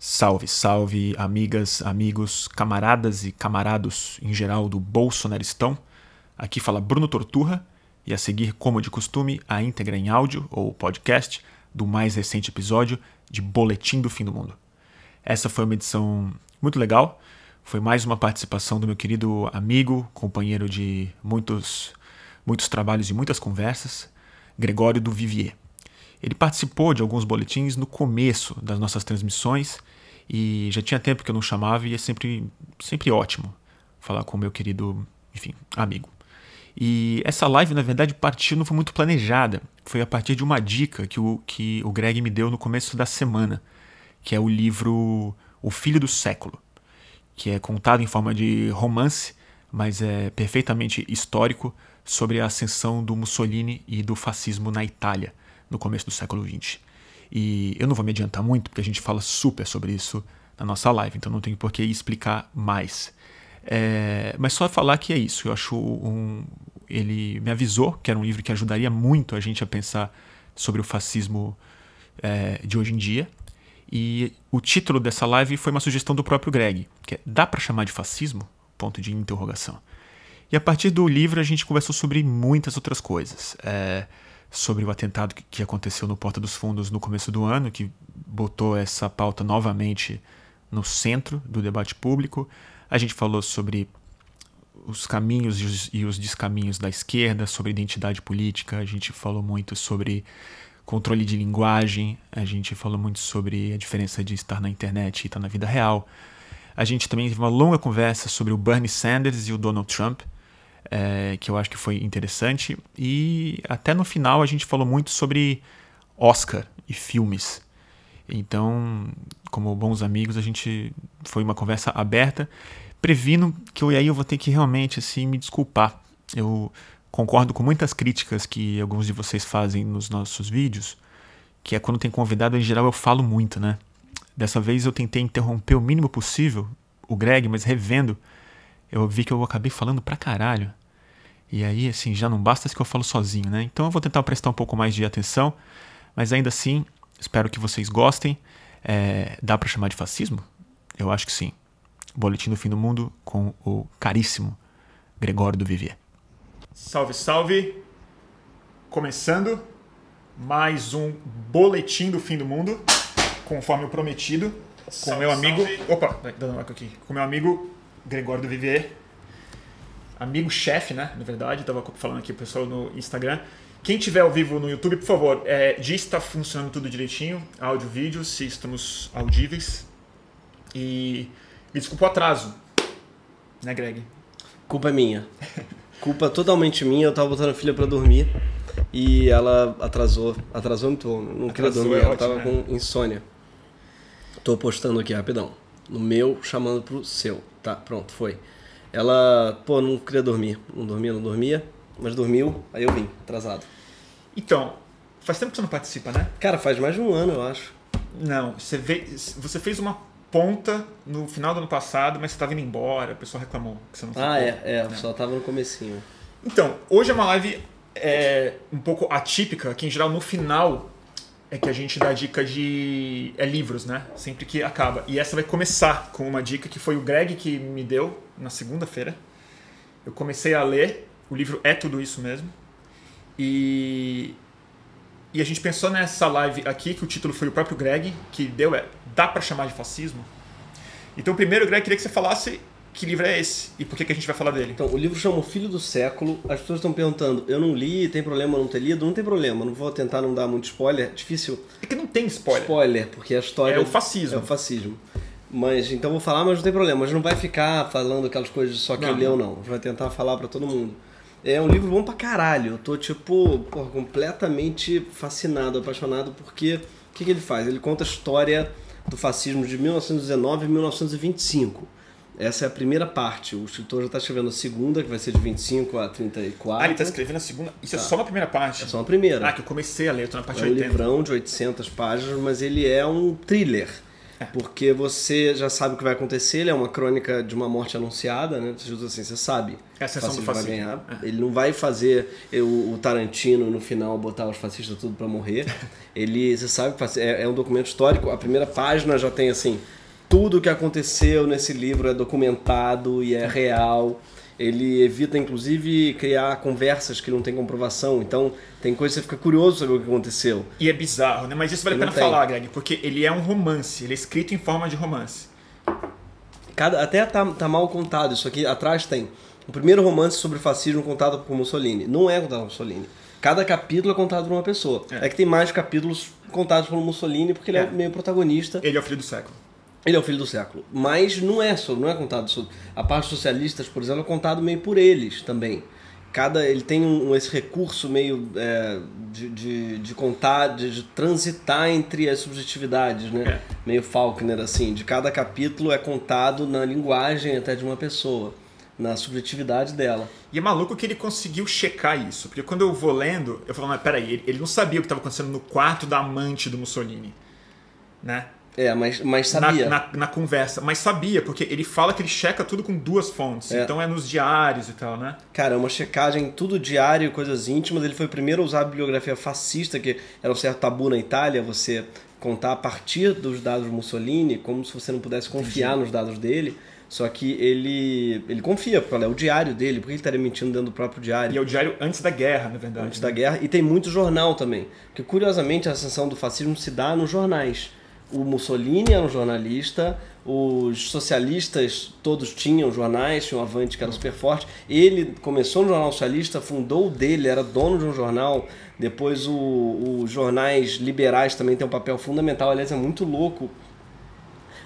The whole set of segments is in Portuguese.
Salve, salve, amigas, amigos, camaradas e camarados em geral do Bolsonaristão. Aqui fala Bruno Torturra e a seguir, como de costume, a íntegra em áudio ou podcast do mais recente episódio de Boletim do Fim do Mundo. Essa foi uma edição muito legal. Foi mais uma participação do meu querido amigo, companheiro de muitos, muitos trabalhos e muitas conversas, Gregório do Vivier. Ele participou de alguns boletins no começo das nossas transmissões e já tinha tempo que eu não chamava e é sempre, sempre ótimo falar com o meu querido, enfim, amigo. E essa live, na verdade, partiu, não foi muito planejada. Foi a partir de uma dica que o, que o Greg me deu no começo da semana, que é o livro O Filho do Século, que é contado em forma de romance, mas é perfeitamente histórico sobre a ascensão do Mussolini e do fascismo na Itália no começo do século XX. E eu não vou me adiantar muito, porque a gente fala super sobre isso na nossa live, então não tenho por que explicar mais. É, mas só falar que é isso. Eu acho um. Ele me avisou que era um livro que ajudaria muito a gente a pensar sobre o fascismo é, de hoje em dia. E o título dessa live foi uma sugestão do próprio Greg, que é Dá para chamar de fascismo? Ponto de interrogação. E a partir do livro a gente conversou sobre muitas outras coisas. É, sobre o atentado que aconteceu no Porta dos Fundos no começo do ano, que botou essa pauta novamente no centro do debate público. A gente falou sobre os caminhos e os, e os descaminhos da esquerda, sobre identidade política, a gente falou muito sobre controle de linguagem, a gente falou muito sobre a diferença de estar na internet e estar na vida real. A gente também teve uma longa conversa sobre o Bernie Sanders e o Donald Trump é, que eu acho que foi interessante. E até no final a gente falou muito sobre Oscar e filmes. Então, como bons amigos, a gente foi uma conversa aberta. Previno que eu, aí eu vou ter que realmente assim me desculpar. Eu concordo com muitas críticas que alguns de vocês fazem nos nossos vídeos, que é quando tem convidado, em geral eu falo muito, né? Dessa vez eu tentei interromper o mínimo possível o Greg, mas revendo, eu vi que eu acabei falando pra caralho. E aí, assim, já não basta que eu falo sozinho, né? Então eu vou tentar prestar um pouco mais de atenção, mas ainda assim, espero que vocês gostem. É, dá para chamar de fascismo? Eu acho que sim. Boletim do Fim do Mundo com o caríssimo Gregório do Vivier. Salve, salve! Começando mais um Boletim do Fim do Mundo, conforme o prometido, com o meu amigo. Salve. Opa, dando um aqui. Com meu amigo Gregório do Vivier amigo-chefe, né? Na verdade, estava falando aqui o pessoal no Instagram. Quem tiver ao vivo no YouTube, por favor, é, diz está funcionando tudo direitinho, áudio, vídeo, se estamos audíveis. E me desculpa o atraso, né, Greg? Culpa é minha. Culpa totalmente minha. Eu tava botando a filha para dormir e ela atrasou. Atrasou muito, não queria dormir, é ela ótimo, tava né? com insônia. Tô postando aqui rapidão. No meu, chamando pro seu. Tá, pronto, foi. Ela, pô, não queria dormir. Não dormia, não dormia. Mas dormiu, aí eu vim, atrasado. Então, faz tempo que você não participa, né? Cara, faz mais de um ano, eu acho. Não, você, veio, você fez uma ponta no final do ano passado, mas você estava indo embora, o pessoal reclamou que você não Ah, é, é, né? só tava no comecinho. Então, hoje é uma live é, um pouco atípica, que em geral no final é que a gente dá dica de é, livros, né? Sempre que acaba. E essa vai começar com uma dica que foi o Greg que me deu na segunda-feira. Eu comecei a ler, o livro é tudo isso mesmo. E, e a gente pensou nessa live aqui, que o título foi o próprio Greg, que deu é Dá para chamar de fascismo? Então, primeiro, Greg, queria que você falasse que livro é esse e por que, que a gente vai falar dele? Então, o livro chama O Filho do Século. As pessoas estão perguntando, eu não li, tem problema não ter lido? Não tem problema, não vou tentar não dar muito spoiler. Difícil. É que não tem spoiler. Spoiler, porque a história. É o fascismo. É o fascismo. Mas então vou falar, mas não tem problema. Mas não vai ficar falando aquelas coisas só que não, leu, não. A gente vai tentar falar para todo mundo. É um livro bom pra caralho. Eu tô, tipo, porra, completamente fascinado, apaixonado, porque o que, que ele faz? Ele conta a história do fascismo de 1919 e 1925 essa é a primeira parte. O escritor já está escrevendo a segunda, que vai ser de 25 a 34. Ah, ele está escrevendo a segunda? Isso é tá. é só uma primeira parte? É só uma primeira. Ah, que eu comecei a ler, eu tô na parte é 80. um livrão de 800 páginas, mas ele é um thriller. É. Porque você já sabe o que vai acontecer, ele é uma crônica de uma morte anunciada, né? Você assim, você sabe. É a sessão do vai ganhar. É. Ele não vai fazer o, o, Tarantino no final botar os fascistas tudo para morrer. ele, você sabe é, é um documento histórico. A primeira página já tem assim tudo o que aconteceu nesse livro é documentado e é real. Ele evita, inclusive, criar conversas que não tem comprovação. Então, tem coisa que você fica curioso sobre o que aconteceu. E é bizarro, né? Mas isso vale a pena falar, Greg, porque ele é um romance. Ele é escrito em forma de romance. Cada, até tá, tá mal contado. Isso aqui atrás tem. O primeiro romance sobre fascismo contado por Mussolini. Não é contado por Mussolini. Cada capítulo é contado por uma pessoa. É, é que tem mais capítulos contados por Mussolini porque ele é, é meio protagonista. Ele é o filho do século. Ele é o filho do século. Mas não é só, não é contado sobre. A parte socialistas, por exemplo, é contado meio por eles também. Cada, ele tem um, esse recurso meio é, de, de, de, contar, de, de, transitar entre as subjetividades, né? É. Meio Faulkner, assim. De cada capítulo é contado na linguagem até de uma pessoa, na subjetividade dela. E é maluco que ele conseguiu checar isso. Porque quando eu vou lendo, eu falo, mas peraí, ele não sabia o que estava acontecendo no quarto da amante do Mussolini, né? É, mas, mas sabia. Na, na, na, conversa. Mas sabia, porque ele fala que ele checa tudo com duas fontes. É. Então é nos diários e tal, né? Cara, é uma checagem, tudo diário, coisas íntimas. Ele foi o primeiro a usar a bibliografia fascista, que era um certo tabu na Itália, você contar a partir dos dados de Mussolini, como se você não pudesse confiar Entendi. nos dados dele. Só que ele ele confia, porque é o diário dele, porque ele estaria mentindo dentro do próprio diário. E é o diário antes da guerra, na verdade. Antes né? da guerra. E tem muito jornal também. Porque, curiosamente, a ascensão do fascismo se dá nos jornais o Mussolini era um jornalista, os socialistas todos tinham jornais, tinha o Avante que era super forte. Ele começou no jornal socialista, fundou o dele, era dono de um jornal. Depois os jornais liberais também têm um papel fundamental. Aliás, é muito louco.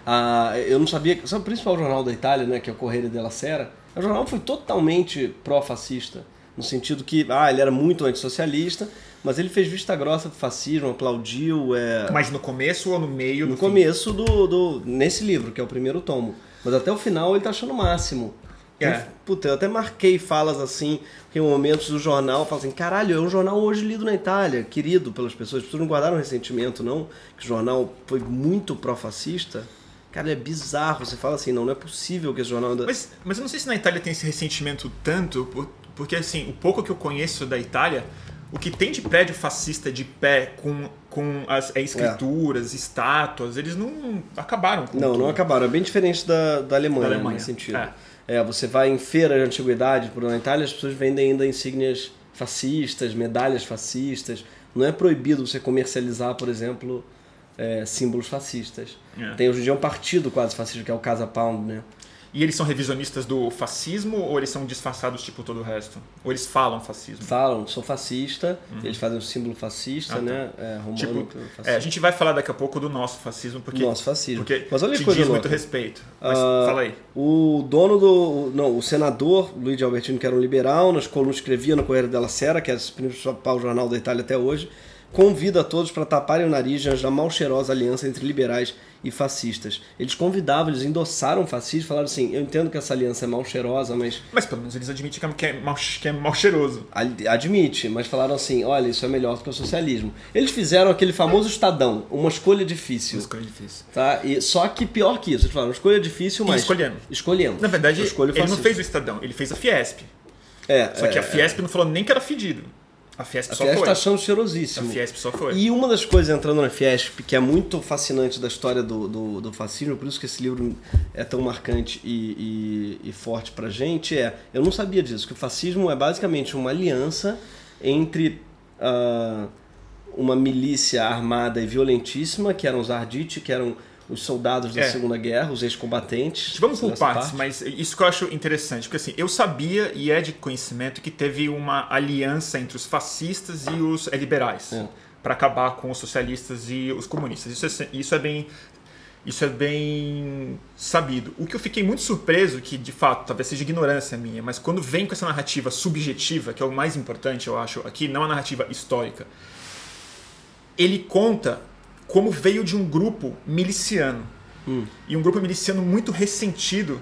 Ah, eu não sabia. Sabe o principal jornal da Itália, né, que é o Correio della Sera? O jornal foi totalmente pró-fascista. No sentido que ah, ele era muito antissocialista, mas ele fez vista grossa pro fascismo, aplaudiu. É... Mas no começo ou no meio? No, começo do, do. Nesse livro, que é o primeiro tomo. Mas até o final ele tá achando o máximo. É. Puta, eu até marquei falas assim, em momentos do jornal, falo assim, caralho, é um jornal hoje lido na Itália, querido pelas pessoas. As pessoas não guardaram ressentimento, não, que o jornal foi muito pró-fascista. Cara, é bizarro. Você fala assim, não, não é possível que esse jornal... Anda... Mas, mas eu não sei se na Itália tem esse ressentimento tanto, porque assim, o pouco que eu conheço da Itália, o que tem de prédio fascista de pé com, com as é, escrituras, é. estátuas, eles não acabaram com Não, tudo. não acabaram. É bem diferente da, da Alemanha, da Alemanha. nesse sentido. É. é. você vai em feira de antiguidade, por na Itália, as pessoas vendem ainda insígnias fascistas, medalhas fascistas. Não é proibido você comercializar, por exemplo, é, símbolos fascistas. É. Tem hoje em dia um partido quase fascista, que é o Casa Pound, né? E eles são revisionistas do fascismo ou eles são disfarçados tipo todo o resto? Ou eles falam fascismo? Falam, sou fascista, uhum. eles fazem um símbolo fascista, ah, tá. né? É, romano, tipo, é, a gente vai falar daqui a pouco do nosso fascismo, porque, nosso fascismo. porque Mas olha te coisa diz louca. muito respeito. Mas ah, fala aí. O dono do. Não, o senador Luigi Albertino, que era um liberal, nas colunas escrevia no Correio della Sera, que é o principal jornal da Itália até hoje, convida a todos para taparem o nariz diante da mal cheirosa aliança entre liberais e fascistas. Eles convidavam, eles endossaram fascistas, falaram assim: eu entendo que essa aliança é mal cheirosa, mas. Mas pelo menos eles admitem que é mal, que é mal cheiroso. Admite, mas falaram assim: olha, isso é melhor do que o socialismo. Eles fizeram aquele famoso Estadão, uma escolha difícil. Uma escolha difícil. Tá? E, só que pior que isso, eles falaram: escolha difícil, mas. E escolhemos. Escolhemos. Na verdade, ele não fez o Estadão, ele fez a Fiesp. É, Só que a é, Fiesp é. não falou nem que era fedido. A Fiesp a Fiesp foi. tá achando cheirosíssimo. A Fiesp só foi. E uma das coisas entrando na Fiesp, que é muito fascinante da história do, do, do fascismo, por isso que esse livro é tão marcante e, e, e forte pra gente, é... Eu não sabia disso, que o fascismo é basicamente uma aliança entre... Uh, uma milícia armada e violentíssima, que eram os Arditi, que eram os soldados da é. Segunda Guerra, os ex-combatentes. Vamos por partes, parte. mas isso que eu acho interessante, porque assim, eu sabia e é de conhecimento que teve uma aliança entre os fascistas e os liberais é. para acabar com os socialistas e os comunistas. Isso é, isso é bem isso é bem sabido. O que eu fiquei muito surpreso, que de fato talvez seja ignorância minha, mas quando vem com essa narrativa subjetiva, que é o mais importante, eu acho, aqui, não a narrativa histórica, ele conta como veio de um grupo miliciano. Hum. E um grupo miliciano muito ressentido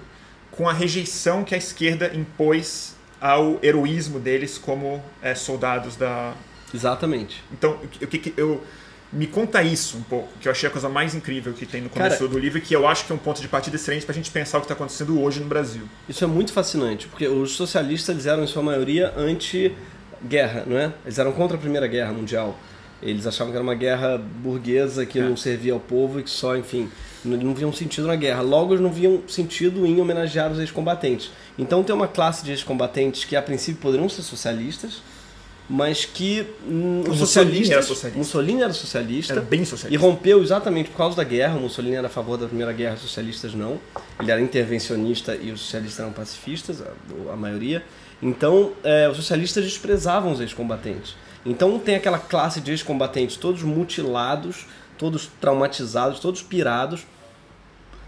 com a rejeição que a esquerda impôs ao heroísmo deles como é, soldados da. Exatamente. Então, o que eu Me conta isso um pouco, que eu achei a coisa mais incrível que tem no começo Cara, do livro que eu acho que é um ponto de partida excelente para a gente pensar o que está acontecendo hoje no Brasil. Isso é muito fascinante, porque os socialistas eles eram, em sua maioria, anti-guerra, não é? Eles eram contra a Primeira Guerra Mundial. Eles achavam que era uma guerra burguesa que é. não servia ao povo e que só, enfim, não viam sentido na guerra. Logo, eles não viam sentido em homenagear os ex-combatentes. Então, tem uma classe de ex-combatentes que, a princípio, poderiam ser socialistas, mas que hum, o Mussolini era socialista. Mussolini era socialista. Era bem socialista. E rompeu exatamente por causa da guerra. O Mussolini era a favor da Primeira Guerra, os socialistas não. Ele era intervencionista e os socialistas eram pacifistas, a, a maioria. Então, é, os socialistas desprezavam os ex-combatentes. Então, tem aquela classe de ex-combatentes todos mutilados, todos traumatizados, todos pirados,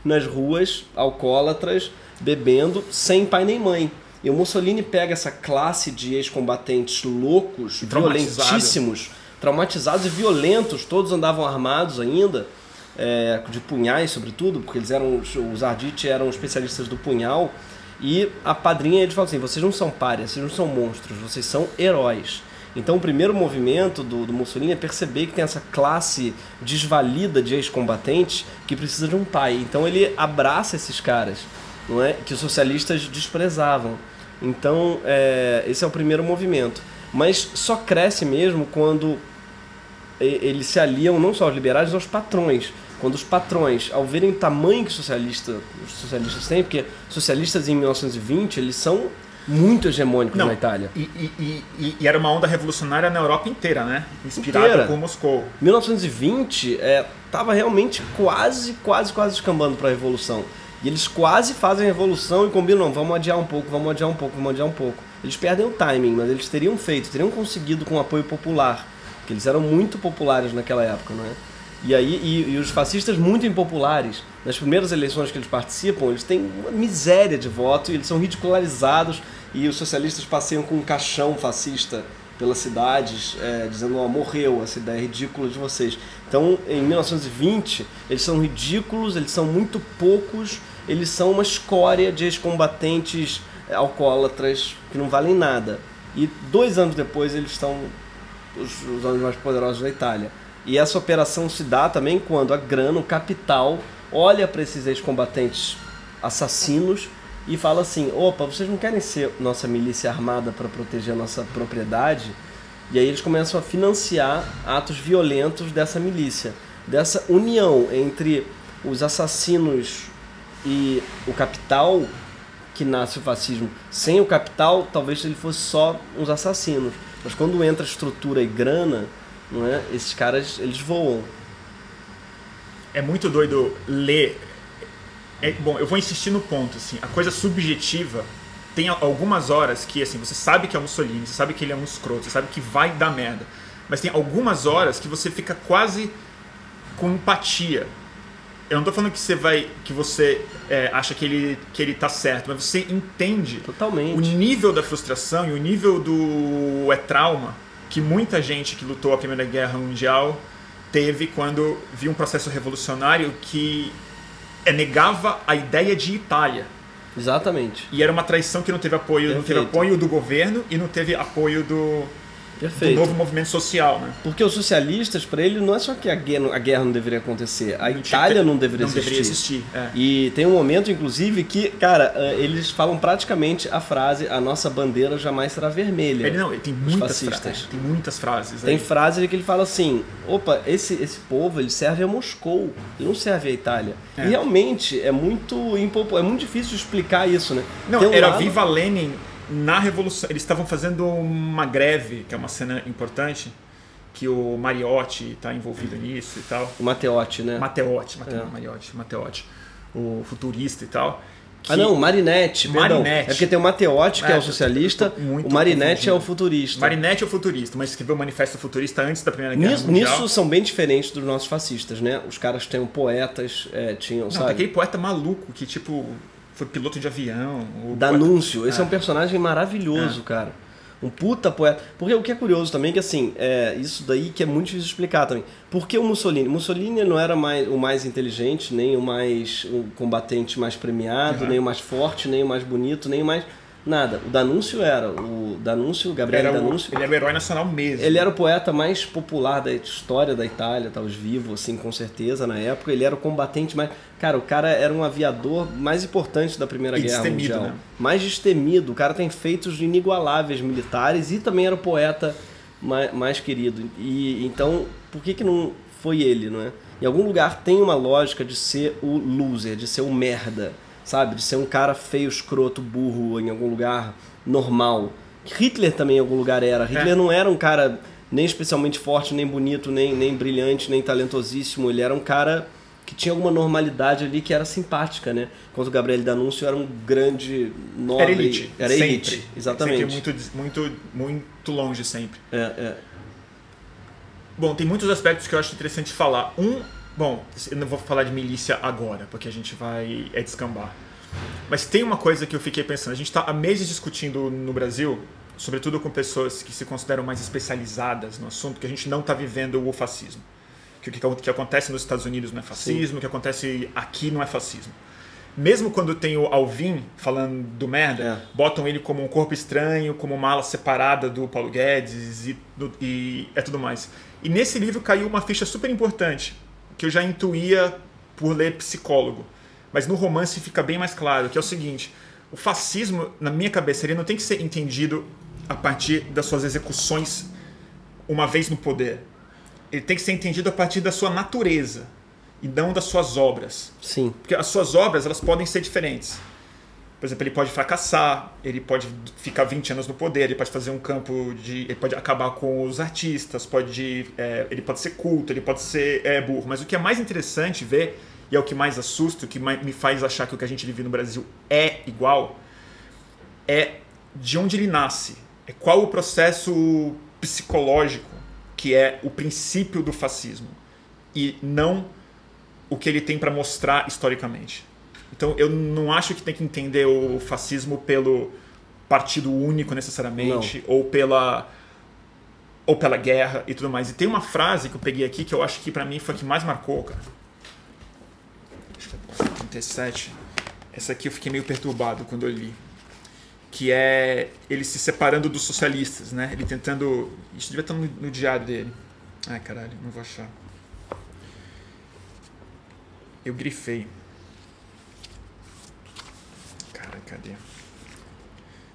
nas ruas, alcoólatras, bebendo, sem pai nem mãe. E o Mussolini pega essa classe de ex-combatentes loucos, violentíssimos, traumatizados e violentos, todos andavam armados ainda, é, de punhais sobretudo, porque eles eram, os Arditi eram especialistas do punhal, e a padrinha ele fala assim, vocês não são párias, vocês não são monstros, vocês são heróis. Então o primeiro movimento do, do Mussolini é perceber que tem essa classe desvalida de ex-combatentes que precisa de um pai. Então ele abraça esses caras, não é? Que os socialistas desprezavam. Então, é, esse é o primeiro movimento. Mas só cresce mesmo quando eles se aliam não só aos liberais, mas aos patrões. Quando os patrões, ao verem o tamanho que socialista, os socialistas têm, porque socialistas em 1920 eles são muito hegemônicos não, na Itália. E, e, e, e, era uma onda revolucionária na Europa inteira, né? Inspirada inteira. por Moscou. 1920 estava é, realmente quase, quase, quase escambando para a revolução. E eles quase fazem a revolução e combinam, vamos adiar um pouco, vamos adiar um pouco, vamos adiar um pouco. Eles perdem o timing, mas eles teriam feito, teriam conseguido com apoio popular, porque eles eram muito populares naquela época, não é? E aí e, e, os fascistas muito impopulares. Nas primeiras eleições que eles participam, eles têm uma miséria de voto e eles são ridicularizados e os socialistas passeiam com um caixão fascista pelas cidades, é, dizendo, ó, oh, morreu, essa ideia é ridícula de vocês. Então, em 1920, eles são ridículos, eles são muito poucos eles são uma escória de ex-combatentes eh, alcoólatras que não valem nada. E dois anos depois eles estão os, os homens mais poderosos da Itália. E essa operação se dá também quando a grana, o capital, olha para esses ex-combatentes assassinos e fala assim: opa, vocês não querem ser nossa milícia armada para proteger a nossa propriedade? E aí eles começam a financiar atos violentos dessa milícia, dessa união entre os assassinos e o capital que nasce o fascismo. Sem o capital, talvez ele fosse só uns assassinos. Mas quando entra estrutura e grana, não é? Esses caras eles voam. É muito doido ler. É, bom, eu vou insistir no ponto assim. A coisa subjetiva tem algumas horas que assim você sabe que é um Mussolini, você sabe que ele é um escroto, você sabe que vai dar merda. Mas tem algumas horas que você fica quase com empatia eu não tô falando que você vai. que você é, acha que ele, que ele tá certo, mas você entende Totalmente. o nível da frustração e o nível do é trauma que muita gente que lutou a Primeira Guerra Mundial teve quando viu um processo revolucionário que negava a ideia de Itália. Exatamente. E era uma traição que não teve apoio, Perfeito. não teve apoio do governo e não teve apoio do, Perfeito. do novo movimento social, né? Porque os socialistas, para ele, não é só que a guerra, a guerra não deveria acontecer, a não Itália não deveria não existir. Deveria existir é. E tem um momento, inclusive, que, cara, eh, eles falam praticamente a frase: a nossa bandeira jamais será vermelha. Ele não, ele tem muitas frases. Tem muitas frases. Tem aí. frases que ele fala assim: opa, esse, esse povo ele serve a Moscou, ele não serve a Itália. É. E realmente é muito é muito difícil de explicar isso, né? Não, um era lado... Viva Lenin na Revolução, eles estavam fazendo uma greve, que é uma cena importante, que o Mariotti está envolvido nisso e tal. O Matteotti, né? Matteotti, Matteotti, é. Mariotti, Matteotti, o futurista e tal. Que... Ah não, Marinetti, Marinette. É porque tem o Matteotti, que é, é o socialista, o Marinetti é o futurista. Marinetti é o futurista, mas escreveu o Manifesto Futurista antes da Primeira Guerra nisso, Mundial. Nisso são bem diferentes dos nossos fascistas, né? Os caras tinham poetas, é, tinham, não, sabe? aquele poeta maluco que, tipo, foi piloto de avião. Danúncio. Esse é. é um personagem maravilhoso, é. cara. Um puta poeta. Porque o que é curioso também é que, assim, é isso daí que é muito difícil explicar também. Por que o Mussolini? Mussolini não era mais, o mais inteligente, nem o mais o combatente mais premiado, uhum. nem o mais forte, nem o mais bonito, nem o mais. Nada. O Danúncio era. O Danúncio, Gabriel Era o- Danúncio. ele era o herói nacional mesmo. Ele era o poeta mais popular da história da Itália, talvez vivo, assim, com certeza, na época. Ele era o combatente mais. Cara, o cara era um aviador mais importante da Primeira E Guerra destemido, Mundial. né? Mais destemido. O cara tem feitos inigualáveis militares e também era o poeta mais, mais querido. E então, por que, que não foi ele, não é? Em algum lugar tem uma lógica de ser o loser, de ser o merda, sabe? De ser um cara feio, escroto, burro, em algum lugar normal. Hitler também em algum lugar era. Hitler É. não era um cara nem especialmente forte, nem bonito, nem, nem brilhante, nem talentosíssimo. Ele era um cara que tinha alguma normalidade ali que era simpática, né? Enquanto o Gabriel D'Annunzio era um grande nobre. Era elite. Era sempre. elite, exatamente. Sempre muito, muito, muito longe, sempre. É, é. Bom, tem muitos aspectos que eu acho interessante falar. Um, bom, eu não vou falar de milícia agora, porque a gente vai é descambar. Mas tem uma coisa que eu fiquei pensando. A gente está há meses discutindo no Brasil, sobretudo com pessoas que se consideram mais especializadas no assunto, que a gente não está vivendo o fascismo. Que o que, que acontece nos Estados Unidos não é fascismo, o que acontece aqui não é fascismo. Mesmo quando tem o Alvin falando do merda, É. botam ele como um corpo estranho, como uma ala separada do Paulo Guedes e, do- e é tudo mais. E nesse livro caiu uma ficha super importante, que eu já intuía por ler psicólogo. Mas no romance fica bem mais claro, que é o seguinte, o fascismo, na minha cabeça, ele não tem que ser entendido a partir das suas execuções uma vez no poder. Ele tem que ser entendido a partir da sua natureza e não das suas obras. Sim. Porque as suas obras elas podem ser diferentes. Por exemplo, ele pode fracassar, ele pode ficar 20 anos no poder, ele pode fazer um campo de. ele pode acabar com os artistas, pode, é, ele pode ser culto, ele pode ser é, burro. Mas o que é mais interessante ver, e é o que mais assusta, o que mais me faz achar que o que a gente vive no Brasil é igual, é de onde ele nasce. É qual o processo psicológico que é o princípio do fascismo. E não o que ele tem para mostrar historicamente. Então eu não acho que tem que entender o fascismo pelo partido único necessariamente ou pela ou pela guerra e tudo mais. E tem uma frase que eu peguei aqui que eu acho que para mim foi a que mais marcou, cara. Acho que é 37. Essa aqui eu fiquei meio perturbado quando eu li. Que é ele se separando dos socialistas, né? Ele tentando. Isso devia estar no, no diário dele. Ai, caralho, não vou achar. Eu grifei. Cara, cadê?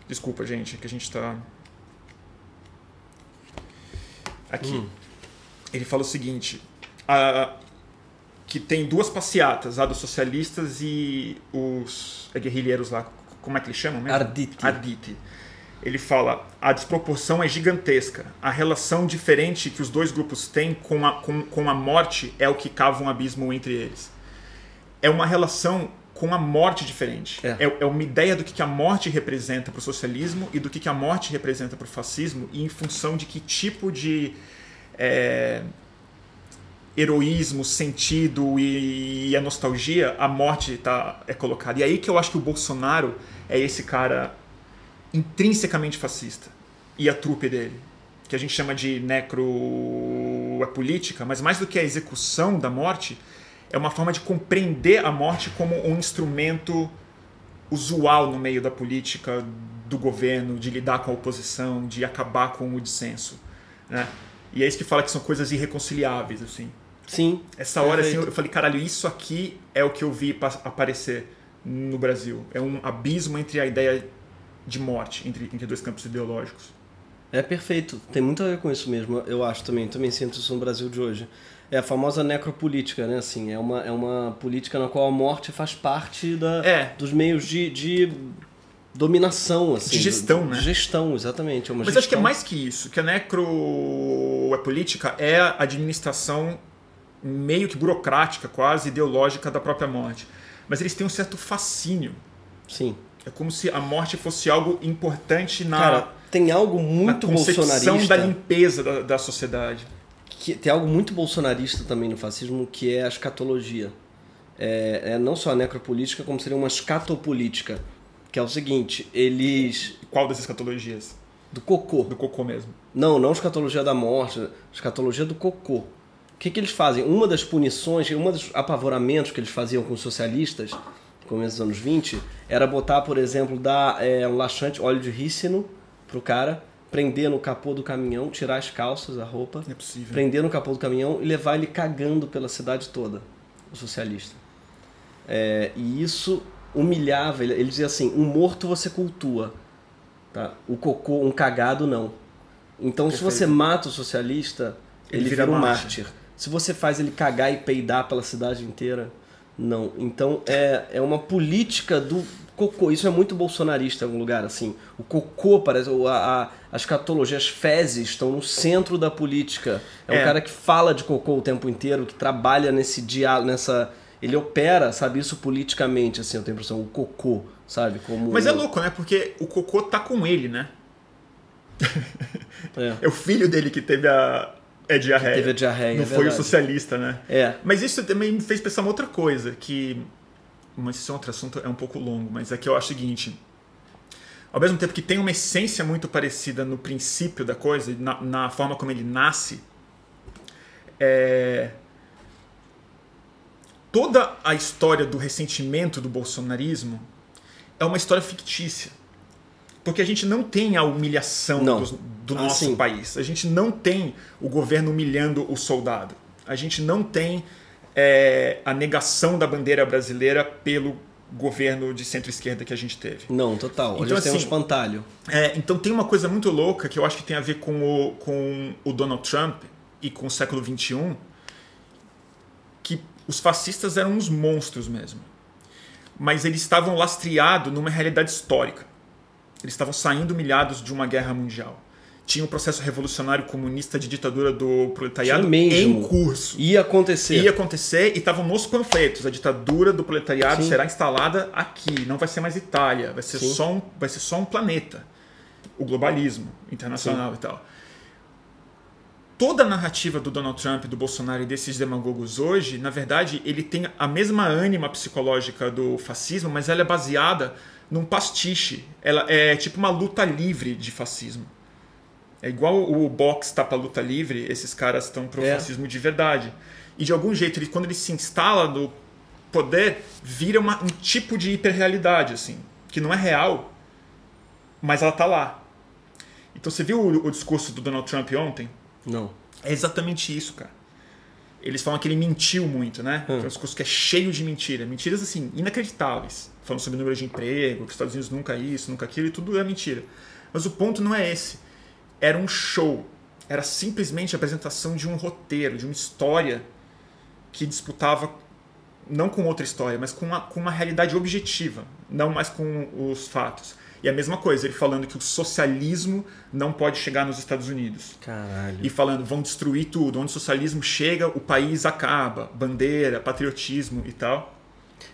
Desculpa, gente, é que a gente tá. Aqui. Hum. Ele fala o seguinte: a- que tem duas passeatas, a dos socialistas e os é, guerrilheiros lá. Como é que eles chamam mesmo? Arditi. Arditi. Ele fala: a desproporção é gigantesca. A relação diferente que os dois grupos têm com a, com, com a morte é o que cava um abismo entre eles. É uma relação com a morte diferente. É. É, é uma ideia do que que a morte representa para o socialismo e do que que a morte representa para o fascismo, e em função de que tipo de é, heroísmo, sentido e, a nostalgia a morte tá, é colocada. E aí que eu acho que o Bolsonaro é esse cara intrinsecamente fascista. E a trupe dele, que a gente chama de necro é política, mas mais do que a execução da morte, é uma forma de compreender a morte como um instrumento usual no meio da política do governo, de lidar com a oposição, de acabar com o dissenso. Né? E é isso que fala que são coisas irreconciliáveis, assim. Sim. Essa hora, assim, eu falei, caralho, isso aqui é o que eu vi pa- aparecer no Brasil. É um abismo entre a ideia de morte, entre, entre dois campos ideológicos. É perfeito. Tem muito a ver com isso mesmo, eu acho também. Também sinto isso no Brasil de hoje. É a famosa necropolítica, né? Assim, é uma, é uma política na qual a morte faz parte da, É. dos meios de, de dominação, assim. De gestão, do- né? Gestão, exatamente. É uma Mas acho que é gestão. mais que isso, que a necro é política é a administração meio que burocrática, quase ideológica da própria morte. Mas eles têm um certo fascínio. Sim. É como se a morte fosse algo importante na, Cara, tem algo na muito concepção bolsonarista. da limpeza da, da sociedade. Que tem algo muito bolsonarista também no fascismo, que é a escatologia. É, é não só a necropolítica, como seria uma escatopolítica. Que é o seguinte, eles... Qual das escatologias? Do cocô. Do cocô mesmo. Não, não escatologia da morte, escatologia do cocô. O que, que eles fazem? Uma das punições, um dos apavoramentos que eles faziam com os socialistas, começo dos anos 20, era botar, por exemplo, dar é, um laxante, óleo de rícino pro cara, prender no capô do caminhão, tirar as calças, a roupa, É possível. prender no capô do caminhão e levar ele cagando pela cidade toda, o socialista. É, e isso humilhava, ele, ele dizia assim, um morto você cultua, tá? o cocô, um cagado não. Então se Perfeito. você mata o socialista, Ele ele, vira vira um mártir. mártir. Se você faz ele cagar e peidar pela cidade inteira, não. Então é, é uma política do cocô. Isso é muito bolsonarista em algum lugar, assim. O cocô parece. A, a, a escatologia, as fezes estão no centro da política. É um É. cara que fala de cocô o tempo inteiro, que trabalha nesse diálogo, nessa. Ele opera, sabe, isso politicamente, assim, eu tenho a impressão, o cocô, sabe? Como Mas é louco, né? Porque o cocô tá com ele, né? É. É o filho dele que teve a, é diarreia. teve a diarreia, Não é foi o socialista, né? É. Mas isso também me fez pensar uma outra coisa, que. Mas esse é outro assunto, é um pouco longo, mas é que eu acho o seguinte. Ao mesmo tempo que tem uma essência muito parecida no princípio da coisa, na, na forma como ele nasce, é. Toda a história do ressentimento do bolsonarismo é uma história fictícia. Porque a gente não tem a humilhação Não. dos- do Ah, nosso sim. país. A gente não tem o governo humilhando o soldado. A gente não tem é, a negação da bandeira brasileira pelo governo de centro-esquerda que a gente teve. Não, total. Então, Então, Hoje tem um assim, espantalho. É, então tem uma coisa muito louca que eu acho que tem a ver com o, com o Donald Trump e com o século XXI, que os fascistas eram uns monstros mesmo. Mas eles estavam lastreados numa realidade histórica. Eles estavam saindo humilhados de uma guerra mundial. Tinha um processo revolucionário comunista de ditadura do proletariado em curso. Ia acontecer. Ia acontecer e estavam nos panfletos. A ditadura do proletariado Sim. será instalada aqui. Não vai ser mais Itália. Vai ser, Sim. só um, vai ser só um planeta. O globalismo internacional e tal. Toda a narrativa do Donald Trump, do Bolsonaro e desses demagogos hoje, na verdade, ele tem a mesma ânima psicológica do fascismo, mas ela é baseada num pastiche. Ela é tipo uma luta livre de fascismo. É igual o boxe tá pra luta livre, esses caras estão pro É. fascismo de verdade. E de algum jeito, ele, quando ele se instala no poder, vira uma- um tipo de hiperrealidade, assim, que não é real, mas ela tá lá. Então você viu o, o discurso do Donald Trump ontem? Não. É exatamente isso, cara. Eles falam que ele mentiu muito, né? Hum. É um discurso que é cheio de mentira. Mentiras, assim, inacreditáveis. Falando sobre número de emprego, que os Estados Unidos nunca isso, nunca aquilo, e tudo é mentira. Mas o ponto não é esse. Era um show. Era simplesmente a apresentação de um roteiro, de uma história que disputava não com outra história, mas com uma, com uma realidade objetiva, não mais com os fatos. E a mesma coisa, ele falando que o socialismo não pode chegar nos Estados Unidos Caralho. e falando vão destruir tudo. Onde o socialismo chega, o país acaba. Bandeira, patriotismo e tal.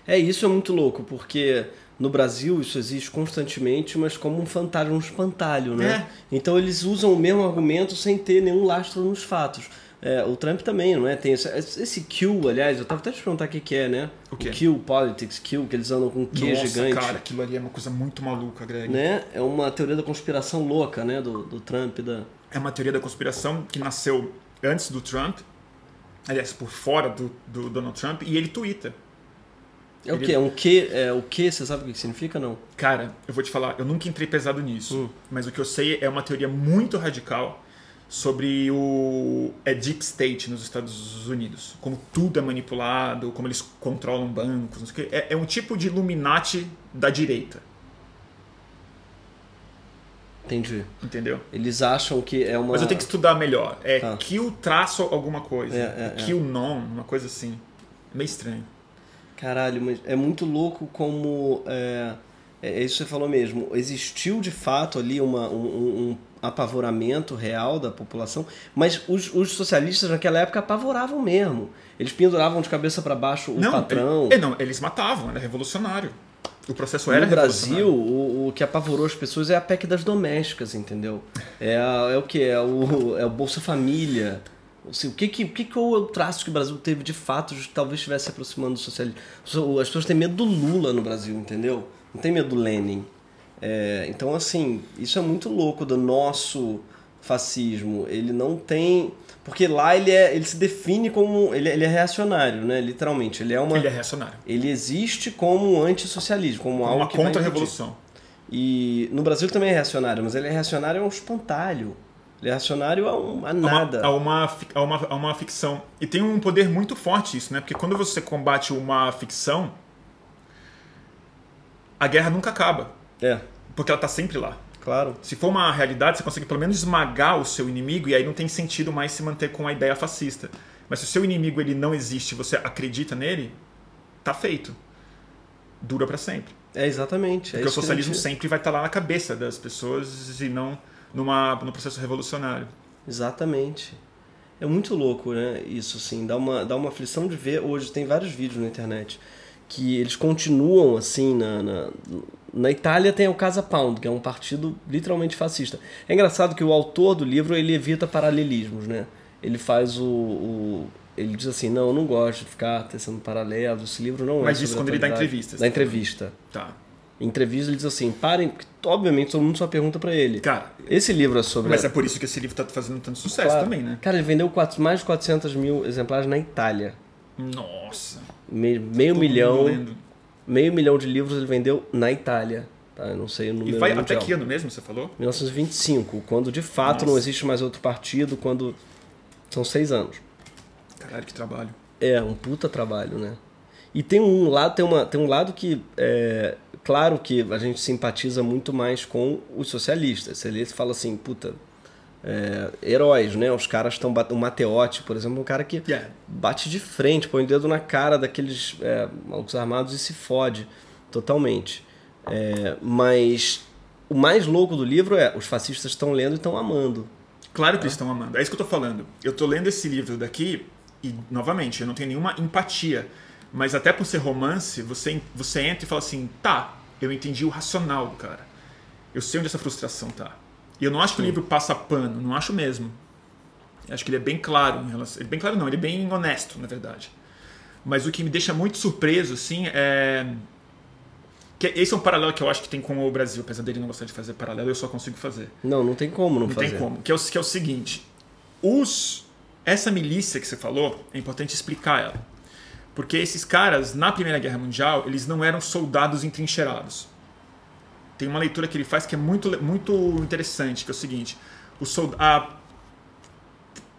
É, isso é muito louco, porque no Brasil isso existe constantemente, mas como um fantasma, um espantalho, né? Então eles usam o mesmo argumento sem ter nenhum lastro nos fatos. É, o Trump também, não é? Tem esse, esse Q, aliás, eu tava até te perguntar o que, que é, né? O quê? Q Politics, Q, que eles andam com Q Nossa, gigante. cara, aquilo ali é uma coisa muito maluca, Greg. Né? É uma teoria da conspiração louca, né? Do, do Trump, da... É uma teoria da conspiração que nasceu antes do Trump, aliás, por fora do, do Donald Trump, e ele twitta. É o Ele- quê? É um Q, é o Q, você sabe o que que significa, não? Cara, eu vou te falar, eu nunca entrei pesado nisso, Hum. mas o que eu sei é uma teoria muito radical sobre o é deep state nos Estados Unidos, como tudo é manipulado, como eles controlam bancos, não sei o quê. É, é um tipo de Illuminati da direita, Entendi. entendeu? Eles acham que é uma... Mas eu tenho que estudar melhor. É Tá. kill traço alguma coisa, É, é, kill non, uma coisa assim. É meio estranho. Caralho, mas é muito louco como. É, é isso que você falou mesmo. Existiu de fato ali uma, um, um- apavoramento real da população, mas os, os socialistas naquela época apavoravam mesmo. Eles penduravam de cabeça para baixo o patrão. ele- é, não, eles matavam, era revolucionário. O processo era No Brasil, o, o que apavorou as pessoas é a PEC das domésticas, entendeu? É, a- é o que? É o, é o Bolsa Família. Assim, o que, que, o que, que é o traço que o Brasil teve de fato de que talvez estivesse se aproximando do socialismo? As pessoas têm medo do Lula no Brasil, entendeu? Não tem medo do Lenin. É, então, assim, isso é muito louco do nosso fascismo, ele não tem. Porque lá ele, é, ele se define como. Ele, ele é reacionário, né? Literalmente. Ele é uma. Ele é reacionário. Ele existe como antissocialismo, como, como algo uma contra-revolução. E no Brasil também é reacionário, mas ele é reacionário a um espantalho. Ele é reacionário a, um, a nada. A uma, a, uma, a uma ficção. E tem um poder muito forte isso, né? Porque quando você combate uma ficção, a guerra nunca acaba. É. Porque ela tá sempre lá. Claro. Se for uma realidade, você consegue pelo menos esmagar o seu inimigo e aí não tem sentido mais se manter com a ideia fascista. Mas se o seu inimigo ele não existe, você acredita nele, tá feito. Dura para sempre. É exatamente. Porque é o socialismo sempre vai estar tá lá na cabeça das pessoas e não numa no processo revolucionário. Exatamente. É muito louco, né? Isso assim, dá uma dá uma aflição de ver. Hoje tem vários vídeos na internet que eles continuam assim na, na, na Itália tem o Casa Pound, que é um partido literalmente fascista. É engraçado que o autor do livro ele evita paralelismos, né? Ele faz o, o ele diz assim, não, eu não gosto de ficar tecendo paralelos, esse livro não é Mas isso quando ele dá entrevistas. Da entrevista. Tá. Em entrevista ele diz assim, parem, obviamente todo mundo só pergunta para ele. Cara, esse livro é sobre... Mas é por isso que esse livro tá fazendo tanto sucesso claro. também, né? Cara, ele vendeu quatro, mais de 400 mil exemplares na Itália. Nossa. Me, meio milhão meio milhão de livros ele vendeu na Itália. Tá? Eu não sei o número. E vai até que ano mesmo, você falou? 1925, quando de fato Nossa. não existe mais outro partido, quando. São seis anos. Caralho, que trabalho. É, um puta trabalho, né? E tem um lado, tem uma, tem um lado que. É, claro que a gente simpatiza muito mais com os socialistas. Você lê e fala assim, puta, é, heróis, né? Os caras estão o Mateotti, por exemplo, um cara que yeah. bate de frente, põe o dedo na cara daqueles é, malucos armados e se fode totalmente. É, mas o mais louco do livro é os fascistas estão lendo e estão amando. Claro que eles estão amando. É isso que eu estou falando. Eu estou lendo esse livro daqui e, novamente, eu não tenho nenhuma empatia. Mas até por ser romance, você, você entra e fala assim, tá, eu entendi o racional do cara. Eu sei onde essa frustração tá. E eu não acho que o livro passa pano, não acho mesmo. Eu acho que ele é bem claro em relação. Ele é bem claro, não, ele é bem honesto, na verdade. Mas o que me deixa muito surpreso, assim, é. Que esse é um paralelo que eu acho que tem com o Brasil, apesar dele não gostar de fazer paralelo, eu só consigo fazer. Não, não tem como não, não fazer. Não tem como. Que é, o, que é o seguinte: os, essa milícia que você falou, é importante explicar ela. Porque esses caras, na Primeira Guerra Mundial, eles não eram soldados entrincheirados tem uma leitura que ele faz que é muito, muito interessante, que é o seguinte: o sold... a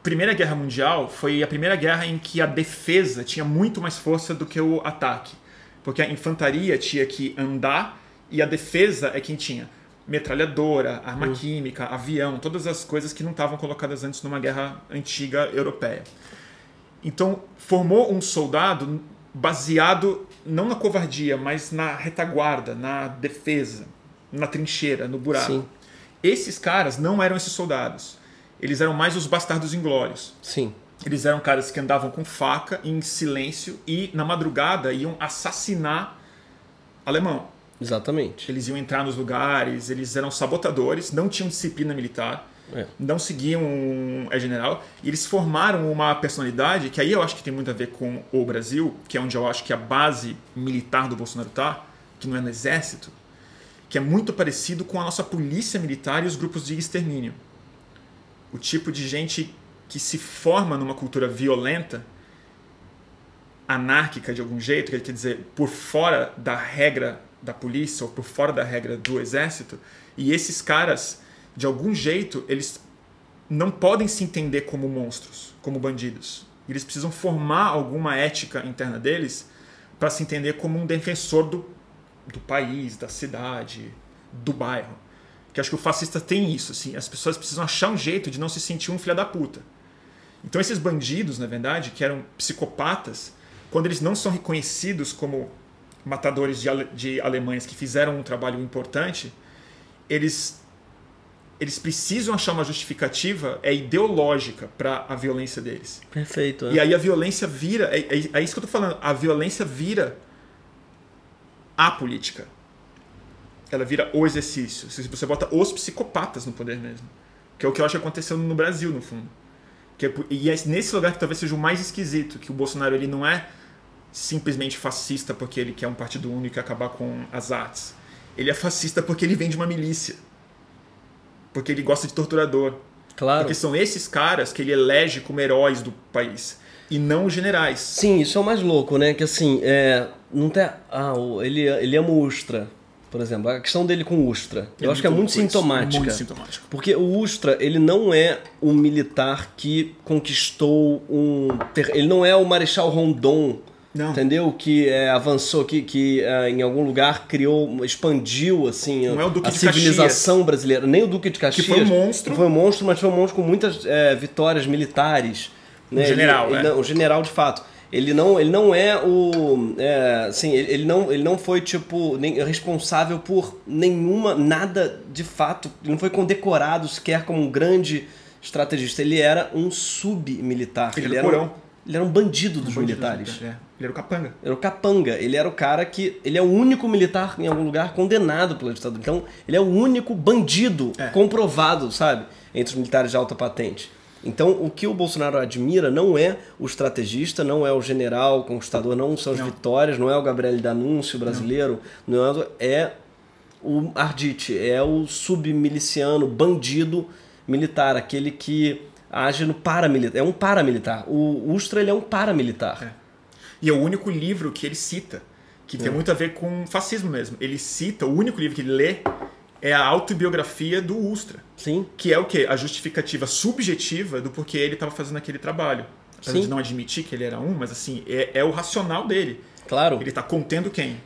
Primeira Guerra Mundial foi a primeira guerra em que a defesa tinha muito mais força do que o ataque. Porque a infantaria tinha que andar e a defesa é quem tinha metralhadora, arma uhum. química, avião, todas as coisas que não estavam colocadas antes numa guerra antiga europeia. Então, formou um soldado baseado não na covardia, mas na retaguarda, na defesa na trincheira, no buraco. Sim. Esses caras não eram esses soldados. Eles eram mais os bastardos inglórios. Sim. Eles eram caras que andavam com faca, em silêncio, e na madrugada iam assassinar alemão. Exatamente. Eles iam entrar nos lugares, eles eram sabotadores, não tinham disciplina militar, é. não seguiam um é general, e eles formaram uma personalidade que aí eu acho que tem muito a ver com o Brasil, que é onde eu acho que a base militar do Bolsonaro está, que não é no exército, que é muito parecido com a nossa polícia militar e os grupos de extermínio. O tipo de gente que se forma numa cultura violenta, anárquica de algum jeito, quer dizer, por fora da regra da polícia ou por fora da regra do exército, e esses caras, de algum jeito, eles não podem se entender como monstros, como bandidos. Eles precisam formar alguma ética interna deles para se entender como um defensor do do país, da cidade, do bairro. Que acho que o fascista tem isso, assim, as pessoas precisam achar um jeito de não se sentir um filho da puta. Então esses bandidos, na verdade, que eram psicopatas, quando eles não são reconhecidos como matadores de, ale de alemães que fizeram um trabalho importante, eles eles precisam achar uma justificativa é ideológica para a violência deles. Perfeito. É. E aí a violência vira, é, é, é, isso que eu tô falando, a violência vira a política. Ela vira o exercício. Você bota os psicopatas no poder mesmo. Que é o que eu acho que aconteceu no Brasil, no fundo. Que é, e é nesse lugar que talvez seja o mais esquisito, que o Bolsonaro ele não é simplesmente fascista porque ele quer um partido único e acabar com as artes. Ele é fascista porque ele vem de uma milícia. Porque ele gosta de torturador. Claro. Porque são esses caras que ele elege como heróis do país. E não os generais. Sim, isso é o mais louco, né? Que assim, é, não tem. Ah, ele, ele ama o Ustra, por exemplo. A questão dele com o Ustra. eu acho que é muito sintomática. Muito sintomática. Porque o Ustra, ele não é um militar que conquistou um. Ele não é o Marechal Rondon. Não. Entendeu? Que é, avançou, que, que é, em algum lugar criou, expandiu assim Não é o Duque a de civilização brasileira. Nem o Duque de Caxias. Que foi um monstro. Foi um monstro, mas foi um monstro com muitas é, vitórias militares. Um general, ele, é. ele o general de fato. Ele não, ele não é o. É, assim, ele, ele não, ele não foi, tipo, nem, responsável por nenhuma. nada de fato. Ele não foi condecorado sequer como um grande estrategista. Ele era um sub-militar. Ele Ele, era era o um, porão. Ele era um bandido dos Bandido, militares. É. Ele era o capanga. Era o capanga. Ele era o cara que. Ele é o único militar em algum lugar condenado pela ditadura. Então, ele é o único bandido É. comprovado, sabe? Entre os militares de alta patente. Então, o que o Bolsonaro admira não é o estrategista, não é o general, o conquistador, não são as Não. vitórias, não é o Gabriel D'Annunzio brasileiro, não, é, é o Arditi, é o submiliciano, bandido militar, aquele que age no paramilitar. É um paramilitar. O Ustra, ele é um paramilitar. É. E é o único livro que ele cita, que É. tem muito a ver com fascismo mesmo. Ele cita, o único livro que ele lê é a autobiografia do Ustra. Sim. Que é o quê? A justificativa subjetiva do porquê ele estava fazendo aquele trabalho. Apesar Sim. de não admitir que ele era um, mas assim, é, é o racional dele. Claro. Ele está contendo quem?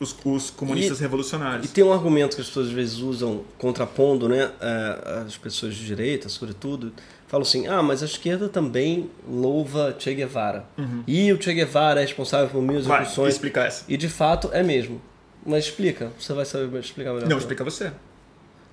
Os, os comunistas E- revolucionários. E tem um argumento que as pessoas às vezes usam contrapondo, né? eh, As pessoas de direita, sobretudo, falam assim: ah, mas a esquerda também louva Che Guevara. E o Che Guevara é responsável por mil Uhum. Vai, execuções. explicar essa. E de fato é mesmo. Mas explica, você vai saber explicar melhor. Não, que explica você.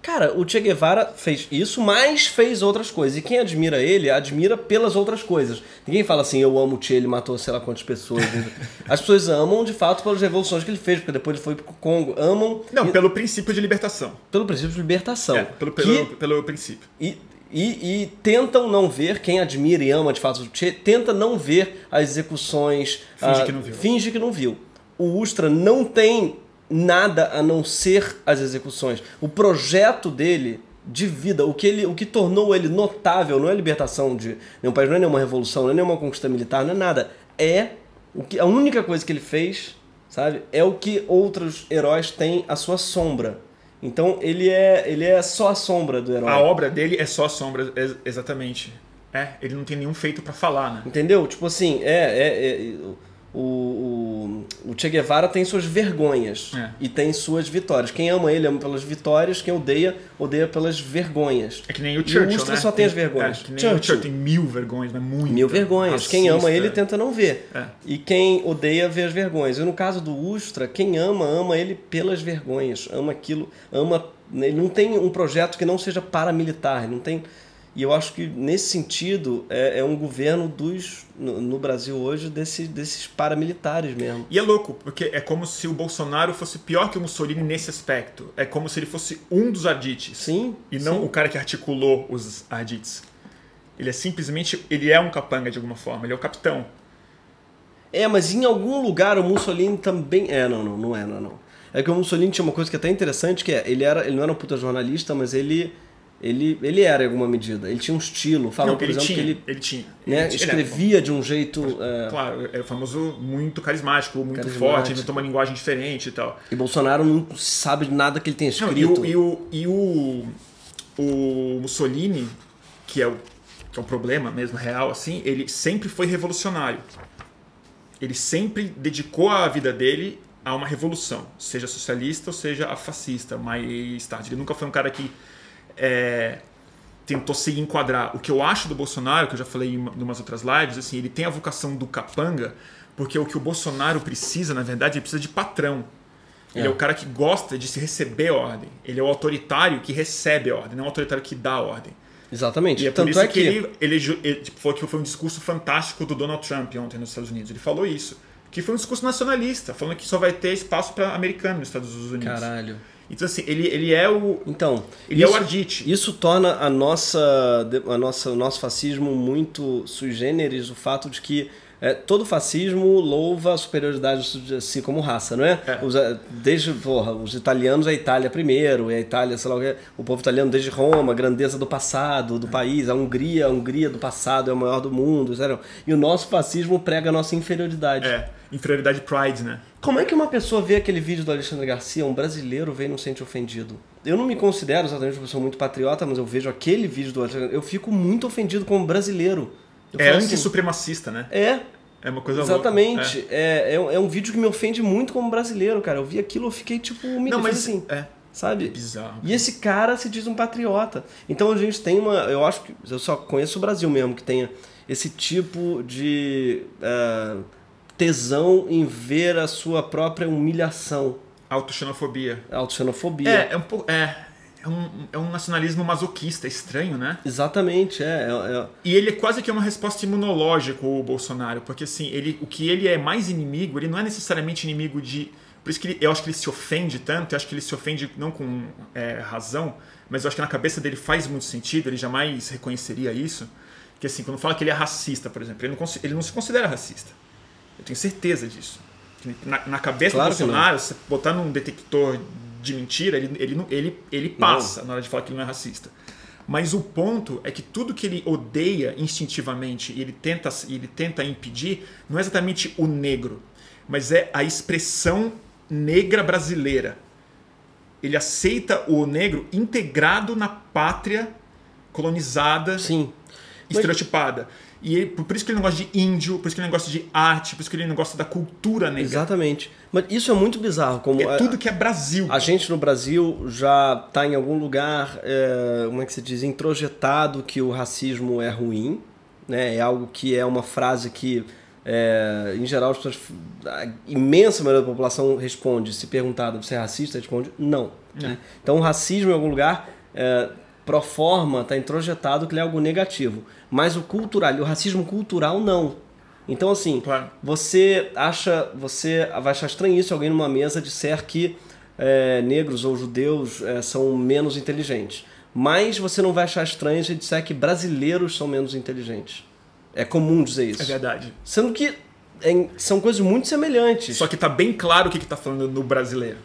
Cara, o Che Guevara fez isso, mas fez outras coisas. E quem admira ele, admira pelas outras coisas. Ninguém fala assim, eu amo o Che, ele matou sei lá quantas pessoas. As pessoas amam, de fato, pelas revoluções que ele fez, porque depois ele foi pro Congo. Amam Não, e- pelo princípio de libertação. pelo princípio de libertação. É, pelo, que- pelo, pelo princípio. e, e, e tentam não ver, quem admira e ama de fato tenta não ver as execuções. Finge ah, que não viu. Finge que não viu. O Ustra não tem nada a não ser as execuções. O projeto dele de vida, o que, ele, o que tornou ele notável, não é a libertação de nenhum país, não é nenhuma revolução, não é nenhuma conquista militar, não é nada. É o que, a única coisa que ele fez, sabe, é o que outros heróis têm a sua sombra. Então ele é, ele é só a sombra do herói. A obra dele é só sombra, ex- exatamente. É, ele não tem nenhum feito pra falar, né? Entendeu? Tipo assim, é, é, é, o, o, Che Guevara tem suas vergonhas É. e tem suas vitórias. Quem ama ele ama pelas vitórias, quem odeia, odeia pelas vergonhas. É que nem o E o Churchill, Ustra né? só tem as vergonhas. É, que nem Churchill. o Churchill tem mil vergonhas, mas muito. Mil vergonhas. Quem ama Racista. ele tenta não ver. É. E quem odeia vê as vergonhas. E no caso do Ustra, quem ama, ama ele pelas vergonhas. Ama aquilo, ama. Ele não tem um projeto que não seja paramilitar. Não tem. E eu acho que nesse sentido é, é um governo dos no, no Brasil hoje desse, desses paramilitares mesmo. E é louco, porque é como se o Bolsonaro fosse pior que o Mussolini nesse aspecto. É como se ele fosse um dos ardites. Sim. E não sim. o cara que articulou os ardites. Ele é simplesmente. Ele é um capanga de alguma forma, ele é o capitão. É, mas em algum lugar o Mussolini também. É, não, não, não é, não, não. É que o Mussolini tinha uma coisa que é até interessante, que é, ele, era, ele não era um puta jornalista, mas ele, ele, ele era em alguma medida. Ele tinha um estilo. Falam, não, por ele, exemplo, tinha, que ele ele tinha. né, Ele escrevia de um jeito. é, Claro, é o famoso muito carismático, muito Carismático. forte, inventou uma linguagem diferente e tal. E Bolsonaro não sabe de nada que ele tenha Não, e escrito. o, e o, e o, o Mussolini, que é o, que é o problema mesmo, real, assim, ele sempre foi revolucionário. Ele sempre dedicou a vida dele a uma revolução, seja socialista ou seja a fascista, mais tarde. Ele nunca foi um cara que é, tentou se enquadrar. O que eu acho do Bolsonaro, que eu já falei em uma- em umas outras lives, assim, ele tem a vocação do capanga, porque o que o Bolsonaro precisa, na verdade, ele precisa de patrão. Ele é. É. o cara que gosta de se receber ordem. Ele é o autoritário que recebe a ordem, não o autoritário que dá a ordem. Exatamente. E é por Tanto isso é que, que. ele, ele, ele tipo, falou que foi um discurso fantástico do Donald Trump ontem nos Estados Unidos. Ele falou isso. Que foi um discurso nacionalista, falando que só vai ter espaço para americano nos Estados Unidos. Caralho. Então, assim, ele, ele é o. Então. Ele é o ardite. Isso torna a nossa, a nossa, o nosso fascismo muito sui generis, o fato de que é, todo fascismo louva a superioridade de si como raça, não é? é. Os, é, desde, porra, os italianos, a Itália primeiro, e a Itália, sei lá o que, o povo italiano desde Roma, a grandeza do passado, do é. país, a Hungria, a Hungria do passado é o maior do mundo, sério? e o nosso fascismo prega a nossa inferioridade. É, inferioridade pride, né? Como é que uma pessoa vê aquele vídeo do Alexandre Garcia, um brasileiro vem e não sente ofendido? Eu não me considero exatamente uma pessoa muito patriota, mas eu vejo aquele vídeo do Alexandre, eu fico muito ofendido como brasileiro. Eu é anti-supremacista, assim, né? É. É uma coisa Exatamente. Louca. É. É, é, é, um vídeo que me ofende muito como brasileiro, cara. Eu vi aquilo, eu fiquei tipo me Não, mas assim. É. Sabe? É bizarro. E esse cara se diz um patriota. Então a gente tem uma. Eu acho que. Eu só conheço o Brasil mesmo, que tenha esse tipo de uh, tesão em ver a sua própria humilhação. Autoxenofobia. Autoxenofobia. É, é um pouco. É é um, é um nacionalismo masoquista, estranho, né? Exatamente, é, é, é, E ele é quase que uma resposta imunológica, o Bolsonaro, porque assim, ele, o que ele é mais inimigo, ele não é necessariamente inimigo de. Por isso que ele, eu acho que ele se ofende tanto, eu acho que ele se ofende não com é, razão, mas eu acho que na cabeça dele faz muito sentido, ele jamais reconheceria isso. Que assim, quando fala que ele é racista, por exemplo, ele não, ele não se considera racista. Eu tenho certeza disso. Na, na cabeça claro do Bolsonaro, você botar num detector de mentira, ele, ele, ele, ele passa não. na hora de falar que ele não é racista. Mas o ponto é que tudo que ele odeia instintivamente e ele tenta, ele tenta impedir não é exatamente o negro, mas é a expressão negra brasileira. Ele aceita o negro integrado na pátria colonizada, Sim. estereotipada. Mas e ele, por isso que ele não gosta de índio, por isso que ele não gosta de arte, por isso que ele não gosta da cultura negra. Exatamente. Mas isso é muito bizarro. Como é tudo que é Brasil. A gente no Brasil já está em algum lugar, é, como é que se diz, introjetado que o racismo é ruim. Né? É algo que é uma frase que, é, em geral, as pessoas, a imensa maioria da população responde, se perguntado, você é racista? Responde, não. Né? Então o racismo em algum lugar... É, pro forma está introjetado que ele é algo negativo. Mas o cultural, o racismo cultural não. Então assim, claro. você acha, você vai achar estranho isso alguém numa mesa disser que é, negros ou judeus é, são menos inteligentes. Mas você não vai achar estranho se disser que brasileiros são menos inteligentes. É comum dizer isso. É verdade. Sendo que é, são coisas muito semelhantes. Só que está bem claro o que está falando no brasileiro.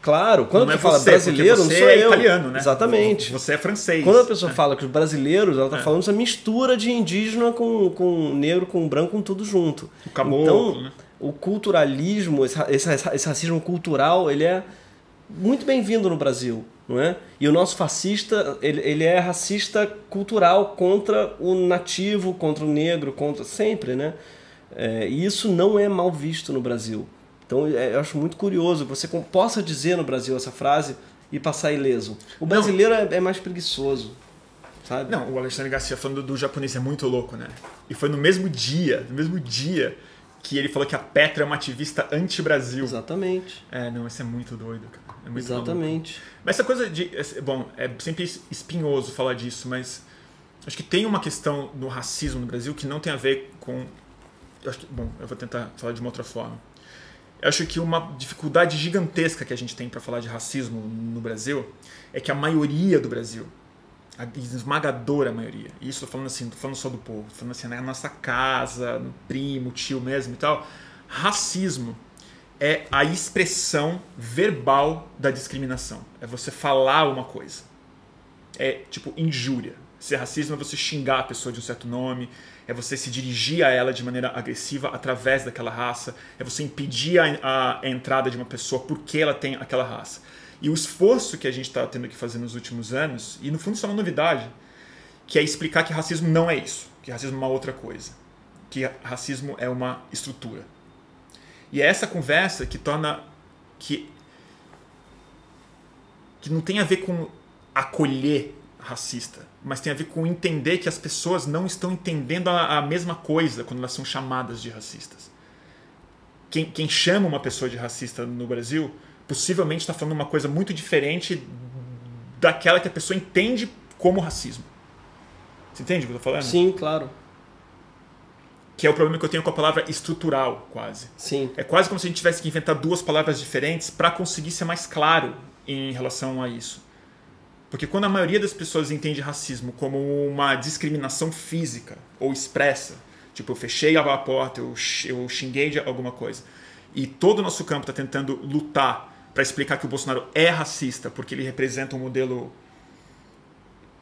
Claro, quando não é fala você, brasileiro, não sou é eu. italiano, né? Exatamente. Você é francês. Quando a pessoa é. fala que os brasileiros, ela está é. falando essa mistura de indígena com, com negro, com branco, com tudo junto. O caboclo, então, né? o culturalismo, esse, esse, esse racismo cultural, ele é muito bem-vindo no Brasil, não é? E o nosso fascista, ele, ele é racista cultural contra o nativo, contra o negro, contra sempre, né? É, e isso não é mal visto no Brasil. Então é, eu acho muito curioso que você possa dizer no Brasil essa frase e passar ileso. O brasileiro é, é, mais preguiçoso. Sabe? Não, o Alexandre Garcia falando do japonês é muito louco, né? E foi no mesmo dia, no mesmo dia que ele falou que a Petra é uma ativista anti-Brasil. Exatamente. É, não, isso é muito doido, cara. É muito Exatamente. Maluco. Mas essa coisa de. Bom, é sempre espinhoso falar disso, mas acho que tem uma questão no racismo no Brasil que não tem a ver com. Eu acho que, bom, eu vou tentar falar de uma outra forma. Eu acho que uma dificuldade gigantesca que a gente tem para falar de racismo no Brasil é que a maioria do Brasil, a esmagadora maioria, e isso tô falando assim, tô falando só do povo, tô falando assim, na nossa casa, primo, tio mesmo e tal, racismo é a expressão verbal da discriminação. É você falar uma coisa. É tipo injúria. Ser racismo é você xingar a pessoa de um certo nome, é você se dirigir a ela de maneira agressiva através daquela raça, é você impedir a, a entrada de uma pessoa porque ela tem aquela raça. E o esforço que a gente está tendo que fazer nos últimos anos, e no fundo isso é uma novidade, que é explicar que racismo não é isso, que racismo é uma outra coisa, que racismo é uma estrutura. E é essa conversa que torna que que não tem a ver com acolher racista, mas tem a ver com entender que as pessoas não estão entendendo a, a mesma coisa quando elas são chamadas de racistas. Quem, quem chama uma pessoa de racista no Brasil possivelmente está falando uma coisa muito diferente daquela que a pessoa entende como racismo. Você entende o que eu estou falando? Sim, claro. Que é o problema que eu tenho com a palavra estrutural, quase. Sim. É quase como se a gente tivesse que inventar duas palavras diferentes para conseguir ser mais claro em relação a isso. Porque quando a maioria das pessoas entende racismo como uma discriminação física ou expressa, Tipo, eu fechei a porta, eu, eu xinguei de alguma coisa. E todo o nosso campo está tentando lutar para explicar que o Bolsonaro é racista, porque ele representa um modelo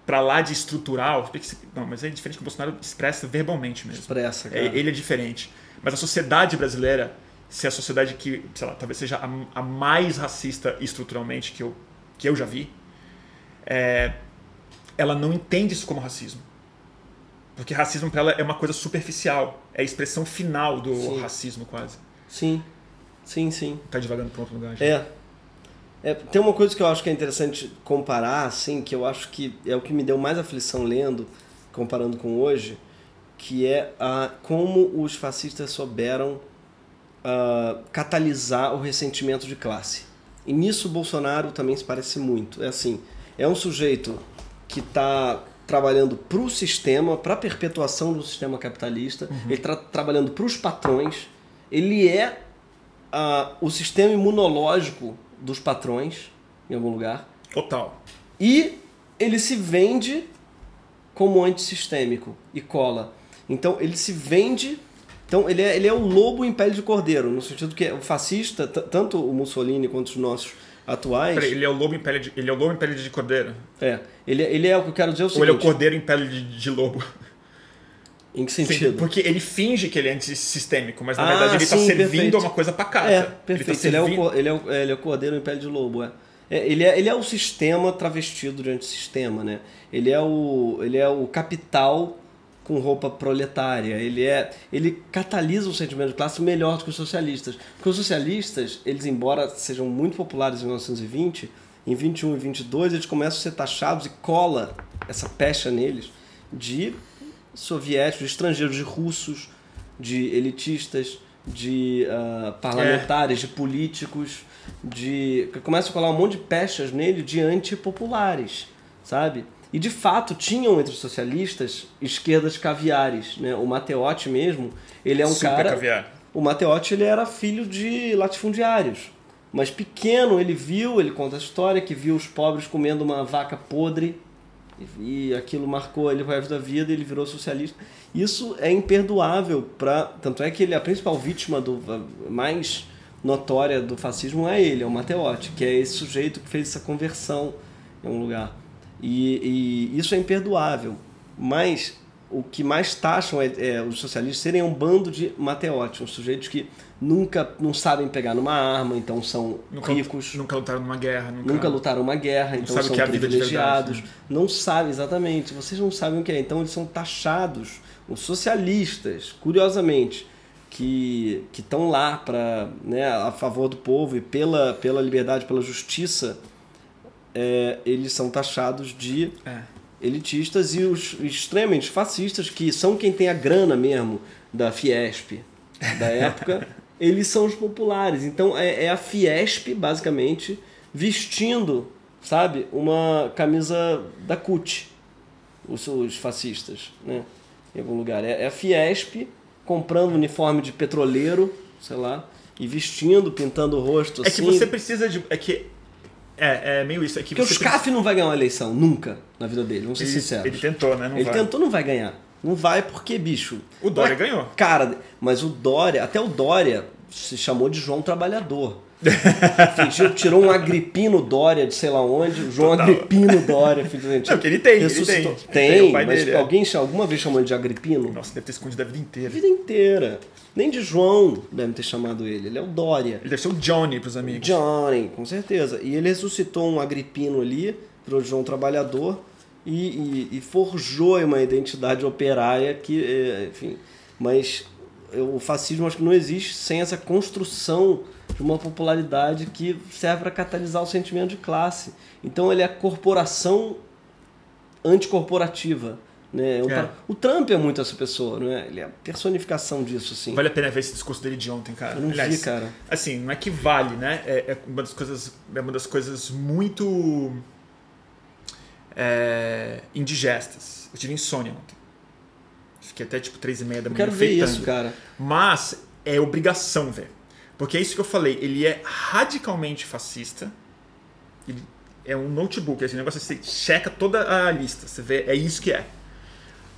para lá de estrutural. Não, mas é diferente que o Bolsonaro expressa verbalmente mesmo. Expressa, cara. É, ele é diferente. Mas a sociedade brasileira, se é a sociedade que, sei lá, talvez seja a, a mais racista estruturalmente que eu, que eu já vi, é, ela não entende isso como racismo. Porque racismo para ela é uma coisa superficial. É a expressão final do sim. racismo, quase. Sim. Sim, sim. Tá devagando para outro lugar. Já. É. é. Tem uma coisa que eu acho que é interessante comparar, assim, que eu acho que é o que me deu mais aflição lendo, comparando com hoje, que é a, como os fascistas souberam uh, catalisar o ressentimento de classe. E nisso o Bolsonaro também se parece muito. É assim, é um sujeito que está trabalhando para o sistema, para a perpetuação do sistema capitalista, uhum. ele está trabalhando para os patrões, ele é uh, o sistema imunológico dos patrões, em algum lugar. Total. E ele se vende como antissistêmico e cola. Então ele se vende. Então ele é, ele é o lobo em pele de cordeiro, no sentido que o fascista, tanto o Mussolini quanto os nossos atuais. Peraí, ele é o lobo em pele de, ele é o lobo em pele de cordeiro. É. Ele, ele é o que eu quero dizer é o seguinte. Ou ele é o cordeiro em pele de, de lobo. Em que sentido? Sim, porque ele finge que ele é antissistêmico, mas na ah, verdade ele está servindo perfeito. uma coisa pacata. É, perfeito. Ele, tá ele, é o, ele, é o, ele é o cordeiro em pele de lobo, é. é. ele, é ele é o sistema travestido de antissistema, né? Ele é o, ele é o capital com roupa proletária. Ele é, ele catalisa o sentimento de classe melhor do que os socialistas. Porque os socialistas, eles embora sejam muito populares em 1920, em 21 e 22 eles começam a ser taxados e cola essa pecha neles de soviéticos, de estrangeiros, de russos, de elitistas, de uh, parlamentares, é. de políticos, de começa a colar um monte de pechas nele de antipopulares, sabe? E de fato tinham entre os socialistas esquerdas caviares, né? O Matteotti mesmo, ele é um Super cara. Caviar. O Matteotti ele era filho de latifundiários, mas pequeno ele viu, ele conta a história que viu os pobres comendo uma vaca podre e aquilo marcou ele o resto da vida, ele virou socialista. Isso é imperdoável para, tanto é que ele é a principal vítima do mais notória do fascismo é ele, é o Matteotti, que é esse sujeito que fez essa conversão em um lugar. E, e isso é imperdoável. Mas o que mais taxam é, é, os socialistas serem um bando de Matteotti, uns sujeitos que nunca não sabem pegar numa arma, então são nunca, ricos. Nunca lutaram numa guerra. Nunca, nunca lutaram uma guerra, então são é privilegiados. Verdade, né? Não sabem exatamente, vocês não sabem o que é. Então eles são taxados, os socialistas, curiosamente, que estão lá para né, a favor do povo e pela, pela liberdade, pela justiça, é, eles são taxados de é. elitistas e os extremamente fascistas, que são quem tem a grana mesmo da Fiesp da época, eles são os populares. Então é, é a Fiesp, basicamente, vestindo, sabe, uma camisa da CUT, os, os fascistas, né? Em algum lugar. É, é a Fiesp comprando uniforme de petroleiro, sei lá, e vestindo, pintando o rosto é assim. É que você precisa de. É que. É, é meio isso. É que Porque o SCAF precisa... não vai ganhar uma eleição, nunca, na vida dele, vamos ser ele, sinceros. Ele tentou, né? Não ele vai. tentou, não vai ganhar. Não vai porque, bicho. O Dória é, ganhou. Cara, mas o Dória, até o Dória se chamou de João Trabalhador. Fingiu, tirou um Agripino Dória de sei lá onde, João Total. Agripino Dória. Filho, Não, que ele tem, ele tem. Tem, mas dele, é. alguém é. alguma vez chamou ele de Agripino? Nossa, deve ter escondido a vida inteira. A vida inteira. Nem de João deve ter chamado ele, ele é o Dória. Ele deve ser o Johnny pros amigos. Johnny, com certeza. E ele ressuscitou um Agripino ali, virou João Trabalhador e, e, e forjou uma identidade operária que, é, enfim, mas o fascismo acho que não existe sem essa construção uma popularidade que serve para catalisar o sentimento de classe. Então ele é a corporação anticorporativa. Né? O, é. o Trump é muito essa pessoa, né? ele é a personificação disso. Assim. Vale a pena ver esse discurso dele de ontem, cara. Eu não Aliás, vi, cara. Assim, não é que vale, né? É, é, uma das coisas, é uma das coisas muito é, indigestas. Eu tive insônia ontem. Fiquei até tipo três e meia da manhã. Eu quero ver isso, cara. Mas é obrigação ver. Porque é isso que eu falei. Ele é radicalmente fascista. Ele é um notebook. Esse negócio você checa toda a lista. Você vê, é isso que é.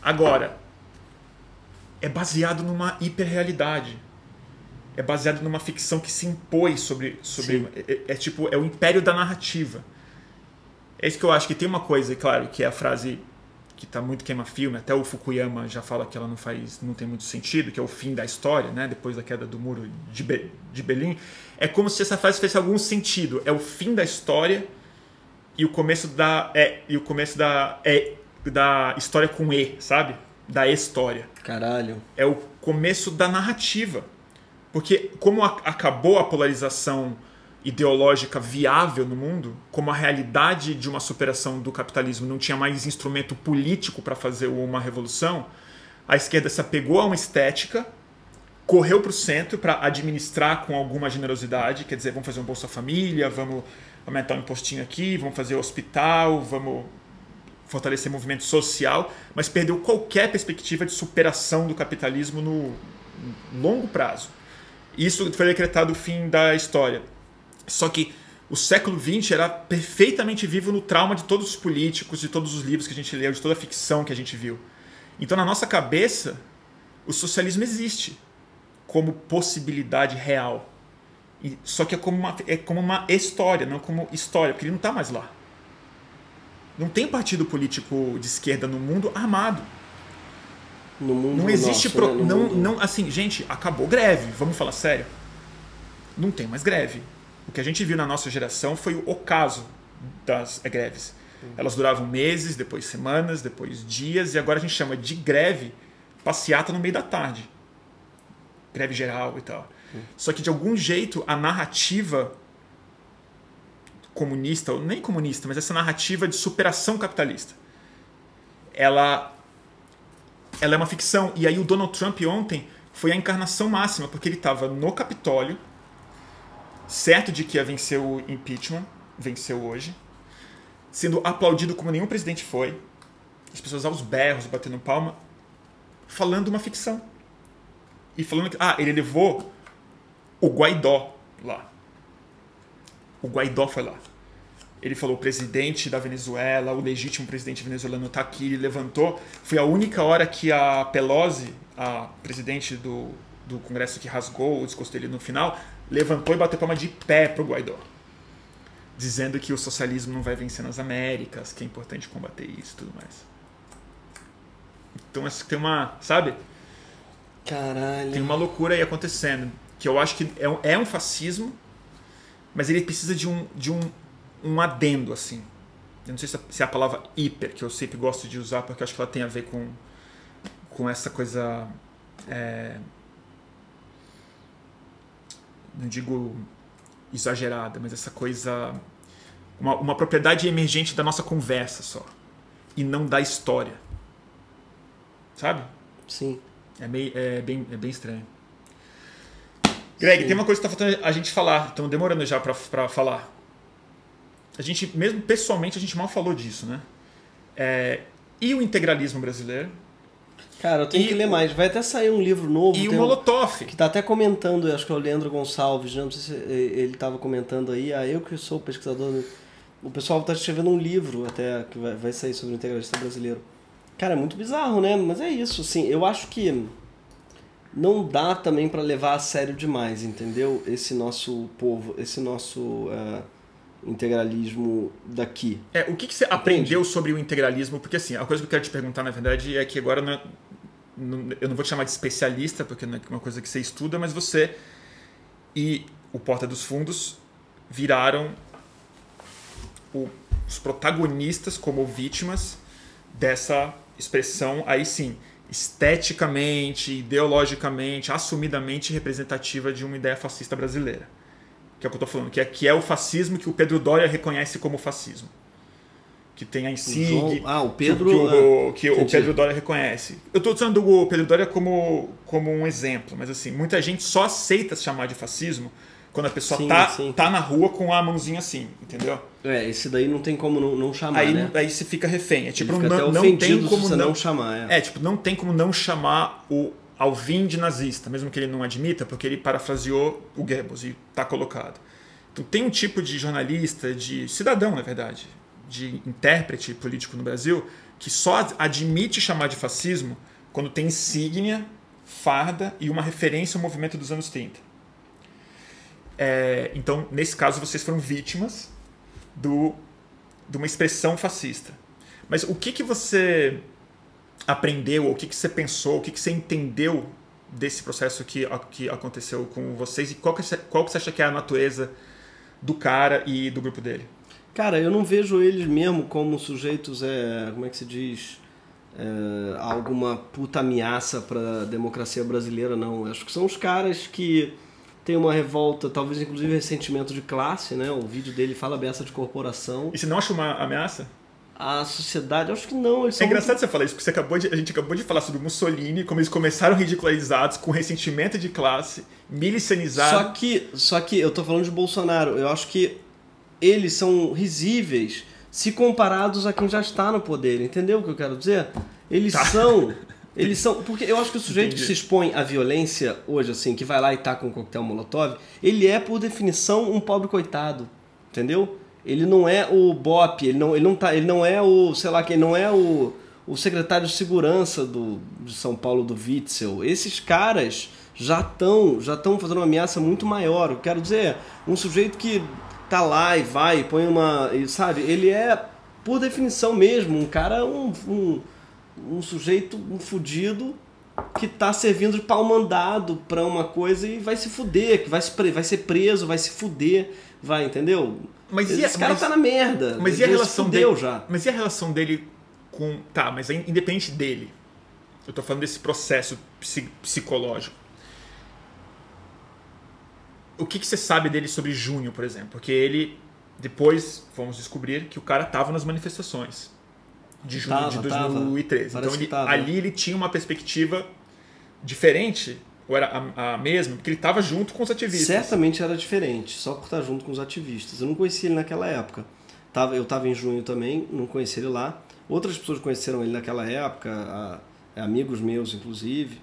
Agora, é baseado numa hiperrealidade. É baseado numa ficção que se impõe sobre. sobre é, é, é, tipo, é o império da narrativa. É isso que eu acho que tem uma coisa, claro, que é a frase que está muito queima-filme, até o Fukuyama já fala que ela não faz, não tem muito sentido, que é o fim da história, né? Depois da queda do muro de, Be de Berlim, é como se essa frase fizesse algum sentido. É o fim da história e o começo da é e o começo da é da história com e, sabe? Da história. Caralho. É o começo da narrativa. Porque como a, acabou a polarização ideológica viável no mundo, como a realidade de uma superação do capitalismo não tinha mais instrumento político para fazer uma revolução, a esquerda se apegou a uma estética, correu para o centro para administrar com alguma generosidade, quer dizer, vamos fazer um Bolsa Família, vamos aumentar um impostinho aqui, vamos fazer hospital, vamos fortalecer movimento social, mas perdeu qualquer perspectiva de superação do capitalismo no longo prazo. Isso foi decretado o fim da história. Só que o século XX era perfeitamente vivo no trauma de todos os políticos, de todos os livros que a gente leu, de toda a ficção que a gente viu. Então, na nossa cabeça, o socialismo existe como possibilidade real. E, só que é como, uma, é como uma história, não como história, porque ele não está mais lá. Não tem partido político de esquerda no mundo armado. No mundo não existe nosso, pro, né? não, não assim gente acabou greve vamos falar sério não tem mais greve o que a gente viu na nossa geração foi o ocaso das greves. Elas duravam meses, depois semanas, depois dias, e agora a gente chama de greve passeata no meio da tarde. Greve geral e tal. Só que de algum jeito a narrativa comunista, ou nem comunista, mas essa narrativa de superação capitalista, ela, ela é uma ficção. E aí o Donald Trump ontem foi a encarnação máxima, porque ele estava no Capitólio certo de que ia vencer o impeachment, venceu hoje, sendo aplaudido como nenhum presidente foi, as pessoas aos berros, batendo palma, falando uma ficção. E falando que, ah, ele levou o Guaidó lá. O Guaidó foi lá. Ele falou: o presidente da Venezuela, o legítimo presidente venezuelano está aqui. Ele levantou. Foi a única hora que a Pelosi, a presidente do, do Congresso que rasgou o discurso dele no final, levantou e bateu palma de pé pro Guaidó. Dizendo que o socialismo não vai vencer nas Américas, que é importante combater isso e tudo mais. Então tem uma. Sabe? Caralho. Tem uma loucura aí acontecendo. Que eu acho que é um, é um fascismo, mas ele precisa de um, de um, um adendo, assim. Eu não sei se é, se é a palavra hiper, que eu sempre gosto de usar, porque eu acho que ela tem a ver com, com essa coisa. É, não digo exagerada, mas essa coisa. Uma, uma propriedade emergente da nossa conversa só. E não da história. Sabe? Sim. É, meio, é, bem, é bem estranho. Greg, Sim. tem uma coisa que está faltando a gente falar. Estamos demorando já para falar. A gente, mesmo pessoalmente, a gente mal falou disso, né? É, e o integralismo brasileiro? Cara, eu tenho e que ler mais. Vai até sair um livro novo. E o Molotov. Que tá até comentando, acho que é o Leandro Gonçalves, não sei se ele estava comentando aí. Ah, eu que sou pesquisador. O pessoal tá escrevendo um livro até que vai sair sobre o integralista brasileiro. Cara, é muito bizarro, né? Mas é isso, assim. Eu acho que não dá também para levar a sério demais, entendeu? Esse nosso povo, esse nosso. Uh, integralismo daqui. É, o que, que você Entende? aprendeu sobre o integralismo? Porque assim, a coisa que eu quero te perguntar, na verdade, é que agora não, é, não, eu não vou te chamar de especialista, porque não é uma coisa que você estuda, mas você e o Porta dos Fundos viraram o, os protagonistas como vítimas dessa expressão, aí sim, esteticamente, ideologicamente, assumidamente representativa de uma ideia fascista brasileira que é o que eu estou falando, que é, que é o fascismo que o Pedro Doria reconhece como fascismo. Que tem a insígnia. Ah, o Pedro. Que, o, que o Pedro Doria reconhece. Eu estou usando o Pedro Doria como, como um exemplo, mas assim, muita gente só aceita se chamar de fascismo quando a pessoa sim, tá, sim. tá na rua com a mãozinha assim, entendeu? É, esse daí não tem como não, não chamar, aí, né? Aí você fica refém. É tipo, não, não tem como não, não, chamar. É. é, tipo, não tem como não chamar o Alvin de nazista, mesmo que ele não admita, porque ele parafraseou o Goebbels e está colocado. Então tem um tipo de jornalista, de cidadão, na verdade, de intérprete político no Brasil, que só admite chamar de fascismo quando tem insígnia farda e uma referência ao movimento dos anos 30. É, então, nesse caso, vocês foram vítimas do, de uma expressão fascista. Mas o que, que você aprendeu, o que, que você pensou, o que, que você entendeu desse processo que, que aconteceu com vocês e qual que, qual que você acha que é a natureza do cara e do grupo dele? Cara, eu não vejo eles mesmo como sujeitos, é, como é que se diz, é, alguma puta ameaça para a democracia brasileira, não. Eu acho que são os caras que têm uma revolta, talvez inclusive ressentimento de classe, né? O vídeo dele fala ameaça de corporação. E você não acha uma ameaça? A sociedade, acho que não. É engraçado muito... você falar isso, porque você acabou de, a gente acabou de falar sobre Mussolini, como eles começaram ridicularizados, com ressentimento de classe, milicianizados. Só que, só que eu tô falando de Bolsonaro, eu acho que eles são risíveis se comparados a quem já está no poder, entendeu o que eu quero dizer? Eles tá. são. Eles são. Porque eu acho que o sujeito Entendi. que se expõe à violência hoje, assim, que vai lá e tá com um coquetel molotov, ele é, por definição, um pobre coitado. Entendeu? Ele não é o BOP, ele não, ele não, tá, ele não é o, sei lá, quem não é o, o secretário de segurança do, de São Paulo do Witzel. Esses caras já estão já estão fazendo uma ameaça muito maior. Eu quero dizer, um sujeito que tá lá e vai, põe uma, sabe, ele é por definição mesmo um cara um, um, um sujeito um fudido que tá servindo de pau mandado para uma coisa e vai se fuder, que vai, se, vai ser preso, vai se fuder, vai, entendeu? Mas Esse a, cara mas, tá na merda. Mas e a relação dele já? Mas e a relação dele com. Tá, mas independente dele. Eu tô falando desse processo psicológico. O que, que você sabe dele sobre junho, por exemplo? Porque ele. Depois fomos descobrir que o cara tava nas manifestações de junho tava, de 2013. Tava. Então ele, ali ele tinha uma perspectiva diferente ou era a, a mesma? Porque ele estava junto com os ativistas. Certamente era diferente, só por estar junto com os ativistas. Eu não conhecia ele naquela época. Tava, eu estava em junho também, não conheci ele lá. Outras pessoas conheceram ele naquela época, a, é, amigos meus, inclusive.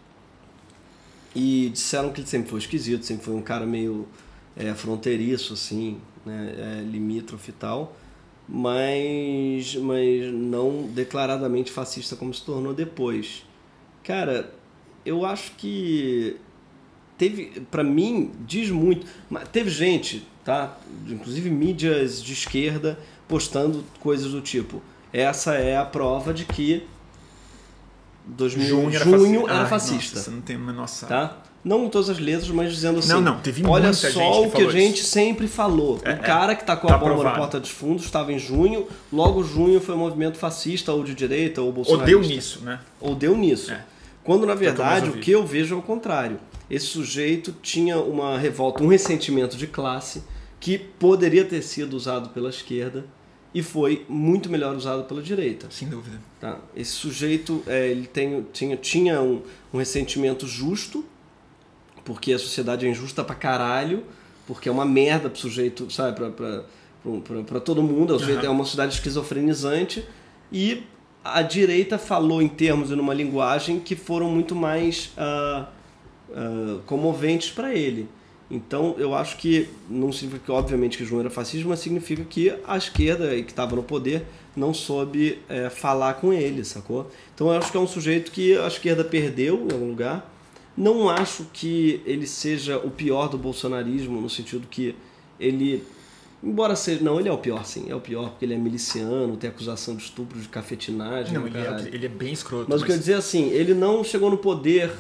E disseram que ele sempre foi esquisito, sempre foi um cara meio é, fronteiriço, assim, né, é, limítrofe e tal. Mas, mas não declaradamente fascista como se tornou depois. Cara, eu acho que teve, para mim, diz muito. Teve gente, tá? Inclusive mídias de esquerda postando coisas do tipo: essa é a prova de que 2000, junho, era, junho fascista. era fascista. Nossa, não tem a menor Tá? Não em todas as letras, mas dizendo assim. Não, não, teve Olha só o que, a gente isso. sempre falou. É, o cara que tacou tá a bomba aprovado. na porta dos fundos estava em junho, logo junho foi um movimento fascista ou de direita ou bolsonarista. Ou deu nisso, né? Ou deu nisso. É. Quando na verdade o que eu vejo é o contrário. Esse sujeito tinha uma revolta, um ressentimento de classe que poderia ter sido usado pela esquerda e foi muito melhor usado pela direita. Sem dúvida. Tá? Esse sujeito é, ele tem, tinha, tinha um, um ressentimento justo, porque a sociedade é injusta pra caralho, porque é uma merda pro sujeito, sabe, pra, pra, pra, pra todo mundo, uhum. é uma sociedade esquizofrenizante, e a direita falou em termos e numa linguagem que foram muito mais uh, uh, comoventes para ele. Então, eu acho que não significa, obviamente, que João era fascismo, mas significa que a esquerda, que estava no poder, não soube é, falar com ele, sacou? Então, eu acho que é um sujeito que a esquerda perdeu em algum lugar. Não acho que ele seja o pior do bolsonarismo, no sentido que ele Embora seja. Não, ele é o pior, sim. É o pior, porque ele é miliciano, tem acusação de estupro, de cafetinagem. Não, ele é, ele é, bem escroto. Mas, mas... o que eu ia dizer assim, ele não chegou no poder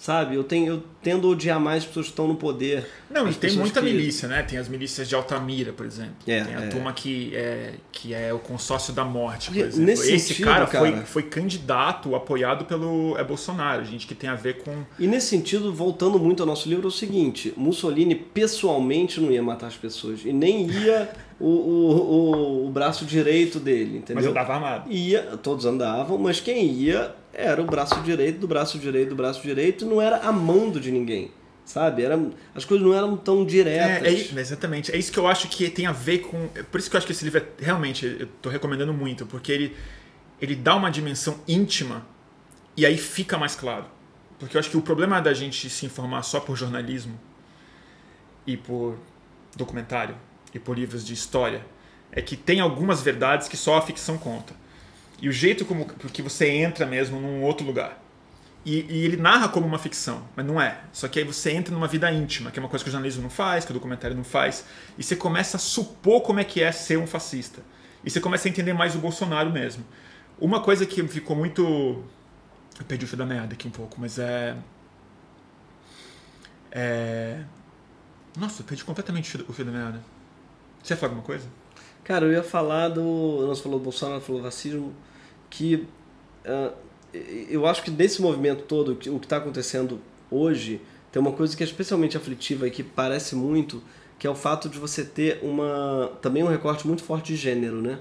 Sabe? Eu, tenho, eu tendo a odiar mais as pessoas que estão no poder. Não, e tem muita que... milícia, né? Tem as milícias de Altamira, por exemplo. É, tem a é. turma que é, que é o consórcio da morte, por exemplo. Nesse Esse sentido, cara, cara, Foi, foi candidato, apoiado pelo é Bolsonaro, gente que tem a ver com. E nesse sentido, voltando muito ao nosso livro, é o seguinte: Mussolini pessoalmente não ia matar as pessoas. E nem ia o, o, o, o braço direito dele, entendeu? Mas andava armado. Ia, todos andavam, mas quem ia era o braço direito do braço direito do braço direito, não era amando de ninguém. Sabe? Era, as coisas não eram tão diretas. É, é, exatamente. É isso que eu acho que tem a ver com. Por isso que eu acho que esse livro é realmente. Eu tô recomendando muito, porque ele, ele dá uma dimensão íntima e aí fica mais claro. Porque eu acho que o problema da gente se informar só por jornalismo e por documentário e por livros de história é que tem algumas verdades que só a ficção conta. E o jeito como que você entra mesmo num outro lugar. E, e, ele narra como uma ficção, mas não é. Só que aí você entra numa vida íntima, que é uma coisa que o jornalismo não faz, que o documentário não faz, e você começa a supor como é que é ser um fascista. E você começa a entender mais o Bolsonaro mesmo. Uma coisa que ficou muito. Eu perdi o fio da meada aqui um pouco, mas é. É. Nossa, eu perdi completamente o fio da meada. Você ia falar alguma coisa? Cara, eu ia falar do. Nós falou Bolsonaro, falou racismo, que. Uh, eu acho que nesse movimento todo, o que está acontecendo hoje, tem uma coisa que é especialmente aflitiva e que parece muito, que é o fato de você ter uma também um recorte muito forte de gênero, né?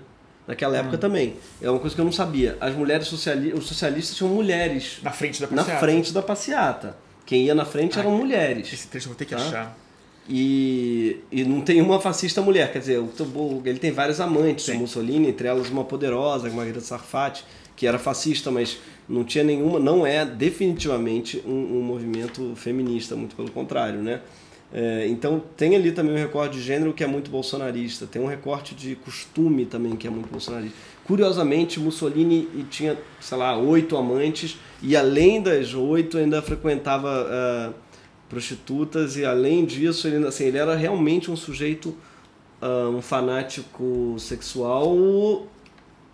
Naquela época hum. também. É uma coisa que eu não sabia. As mulheres socialistas, os socialistas tinham mulheres na frente da passeata. Na frente da passeata. Quem ia na frente Ai, eram mulheres. Esse trecho eu vou ter que tá? achar. E, e não tem uma fascista mulher, quer dizer, ele tem vários amantes, Sim. o Mussolini, entre elas uma poderosa, Margarida Sarfati, que era fascista, mas não tinha nenhuma, não é definitivamente um, um movimento feminista, muito pelo contrário, né? É, então tem ali também um recorte de gênero que é muito bolsonarista, tem um recorte de costume também que é muito bolsonarista. Curiosamente, Mussolini tinha, sei lá, oito amantes e além das oito ainda frequentava uh, prostitutas e além disso ele, assim, ele era realmente um sujeito, uh, um fanático sexual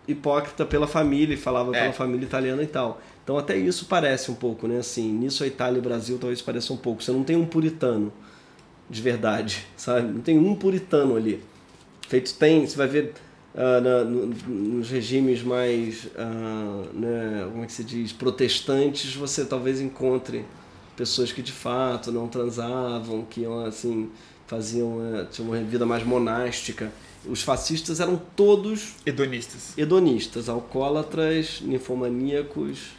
hipócrita pela família e falava é. pela família italiana e tal. Então até isso parece um pouco, né? Assim, nisso a Itália e o Brasil talvez pareça um pouco. Você não tem um puritano de verdade, sabe? Não tem um puritano ali. Feito tem, você vai ver uh, na, no, nos regimes mais, uh, né, como é que se diz, protestantes, você talvez encontre pessoas que de fato não transavam, que assim, faziam, uh, tinham uma vida mais monástica. Os fascistas eram todos hedonistas. Hedonistas, alcoólatras, ninfomaníacos.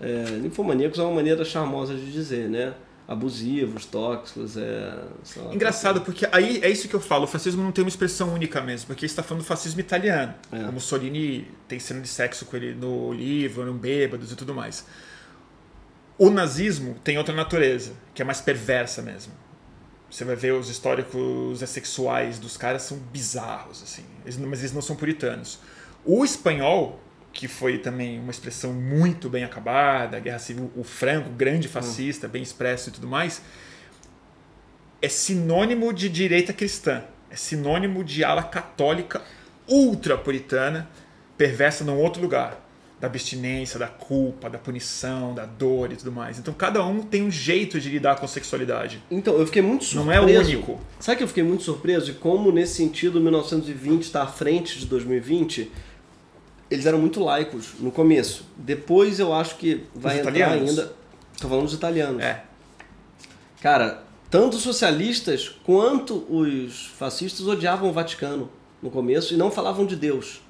É, ninfomaníacos é uma maneira charmosa de dizer, né? abusivos, tóxicos. É, Engraçado, porque aí é isso que eu falo, o fascismo não tem uma expressão única mesmo, porque está falando do fascismo italiano. É. O Mussolini tem cena de sexo com ele no livro, no bêbados e tudo mais. O nazismo tem outra natureza, que é mais perversa mesmo. Você vai ver os históricos sexuais dos caras são bizarros, assim, mas eles não são puritanos. O espanhol que foi também uma expressão muito bem acabada, a Guerra Civil, o Franco, grande hum. fascista, bem expresso e tudo mais, é sinônimo de direita cristã, é sinônimo de ala católica ultra puritana, perversa num outro lugar, da abstinência, da culpa, da punição, da dor e tudo mais. Então cada um tem um jeito de lidar com a sexualidade. Então, eu fiquei muito surpreso. Não é o único. Sabe que eu fiquei muito surpreso de como nesse sentido 1920 está à frente de 2020? eles eram muito laicos no começo. Depois eu acho que vai Os entrar italianos. ainda. Tô falando dos italianos. É. Cara, tanto os socialistas quanto os fascistas odiavam o Vaticano no começo e não falavam de Deus.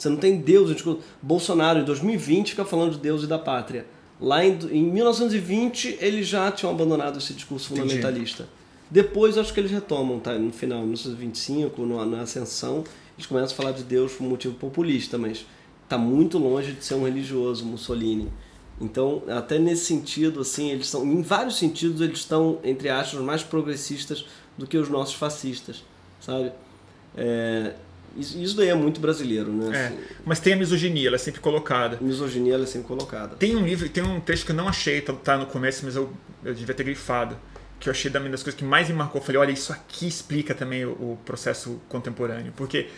Você não tem Deus. Bolsonaro, em 2020, fica falando de Deus e da pátria. Lá em, em 1920, eles já tinham abandonado esse discurso fundamentalista. Entendi. Depois, acho que eles retomam, tá? No final, em 1925, na Ascensão, eles começam a falar de Deus por um motivo populista, mas está muito longe de ser um religioso, Mussolini. Então, até nesse sentido, assim, eles são, em vários sentidos, eles estão, entre aspas, mais progressistas do que os nossos fascistas, sabe? É, isso, isso daí é muito brasileiro, né? É, mas tem a misoginia, ela é sempre colocada. Misoginia, ela é sempre colocada. Tem um livro, tem um texto que eu não achei, tá, tá no começo, mas eu, eu devia ter grifado, que eu achei das coisas que mais me marcou. Eu falei, olha, isso aqui explica também o, o processo contemporâneo, porque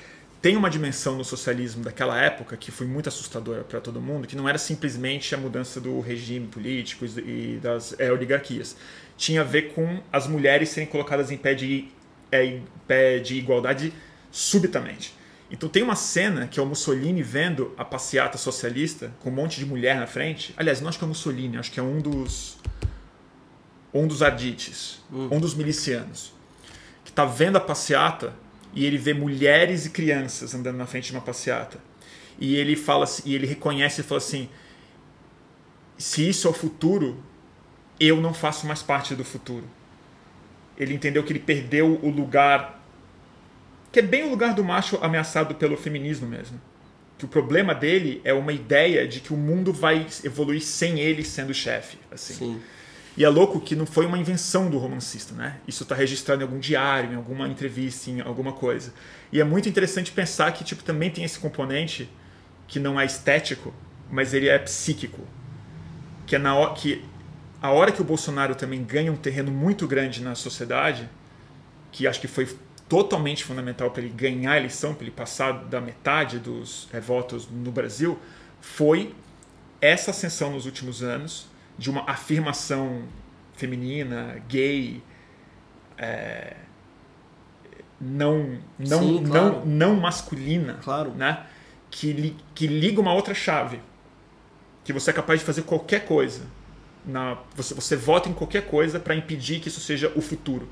tem uma dimensão no socialismo daquela época que foi muito assustadora para todo mundo, que não era simplesmente a mudança do regime político e das é, oligarquias. Tinha a ver com as mulheres serem colocadas em pé de, é, em pé de igualdade subitamente. Então tem uma cena que é o Mussolini vendo a passeata socialista com um monte de mulher na frente. Aliás, não acho que é o Mussolini, acho que é um dos um dos ardites, hum. um dos milicianos, que está vendo a passeata e ele vê mulheres e crianças andando na frente de uma passeata. E ele fala e ele reconhece e fala assim: se isso é o futuro, eu não faço mais parte do futuro. Ele entendeu que ele perdeu o lugar que é bem o lugar do macho ameaçado pelo feminismo mesmo. Que o problema dele é uma ideia de que o mundo vai evoluir sem ele sendo chefe, assim. Sim. E é louco que não foi uma invenção do romancista, né? Isso está registrado em algum diário, em alguma entrevista, em alguma coisa. E é muito interessante pensar que tipo também tem esse componente que não é estético, mas ele é psíquico, que é na hora que a hora que o Bolsonaro também ganha um terreno muito grande na sociedade, que acho que foi totalmente fundamental para ele ganhar a eleição, para ele passar da metade dos é, votos no Brasil, foi essa ascensão nos últimos anos de uma afirmação feminina, gay, é, não não Sim, claro. não não masculina, Claro. né? Que, li, que liga uma outra chave, que você é capaz de fazer qualquer coisa, na você você vota em qualquer coisa para impedir que isso seja o futuro,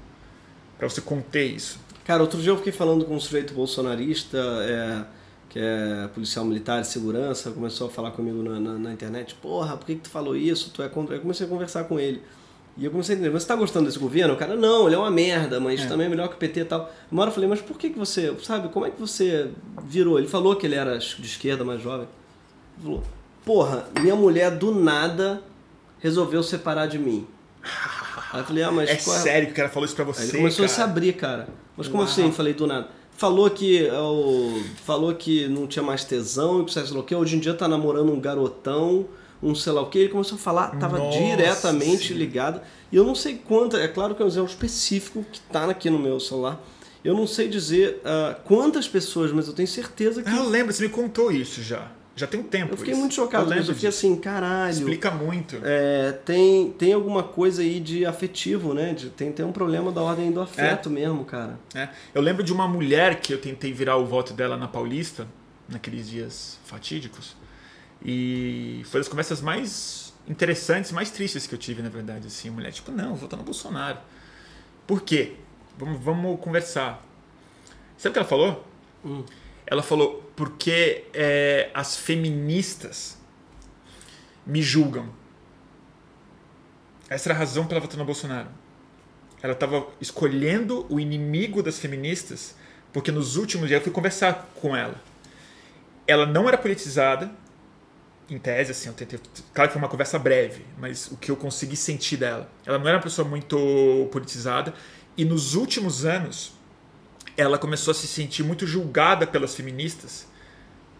para você conter isso. Cara, outro dia eu fiquei falando com um sujeito bolsonarista, é, que é policial militar de segurança, começou a falar comigo na, na, na internet, porra, por que, que tu falou isso? Tu é contra. Eu comecei a conversar com ele. E eu comecei a entender, mas você tá gostando desse governo? O cara, não, ele é uma merda, mas É. também é melhor que o PT e tal. Uma hora eu falei, mas por que, que você, sabe, como é que você virou? Ele falou que ele era de esquerda, mais jovem. Ele falou, porra, minha mulher do nada resolveu separar de mim. Aí eu falei, ah, mas é qual sério que o cara falou isso pra você, Aí ele começou cara? a se abrir, cara. Mas como Uau. assim? Falei do nada. Falou que o falou que não tinha mais tesão e que sei lá o que. Hoje em dia tá namorando um garotão, um sei lá o que. Ele começou a falar, tava Nossa diretamente ligado. E eu não sei quanto, é claro que é um exemplo específico que tá aqui no meu celular. Eu não sei dizer ah, quantas pessoas, mas eu tenho certeza que. Ah, eu lembro, você me contou isso já. Já tem um tempo eu fiquei isso. muito chocado, eu eu fiquei disso. assim, caralho. Explica muito. É, tem, tem alguma coisa aí de afetivo, né? De, tem, tem um problema da ordem do afeto mesmo, cara. É. Eu lembro de uma mulher que eu tentei virar o voto dela na Paulista, naqueles dias fatídicos. E foi das conversas mais interessantes, mais tristes que eu tive, na verdade. Assim, a mulher, tipo, não, votar no Bolsonaro. Por quê? Vamos, vamos conversar. Sabe o que ela falou? Hum. Ela falou, porque é, as feministas me julgam. Essa era a razão pela votar no Bolsonaro. Ela estava escolhendo o inimigo das feministas, porque nos últimos dias eu fui conversar com ela. Ela não era politizada, em tese, assim, eu tentei, claro que foi uma conversa breve, mas o que eu consegui sentir dela. Ela não era uma pessoa muito politizada, e nos últimos anos ela começou a se sentir muito julgada pelas feministas,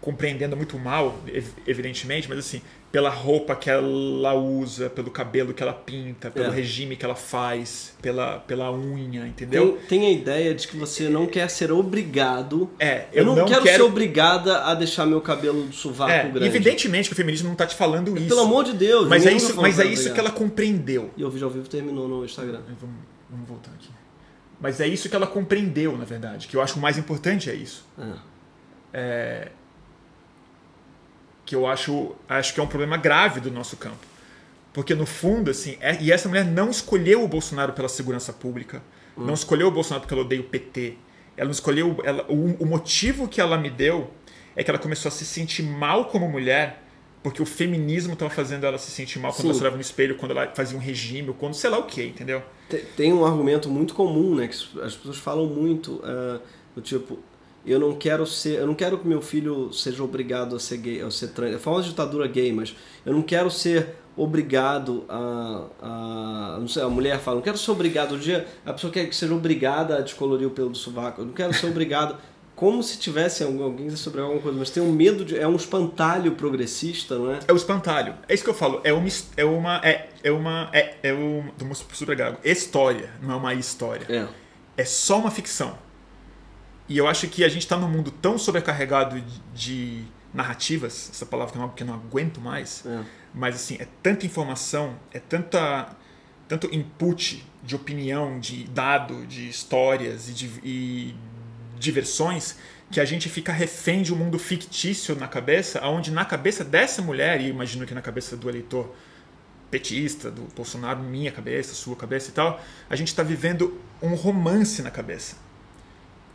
compreendendo muito mal, ev- evidentemente, mas assim, pela roupa que ela usa, pelo cabelo que ela pinta, pelo É. regime que ela faz, pela, pela unha, entendeu? Tem, tem a ideia de que você não quer ser obrigado. É, Eu, não, quero, quero ser obrigada a deixar meu cabelo do sovaco É, grande. evidentemente que o feminismo não tá te falando isso. Pelo amor de Deus. mas é isso, nunca mas é isso que ela compreendeu. E o vídeo ao vivo terminou no Instagram. Vamos, vamos voltar aqui. Mas é isso que ela compreendeu, na verdade. Que eu acho o mais importante é isso. É. Que eu acho, acho que é um problema grave do nosso campo. Porque no fundo, assim, é- e essa mulher não escolheu o Bolsonaro pela segurança pública, não escolheu o Bolsonaro porque ela odeia o PT. Ela não escolheu. Ela, o, motivo que ela me deu é que ela começou a se sentir mal como mulher, porque o feminismo estava fazendo ela se sentir mal quando Sim. ela se olhava no espelho, quando ela fazia um regime, ou quando sei lá o que, entendeu? Te- Tem um argumento muito comum, né? Que as pessoas falam muito, é, do tipo, eu não quero ser, eu não quero que meu filho seja obrigado a ser gay, a ser trans. É a famosa ditadura gay, mas eu não quero ser obrigado a, a não sei, a mulher fala, não quero ser obrigado. Um dia a pessoa quer que seja obrigada a descolorir o pelo do sovaco. Eu não quero ser obrigado. Como se tivesse alguém sobre alguma coisa, mas tem um medo de. É um espantalho progressista, não é? É o espantalho. É isso que eu falo. É uma. É uma. É, é uma. É, é um. Do super gago. História, não é uma história. É. É só uma ficção. E eu acho que a gente está num mundo tão sobrecarregado de, de narrativas, essa palavra que eu não, que eu não aguento mais, É. mas assim, é tanta informação, é tanta, tanto input de opinião, de dado, de histórias e, de, e diversões que a gente fica refém de um mundo fictício na cabeça, onde na cabeça dessa mulher, e imagino que na cabeça do eleitor petista, do Bolsonaro, minha cabeça, sua cabeça e tal, a gente está vivendo um romance na cabeça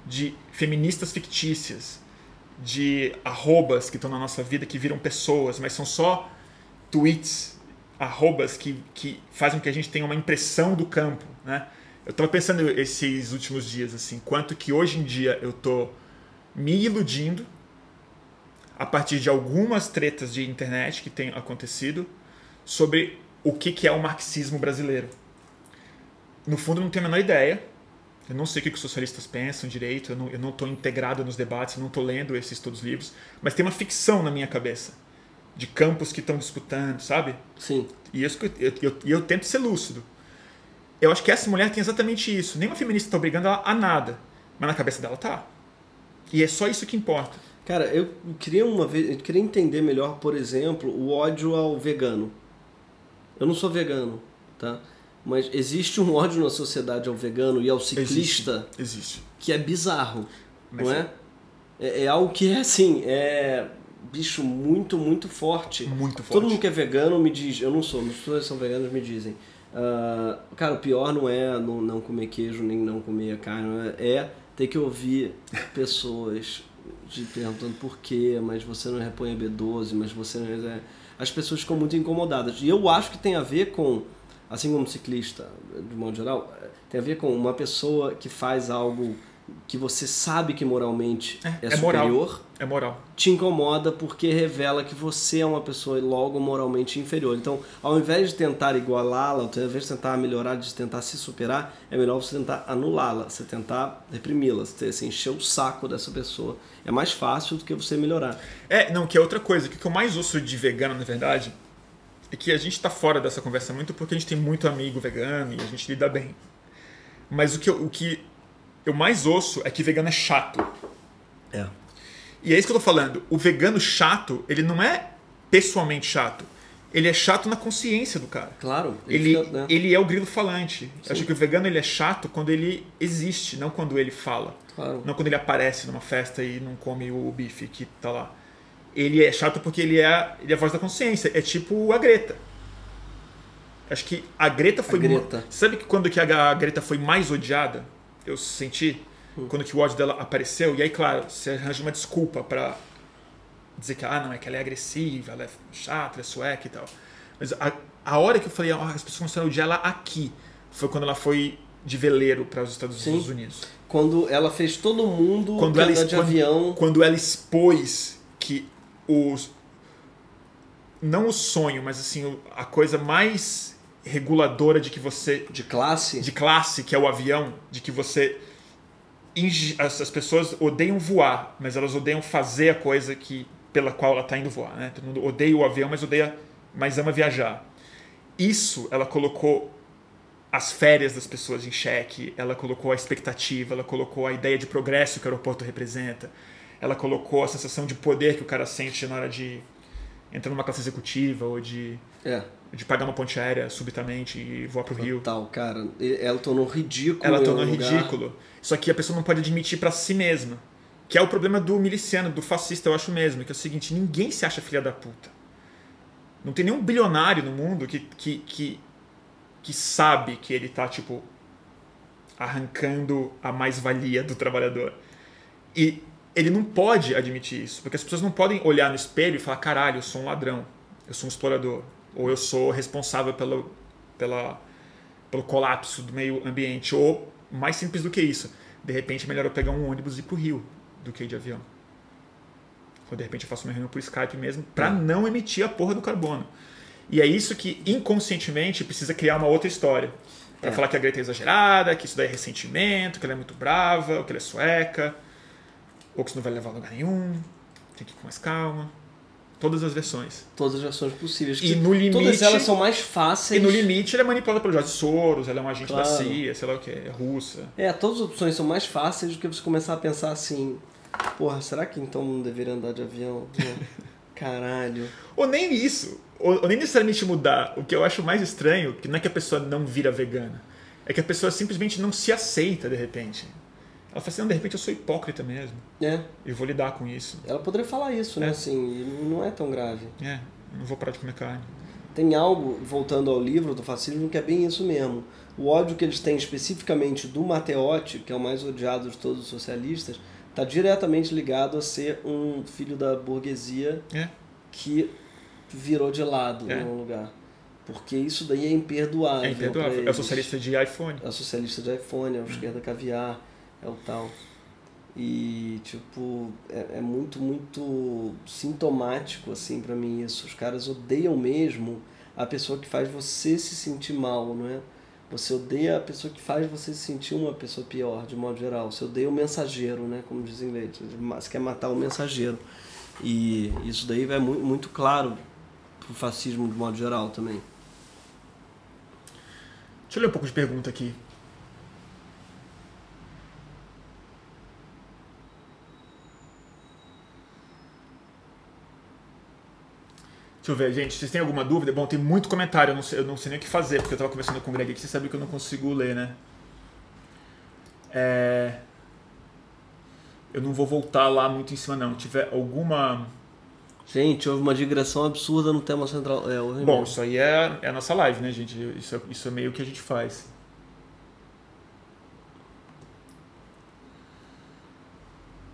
de feministas fictícias, de arrobas que estão na nossa vida que viram pessoas, mas são só tweets, arrobas que, que fazem com que a gente tenha uma impressão do campo, né? Eu estava pensando esses últimos dias assim, quanto que hoje em dia eu tô me iludindo a partir de algumas tretas de internet que têm acontecido sobre o que, que é o marxismo brasileiro. No fundo, eu não tenho a menor ideia. Eu não sei o que, que os socialistas pensam direito, eu não, eu não estou integrado nos debates, eu não estou lendo esses todos livros, mas tem uma ficção na minha cabeça de campos que estão disputando, sabe? Sim. E que eu, eu, eu, tento ser lúcido. Eu acho que essa mulher tem exatamente isso. Nenhuma feminista está obrigando ela a nada, mas na cabeça dela tá. E é só isso que importa. Cara, eu queria uma vez, eu queria entender melhor, por exemplo, o ódio ao vegano. Eu não sou vegano, tá? Mas existe um ódio na sociedade ao vegano e ao ciclista existe, existe. que é bizarro, Mas não é? é? É algo que é assim, é bicho muito, muito forte. Muito forte. Todo mundo que é vegano me diz, eu não sou, mas pessoas que são veganos me dizem. Uh, cara, o pior não é não, não comer queijo nem não comer carne, é ter que ouvir pessoas te perguntando por quê, mas você não repõe a B12, mas você não. É... As pessoas ficam muito incomodadas. E eu acho que tem a ver com, assim como ciclista, de modo geral, tem a ver com uma pessoa que faz algo que você sabe que moralmente é, é, é superior. Moral. É moral. Te incomoda porque revela que você é uma pessoa logo moralmente inferior. Então, ao invés de tentar igualá-la, ao invés de tentar melhorar, de tentar se superar, é melhor você tentar anulá-la, você tentar reprimi-la, você assim, encher o saco dessa pessoa. É mais fácil do que você melhorar. É, não, que é outra coisa. O que eu mais ouço de vegano, na verdade, é que a gente está fora dessa conversa muito porque a gente tem muito amigo vegano e a gente lida bem. Mas o que, o que eu mais ouço é que vegano é chato. É. E é isso que eu tô falando. O vegano chato, ele não é pessoalmente chato. Ele é chato na consciência do cara. Claro. Ele, ele, fica, né? ele é o grilo falante. Eu acho que o vegano ele é chato quando ele existe, não quando ele fala. Claro. Não quando ele aparece numa festa e não come o bife que tá lá. Ele é chato porque ele é, ele é a voz da consciência. É tipo a Greta. Acho que a Greta foi. A Greta. Sabe que quando que a Greta foi mais odiada? Eu senti quando que o ódio dela apareceu. E aí, claro, você arranja uma desculpa para dizer que ah, não, é que ela é agressiva, ela é chata, ela é sueca e tal. Mas a, a hora que eu falei, ah, as pessoas começaram a odiar ela aqui, foi quando ela foi de veleiro para os Estados Sim. Unidos. Quando ela fez todo mundo quando ela, de avião. Quando ela expôs que os. Não o sonho, mas assim, a coisa mais reguladora de que você. De classe? De classe, que é o avião, de que você. As pessoas odeiam voar, mas elas odeiam fazer a coisa que pela qual ela está indo voar. Né? Todo mundo odeia o avião, mas odeia, mas ama viajar. Isso ela colocou as férias das pessoas em xeque, ela colocou a expectativa, ela colocou a ideia de progresso que o aeroporto representa, ela colocou a sensação de poder que o cara sente na hora de entrar numa classe executiva ou de é de pagar uma ponte aérea subitamente e voar pro Rio. Tal, cara. Ela tornou ridículo. Ela tornou ridículo. Só que a pessoa não pode admitir para si mesma. Que é o problema do miliciano, do fascista, eu acho mesmo. Que é o seguinte: ninguém se acha filha da puta. Não tem nenhum bilionário no mundo que, que, que, que sabe que ele tá, tipo, arrancando a mais-valia do trabalhador. E ele não pode admitir isso, porque as pessoas não podem olhar no espelho e falar: caralho, eu sou um ladrão, eu sou um explorador, ou eu sou responsável pelo, pela, pelo colapso do meio ambiente, ou mais simples do que isso, de repente é melhor eu pegar um ônibus e ir pro Rio do que ir de avião. Ou de repente eu faço uma reunião por Skype mesmo para é. não emitir a porra do carbono. E é isso que inconscientemente precisa criar uma outra história. Para é. falar que a Greta é exagerada, que isso daí é ressentimento, que ela é muito brava, ou que ela é sueca, ou que isso não vai levar a lugar nenhum, tem que ir com mais calma. Todas as versões. Todas as versões possíveis. E no limite, todas elas são mais fáceis. E no limite ela é manipulada pelo Jorge Soros, ela é um agente claro. da CIA, sei lá o que, é russa. É, todas as opções são mais fáceis do que você começar a pensar assim, porra, será que então não deveria andar de avião? Caralho. Ou nem isso. Ou, ou nem necessariamente mudar. O que eu acho mais estranho, que não é que a pessoa não vira vegana, é que a pessoa simplesmente não se aceita de repente. Ela fala assim, não, de repente eu sou hipócrita mesmo. É. Eu vou lidar com isso. Ela poderia falar isso, né? É. Assim, não é tão grave. É, não vou parar de comer carne. Tem algo, voltando ao livro do fascismo, que é bem isso mesmo. O ódio que eles têm especificamente do Matteotti, que é o mais odiado de todos os socialistas, está diretamente ligado a ser um filho da burguesia é. que virou de lado é. no lugar. Porque isso daí é imperdoável. É imperdoável. É o socialista de iPhone. É o socialista de iPhone, é o hum. esquerda caviar é o tal. E, tipo, é, é muito, muito sintomático, assim, para mim isso. Os caras odeiam mesmo a pessoa que faz você se sentir mal, não é? Você odeia a pessoa que faz você se sentir uma pessoa pior, de modo geral. Você odeia o mensageiro, né? Como dizem inglês. Você quer matar o mensageiro. E isso daí é muito, muito claro pro fascismo de modo geral também. Deixa eu ler um pouco de pergunta aqui. Deixa eu ver, gente, vocês têm alguma dúvida? Bom, tem muito comentário, eu não sei, eu não sei nem o que fazer, porque eu estava conversando com o Greg aqui, você sabe que eu não consigo ler, né? É... Eu não vou voltar lá muito em cima, não. Se tiver alguma. Gente, houve uma digressão absurda no tema central. É, Bom, isso aí é, é a nossa live, né, gente? Isso, é, isso é meio que a gente faz.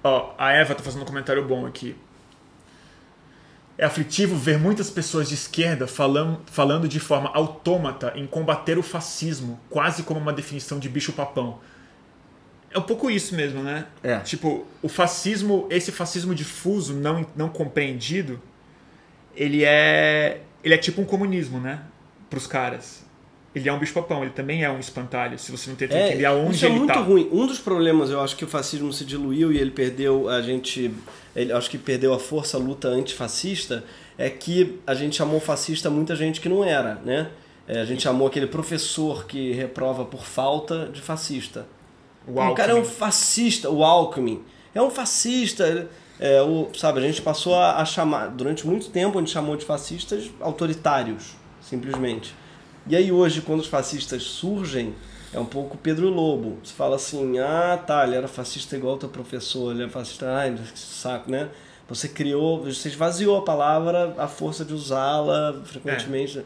Ó, a Eva tá fazendo um comentário bom aqui. É aflitivo ver muitas pessoas de esquerda falando, falando de forma autômata em combater o fascismo, quase como uma definição de bicho-papão. É um pouco isso mesmo, né? É. Tipo, o fascismo, esse fascismo difuso, não, não compreendido, ele é, ele é tipo um comunismo, né? Para os caras. Ele é um bicho-papão, ele também é um espantalho, se você não tenta é, entender aonde isso é ele muito tá. ruim. Um dos problemas, eu acho que o fascismo se diluiu e ele perdeu, a gente, ele acho que perdeu a força a luta antifascista, é que a gente chamou fascista muita gente que não era, né? É, a gente chamou aquele professor que reprova por falta de fascista. O, o cara é um fascista, o Alckmin. É um fascista. É, o, sabe, a gente passou a, a, chamar, durante muito tempo, a gente chamou de fascistas autoritários, simplesmente. E aí hoje, quando os fascistas surgem, é um pouco Pedro Lobo. Você fala assim, ah, tá, ele era fascista igual o teu professor, ele é fascista, ai, que saco, né? Você criou, você esvaziou a palavra, a força de usá-la frequentemente. É.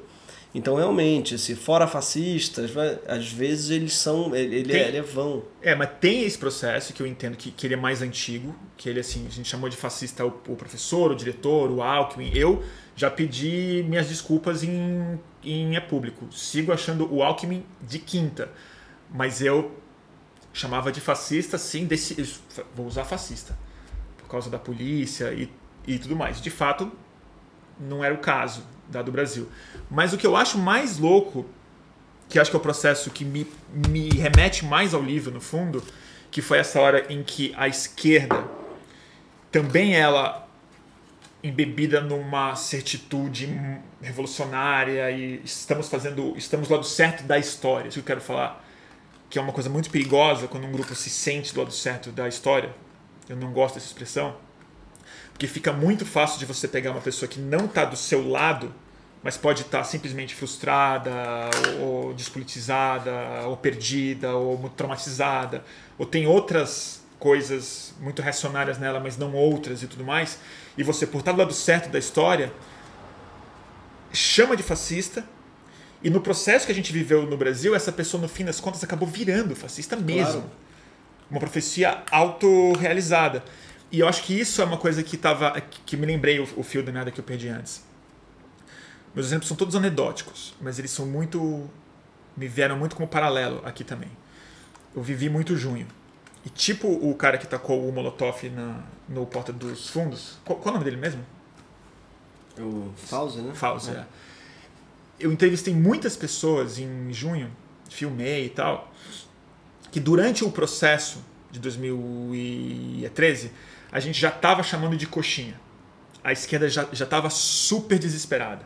Então, realmente, se fora fascistas, às vezes eles são. Ele, tem, é, ele é vão. É, mas tem esse processo que eu entendo que, que ele é mais antigo, que ele, assim, a gente chamou de fascista o, o professor, o diretor, o Alckmin. Eu já pedi minhas desculpas em, em é público. Sigo achando o Alckmin de quinta. Mas eu chamava de fascista, sim, desse, vou usar fascista. Por causa da polícia e, e tudo mais. De fato, não era o caso da do Brasil. Mas o que eu acho mais louco, que acho que é o processo que me, me remete mais ao livro, no fundo, que foi essa hora em que a esquerda, também ela embebida numa certitude revolucionária e estamos fazendo, estamos do lado certo da história, isso que eu quero falar, que é uma coisa muito perigosa quando um grupo se sente do lado certo da história. Eu não gosto dessa expressão, porque fica muito fácil de você pegar uma pessoa que não está do seu lado mas pode estar simplesmente frustrada, ou, ou despolitizada, ou perdida, ou muito traumatizada, ou tem outras coisas muito reacionárias nela, mas não outras e tudo mais, e você, por estar do lado certo da história, chama de fascista, e no processo que a gente viveu no Brasil, essa pessoa, no fim das contas, acabou virando fascista mesmo. Claro. Uma profecia autorrealizada. E eu acho que isso é uma coisa que, tava, que me lembrei o, o fio do nada que eu perdi antes meus exemplos são todos anedóticos, mas eles são muito. me vieram muito como paralelo aqui também. Eu vivi muito junho. E tipo o cara que tacou o Molotov na, no Porta dos Fundos. Qual, qual é o nome dele mesmo? O Fauzi, né? Fauzi, é. é. Eu entrevistei muitas pessoas em junho, filmei e tal, que durante o processo de 2013 a gente já estava chamando de coxinha. A esquerda já estava super desesperada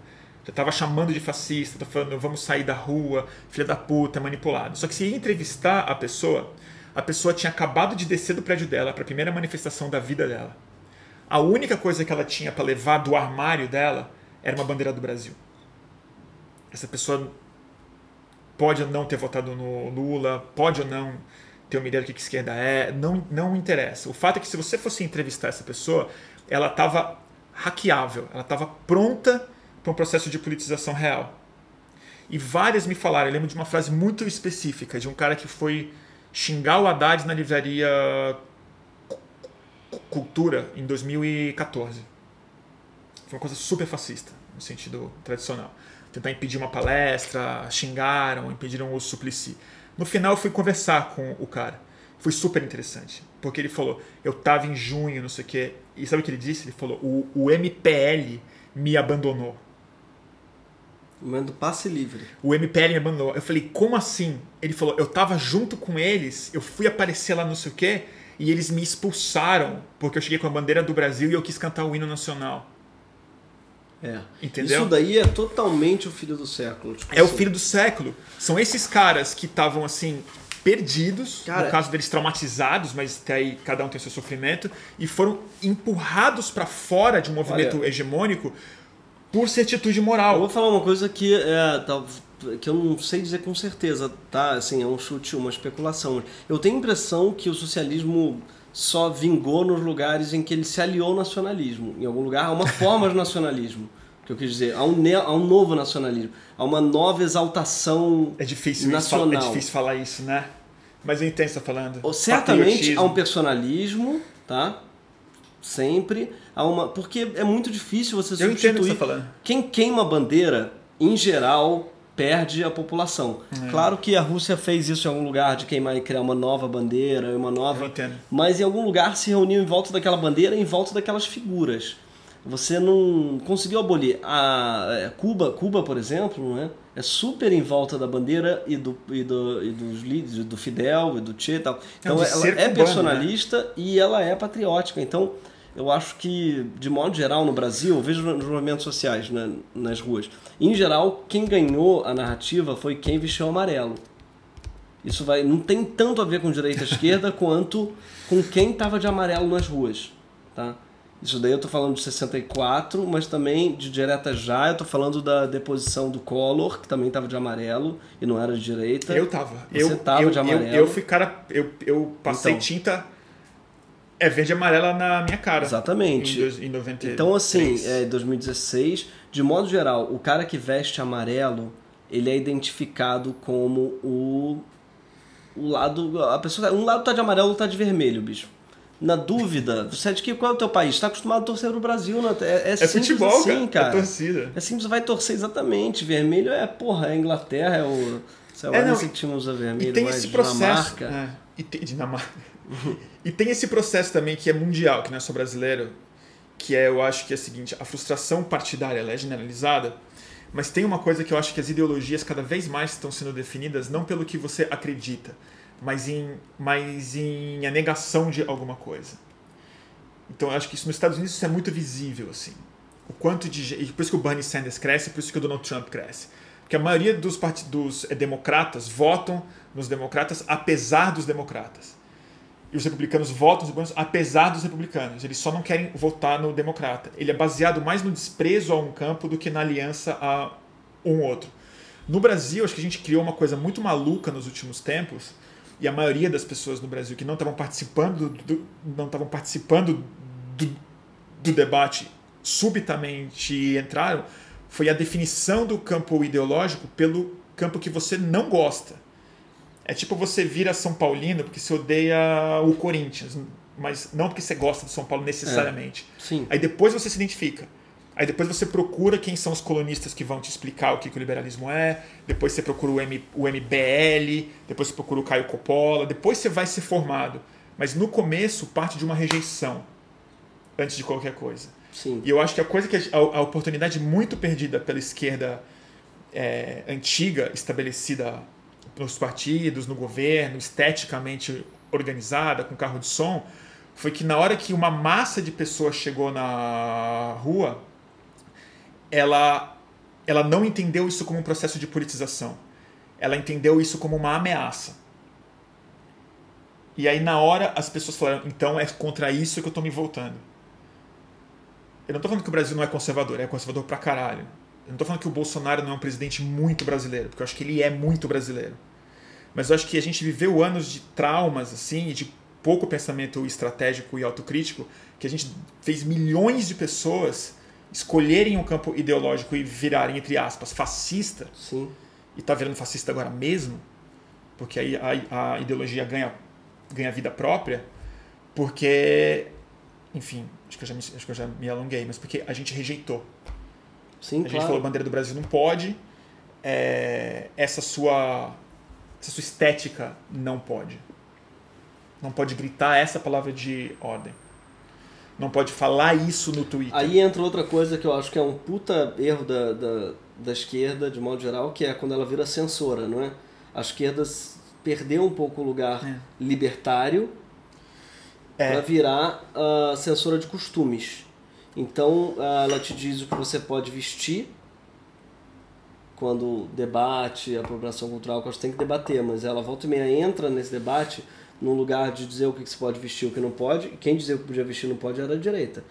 já estava chamando de fascista, tá falando vamos sair da rua, filha da puta, manipulado. Só que se ia entrevistar a pessoa, a pessoa tinha acabado de descer do prédio dela para a primeira manifestação da vida dela. A única coisa que ela tinha para levar do armário dela era uma bandeira do Brasil. Essa pessoa pode ou não ter votado no Lula, pode ou não ter uma ideia do que, que esquerda é, não, não interessa. O fato é que se você fosse entrevistar essa pessoa, ela estava hackeável, ela estava pronta para um processo de politização real. E várias me falaram, eu lembro de uma frase muito específica, de um cara que foi xingar o Haddad na livraria Cultura em 2014. Foi uma coisa super fascista, no sentido tradicional. Tentar impedir uma palestra, xingaram, impediram o suplici. No final eu fui conversar com o cara. Foi super interessante. Porque ele falou, eu estava em junho, não sei o quê. E sabe o que ele disse? Ele falou, o, o MPL me abandonou. Manda passe livre. O MPL me mandou. Eu falei, como assim? Ele falou, eu tava junto com eles, eu fui aparecer lá não sei o quê, e eles me expulsaram porque eu cheguei com a bandeira do Brasil e eu quis cantar o hino nacional. É. Entendeu? Isso daí é totalmente o filho do século. Tipo É o assim. filho do século. São esses caras que estavam assim perdidos, Cara- no caso deles traumatizados, mas até aí cada um tem seu sofrimento, e foram empurrados pra fora de um movimento Olha- hegemônico por certitude Eu moral. vou falar uma coisa que, é, tá- que eu não sei dizer com certeza, tá? Assim, é um chute, uma especulação. Eu tenho a impressão que o socialismo só vingou nos lugares em que ele se aliou ao nacionalismo. Em algum lugar há uma forma de nacionalismo. Que eu quis dizer, há um, ne- há um novo nacionalismo. Há uma nova exaltação É difícil, isso nacional. falar- é difícil falar isso, né? Mas eu entendo o que você tá falando. Certamente Patriotismo. há um personalismo, tá? Sempre. Há uma, porque é muito difícil você Eu entendo o que substituir. você tá falando. Quem queima bandeira, em geral, perde a população. É. Claro que a Rússia fez isso em algum lugar, de queimar e criar uma nova bandeira, uma nova. Mas em algum lugar se reuniu em volta daquela bandeira, em volta daquelas figuras. Você não conseguiu abolir. A é, Cuba, Cuba, por exemplo, não é? é super em volta da bandeira e do, e do, e dos líderes, do Fidel e do Che e tal. Então de ela é cubano, né? personalista e ela é patriótica. Então eu acho que, de modo geral, no Brasil, eu vejo nos movimentos sociais, né, nas ruas, em geral, quem ganhou a narrativa foi quem vestiu amarelo. Isso vai, não tem tanto a ver com direita e esquerda quanto com quem estava de amarelo nas ruas, tá? Isso daí eu tô falando de 64, mas também de direta já, eu tô falando da deposição do Collor, que também estava de amarelo e não era de direita. Eu tava. Você eu, tava eu, de eu- amarelo. Eu, fui cara. Eu, eu passei Então. tinta. É verde e amarela na minha cara. Exatamente. Em, em 93. Então, assim, é 2016, de modo geral, o cara que veste amarelo, ele é identificado como o, o lado. A pessoa, um lado tá de amarelo, outro tá de vermelho, bicho. Na dúvida, você é de que qual é o teu país? Está acostumado a torcer pro Brasil, né? É, é, É simples futebol, assim, cara. cara. É torcida. É simples, vai torcer exatamente. Vermelho é, porra, é a Inglaterra, é o. Sei lá, É, não, time usa vermelho, E tem mas esse processo. Dinamarca. É, e tem, Dinamarca. e tem esse processo também que é mundial, que não é só brasileiro, que é, eu acho que é o seguinte: a frustração partidária é generalizada, mas tem uma coisa que eu acho que as ideologias cada vez mais estão sendo definidas não pelo que você acredita, mas em, mas em a negação de alguma coisa. Então eu acho que isso nos Estados Unidos isso é muito visível, assim. O quanto de e Por isso que o Bernie Sanders cresce, por isso que o Donald Trump cresce. Porque a maioria dos, part... dos eh, democratas votam nos democratas apesar dos democratas. E os republicanos votam nos republicanos apesar dos republicanos. Eles só não querem votar no democrata. Ele é baseado mais no desprezo a um campo do que na aliança a um outro. No Brasil, acho que a gente criou uma coisa muito maluca nos últimos tempos, e a maioria das pessoas no Brasil que não estavam participando do, não estavam participando do, do debate subitamente entraram foi a definição do campo ideológico pelo campo que você não gosta. É tipo você vira São Paulino porque você odeia o Corinthians, mas não porque você gosta do São Paulo necessariamente. Sim. Aí depois você se identifica. Aí depois você procura quem são os colonistas que vão te explicar o que, que o liberalismo é. Depois você procura o, M, o MBL. Depois você procura o Caio Coppola. Depois você vai ser formado. Mas no começo parte de uma rejeição. Antes de qualquer coisa. Sim. E eu acho que a coisa que a, a oportunidade muito perdida pela esquerda é, antiga, estabelecida nos partidos, no governo, esteticamente organizada, com carro de som, foi que na hora que uma massa de pessoas chegou na rua, ela, ela não entendeu isso como um processo de politização. Ela entendeu isso como uma ameaça. E aí, na hora, as pessoas falaram: então é contra isso que eu tô me voltando. Eu não tô falando que o Brasil não é conservador, é conservador pra caralho. Eu não tô falando que o Bolsonaro não é um presidente muito brasileiro, porque eu acho que ele é muito brasileiro. Mas eu acho que a gente viveu anos de traumas, assim, e de pouco pensamento estratégico e autocrítico, que a gente fez milhões de pessoas escolherem um campo ideológico e virarem, entre aspas, fascista, Sim. e tá virando fascista agora mesmo, porque aí a, a ideologia ganha, ganha vida própria, porque, enfim, acho que, eu já me, acho que eu já me alonguei, mas porque a gente rejeitou. Sim, A gente claro. falou bandeira do Brasil não pode, é, essa sua essa sua estética não pode. Não pode gritar essa palavra de ordem. Não pode falar isso no Twitter. Aí entra outra coisa que eu acho que é um puta erro da, da, da esquerda, de modo geral, que é quando ela vira censora, não é? A esquerda perdeu um pouco o lugar é. libertário é. para virar uh, censora de costumes. Então, uh, ela te diz o que você pode vestir quando debate a apropriação cultural, que você tem que debater, mas ela volta e meia entra nesse debate no lugar de dizer o que, que se pode vestir e o que não pode, e quem dizia o que podia vestir e não pode era a direita.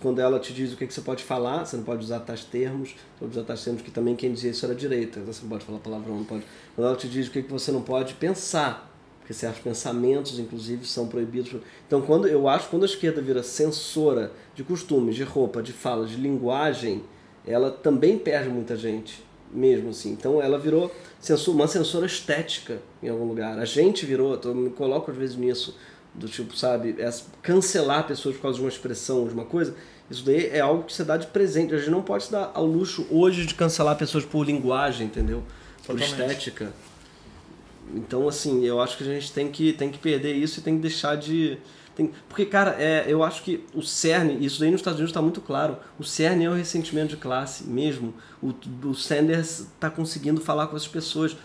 Quando ela te diz o que, que você pode falar, você não pode usar tais termos, pode usar tais termos que também quem dizia isso era a direita, você não pode falar palavrão, não pode. Quando ela te diz o que, que você não pode pensar, porque certos pensamentos, inclusive, são proibidos. Então, quando eu acho que quando a esquerda vira censora de costumes, de roupa, de fala, de linguagem, ela também perde muita gente mesmo assim. Então ela virou censura, uma censura estética em algum lugar. A gente virou, eu me coloco às vezes nisso, do tipo, sabe, é cancelar pessoas por causa de uma expressão, de uma coisa. Isso daí é algo que você dá de presente. A gente não pode se dar ao luxo hoje de cancelar pessoas por linguagem, entendeu? Por Totalmente. estética. Então, assim, eu acho que a gente tem que, tem que perder isso e tem que deixar de tem, porque, cara, é, eu acho que o cerne, isso aí nos Estados Unidos está muito claro, o cerne é o ressentimento de classe mesmo. O, o Sanders está conseguindo falar com as pessoas.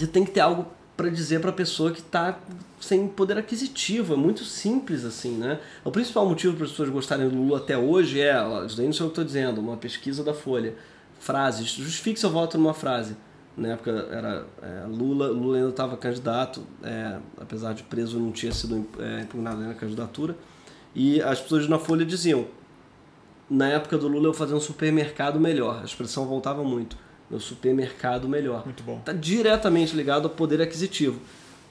E tem que ter algo para dizer para a pessoa que está sem poder aquisitivo. É muito simples assim, né? O principal motivo para as pessoas gostarem do Lula até hoje é, ó, isso daí não sei o que estou dizendo, uma pesquisa da Folha. Frases. Justifique seu voto numa frase na época era é, Lula, Lula ainda estava candidato, é, apesar de preso não tinha sido é, impugnado na candidatura, e as pessoas na Folha diziam, na época do Lula eu fazia um supermercado melhor, a expressão voltava muito, meu supermercado melhor. Muito bom. Está diretamente ligado ao poder aquisitivo.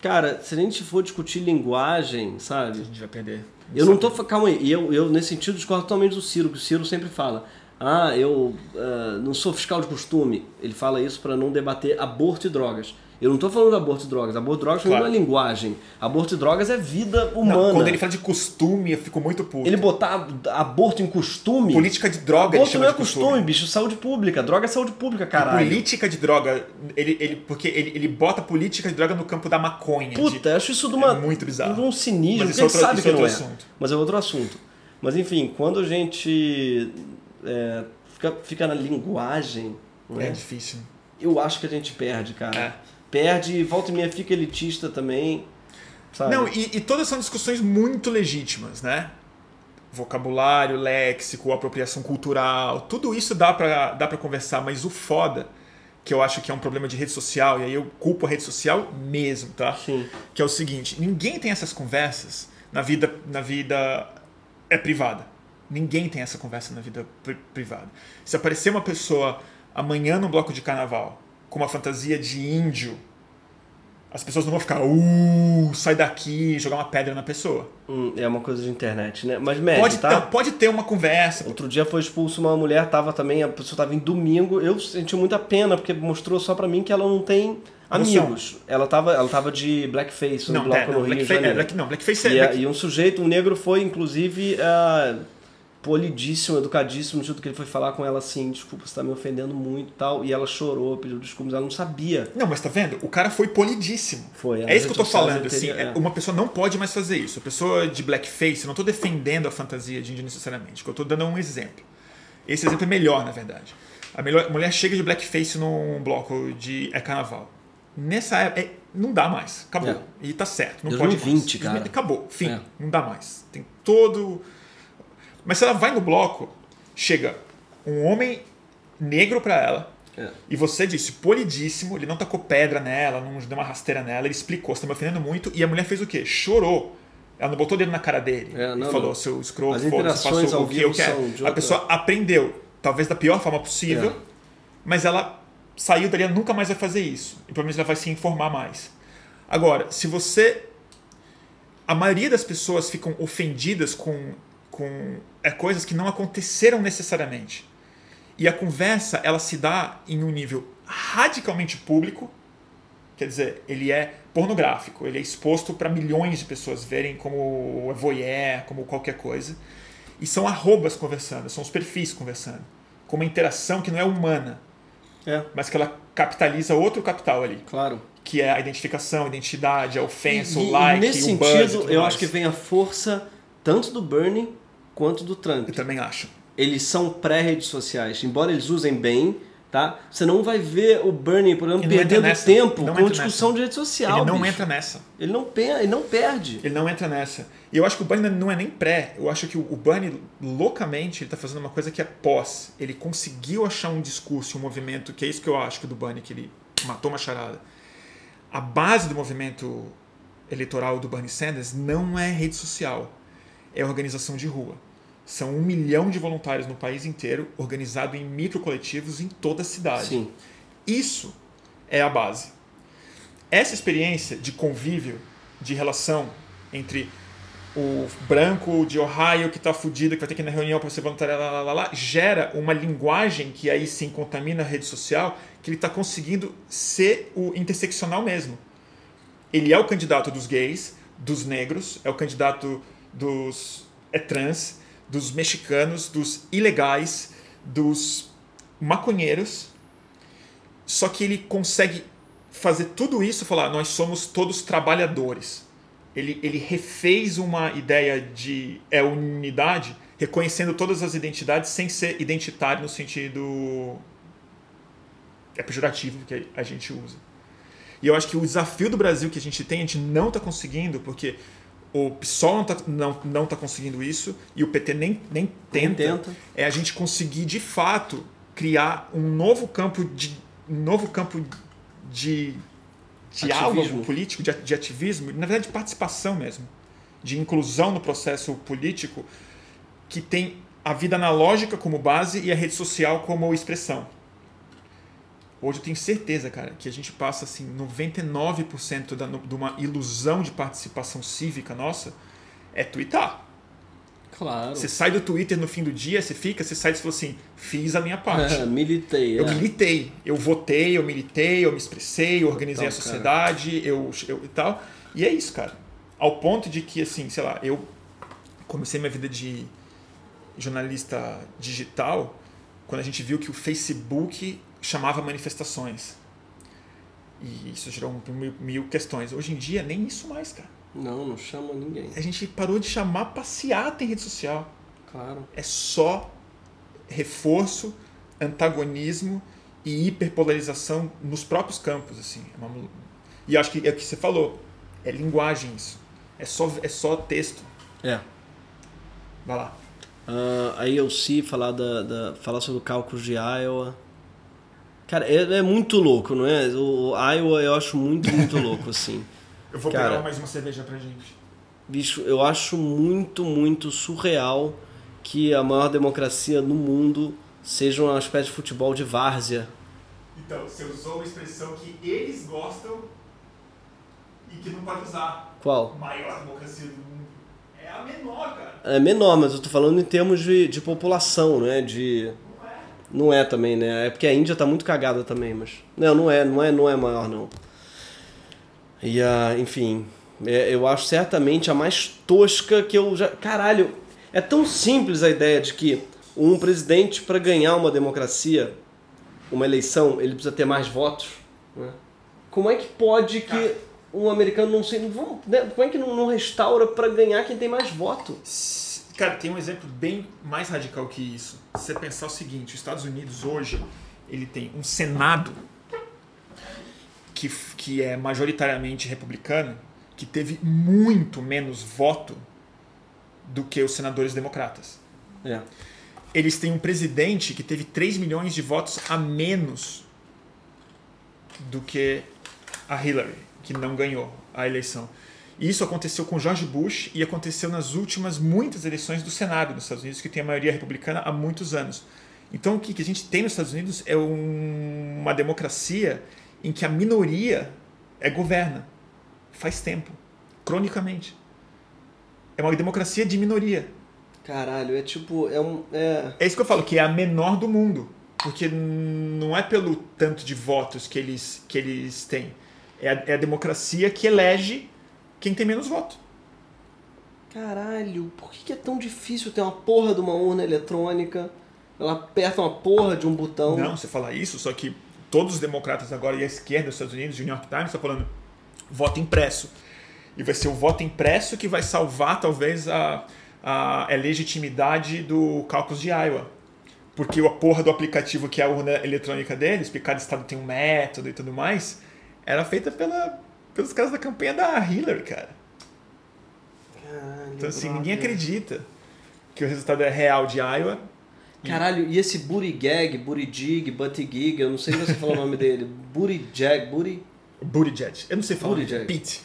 Cara, se a gente for discutir linguagem, sabe? A gente vai perder. Eu não tô. Calma aí, eu, eu nesse sentido discordo totalmente do Ciro, que o Ciro sempre fala ah, eu uh, não sou fiscal de costume. Ele fala isso para não debater aborto e drogas. Eu não estou falando de aborto e drogas. Aborto e drogas claro. não é linguagem. Aborto e drogas é vida humana. Não, quando ele fala de costume, eu fico muito puto. Ele botar aborto em costume. Política de droga, aborto não é costume, costume, bicho. Saúde pública. Droga é saúde pública, caralho. E política de droga, ele, ele, porque ele, ele bota política de droga no campo da maconha. Puta, de, acho isso de uma, é muito bizarro. De um cinismo. Mas isso é outro, sabe isso que é outro não é. assunto. Mas é outro assunto. Mas enfim, quando a gente é, fica, fica na linguagem. É, é difícil. Eu acho que a gente perde, cara. É. Perde e volta e meia fica elitista também. Sabe? Não, e, e todas são discussões muito legítimas, né? Vocabulário, léxico, apropriação cultural, tudo isso dá pra, dá pra conversar, mas o foda, que eu acho que é um problema de rede social, e aí eu culpo a rede social mesmo, tá? Sim. Que é o seguinte: ninguém tem essas conversas na vida, na vida é privada. Ninguém tem essa conversa na vida privada. Se aparecer uma pessoa amanhã num bloco de carnaval com uma fantasia de índio, as pessoas não vão ficar, uh, sai daqui, jogar uma pedra na pessoa. Hum, é uma coisa de internet, né? Mas médio, pode, tá? Não, pode ter uma conversa. Outro dia foi expulso uma mulher, tava também, a pessoa tava em domingo, eu senti muita pena, porque mostrou só para mim que ela não tem amigos. Ela tava, ela tava de blackface no não, bloco é, não, no Rio de Janeiro. É, black, não, blackface é... E, black... e um sujeito, um negro, foi inclusive... Uh, polidíssimo, educadíssimo, no jeito que ele foi falar com ela assim, desculpa, você tá me ofendendo muito e tal, e ela chorou, pediu desculpas, ela não sabia. Não, mas tá vendo? O cara foi polidíssimo. Foi. É isso que eu tô falando, assim, é. uma pessoa não pode mais fazer isso. A pessoa de blackface, eu não tô defendendo a fantasia de índio necessariamente, eu tô dando um exemplo. Esse exemplo é melhor, na verdade. A, melhor, mulher chega de blackface num bloco de é carnaval. Nessa época, é, não dá mais. Acabou. É. E tá certo. Não 2020, pode mais. cara. Acabou. Fim. É. Não dá mais. Tem todo mas se ela vai no bloco, chega um homem negro para ela. É. E você disse, polidíssimo, ele não tacou pedra nela, não deu uma rasteira nela, ele explicou, você tá me ofendendo muito. E a mulher fez o quê? Chorou. Ela não botou o dedo na cara dele. É, não, e falou, não. seu escroto, você passou o que eu quero. A pessoa aprendeu, talvez da pior forma possível, é. mas ela saiu dali, ela nunca mais vai fazer isso. E provavelmente ela vai se informar mais. Agora, se você. A maioria das pessoas ficam ofendidas com com é, coisas que não aconteceram necessariamente. E a conversa ela se dá em um nível radicalmente público, quer dizer, ele é pornográfico, ele é exposto para milhões de pessoas verem como voyeur, como qualquer coisa. E são arrobas conversando, são os perfis conversando, com uma interação que não é humana, é. mas que ela capitaliza outro capital ali. Claro. Que é a identificação, a identidade, a ofensa, e, o like, nesse o sentido, eu mais. acho que vem a força tanto do Bernie quanto do Trump. Eu também acho. eles são pré-redes sociais. Embora eles usem bem, tá? Você não vai ver o Bernie, por exemplo, perdendo tempo com discussão nessa. de rede social. Ele não bicho. entra nessa. Ele não, ele não perde. Ele não entra nessa. E eu acho que o Bernie não é nem pré. Eu acho que o Bernie, loucamente, ele está fazendo uma coisa que é pós. Ele conseguiu achar um discurso, um movimento, que é isso que eu acho que do Bernie, que ele matou uma charada. A base do movimento eleitoral do Bernie Sanders não é rede social, é organização de rua. São um milhão de voluntários no país inteiro, organizado em microcoletivos em toda a cidade. Sim. Isso é a base. Essa experiência de convívio, de relação entre o branco de Ohio que está fudido, que vai ter que ir na reunião para ser voluntário, lá, lá, lá, lá, gera uma linguagem que aí sim contamina a rede social, que ele está conseguindo ser o interseccional mesmo. Ele é o candidato dos gays, dos negros, é o candidato dos é trans, dos mexicanos, dos ilegais, dos maconheiros. Só que ele consegue fazer tudo isso falar: nós somos todos trabalhadores. Ele, ele refez uma ideia de é unidade, reconhecendo todas as identidades sem ser identitário no sentido é pejorativo que a gente usa. E eu acho que o desafio do Brasil que a gente tem, a gente não está conseguindo, porque o PSOL não está não, não tá conseguindo isso e o PT nem, nem tenta, nem tenta, é a gente conseguir de fato criar um novo campo de um novo campo de diálogo ativismo. político, de, de ativismo, na verdade de participação mesmo, de inclusão no processo político que tem a vida analógica como base e a rede social como expressão. Hoje eu tenho certeza, cara, que a gente passa assim 99% da, de uma ilusão de participação cívica nossa é twittar. Claro. Você sai do Twitter no fim do dia, você fica, você sai e fala assim, fiz a minha parte. militei. Eu é. militei. Eu votei, eu militei, eu me expressei, eu organizei então, a sociedade, eu, eu e tal. E é isso, cara. Ao ponto de que, assim, sei lá, eu comecei minha vida de jornalista digital quando a gente viu que o Facebook chamava manifestações. E isso gerou mil, mil questões. Hoje em dia, nem isso mais, cara. Não, não chama ninguém. A gente parou de chamar passeata em rede social. Claro. É só reforço, antagonismo e hiperpolarização nos próprios campos, assim. É uma... E acho que é o que você falou. É linguagem isso. É só, é só texto. É. Vai lá. Uh, a IOC falar, da, da, falar sobre o cálculo de Iowa. Cara, é, é, muito louco, não é? O Iowa eu acho muito, muito louco, assim. Eu vou Cara, pegar mais uma cerveja pra gente. Bicho, eu acho muito, muito surreal que a maior democracia no mundo seja uma espécie de futebol de várzea. Então, você usou uma expressão que eles gostam e que não pode usar. Qual? Maior democracia do mundo. É a menor, cara. É menor, mas eu tô falando em termos de, de população, né? De não é também, né? É porque a Índia tá muito cagada também, mas. Não, não é, não é, não é maior, não. E a, enfim, é, eu acho certamente a mais tosca que eu já. Caralho, é tão simples a ideia de que um presidente, para ganhar uma democracia, uma eleição, ele precisa ter mais votos. Né? Como é que pode que um americano não sei. Né? Como é que não, não restaura para ganhar quem tem mais voto? Cara, tem um exemplo bem mais radical que isso. Você pensar o seguinte, os Estados Unidos hoje, ele tem um Senado que, que é majoritariamente republicano, que teve muito menos voto do que os senadores democratas. É. Eles têm um presidente que teve 3 milhões de votos a menos do que a Hillary, que não ganhou a eleição. Isso aconteceu com George Bush e aconteceu nas últimas muitas eleições do Senado dos Estados Unidos, que tem a maioria republicana há muitos anos. Então, o que a gente tem nos Estados Unidos é um, uma democracia em que a minoria é governa faz tempo, cronicamente. É uma democracia de minoria. Caralho, é tipo. É, um, é... é isso que eu falo, que é a menor do mundo. Porque não é pelo tanto de votos que eles, que eles têm. É a, é a democracia que elege quem tem menos voto. Caralho, por que, é tão difícil ter uma porra de uma urna eletrônica? Ela aperta uma porra de um botão. Não, você fala isso, só que todos os democratas agora e a esquerda dos Estados Unidos, o New York Times, está falando voto impresso. E vai ser o voto impresso que vai salvar, talvez, a, a, é legitimidade do caucus de Iowa. Porque a porra do aplicativo que é a urna eletrônica deles, porque cada estado tem um método e tudo mais, era feita pela, pelos caras da campanha da Hillary, cara. Caralho, Então, assim, brother. ninguém acredita que o resultado é real de Iowa. Caralho, e esse Booty Gag, Booty Jig, Butty Gig, eu não sei se você falou o nome dele. Booty Jag, Booty. Buttigieg. Eu não sei falar. Buttigieg. Pete.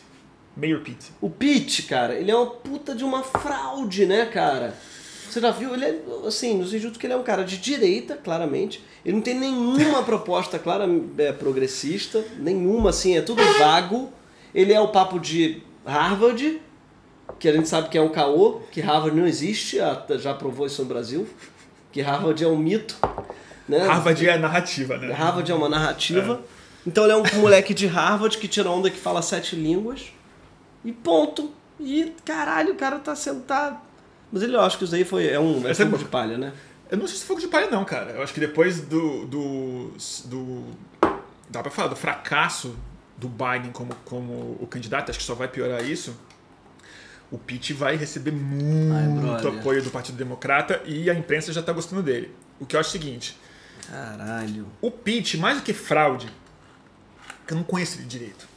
Mayor Pete. O Pete, cara, ele é uma puta de uma fraude, né, cara? Você já viu? Ele é, assim, no sentido que ele é um cara de direita, claramente. Ele não tem nenhuma proposta clara é, progressista, nenhuma, assim, é tudo vago. Ele é o papo de Harvard, que a gente sabe que é um caô, que Harvard não existe, já provou isso no Brasil, que Harvard é um mito. Né? Harvard é narrativa, né? Harvard é uma narrativa. Então ele é um moleque de Harvard que tira onda que fala sete línguas. E ponto. E caralho, o cara tá sendo. Tá... Mas ele eu acho que isso aí foi, é um é é fogo de palha, né? Eu não sei se fogo de palha, não, cara. Eu acho que depois do. do. do dá pra falar, do fracasso do Biden como, como o candidato, acho que só vai piorar isso. O Pete vai receber muito brother. apoio do Partido Democrata e a imprensa já tá gostando dele. O que eu acho o seguinte: Caralho. o Pete, mais do que fraude, que eu não conheço ele direito.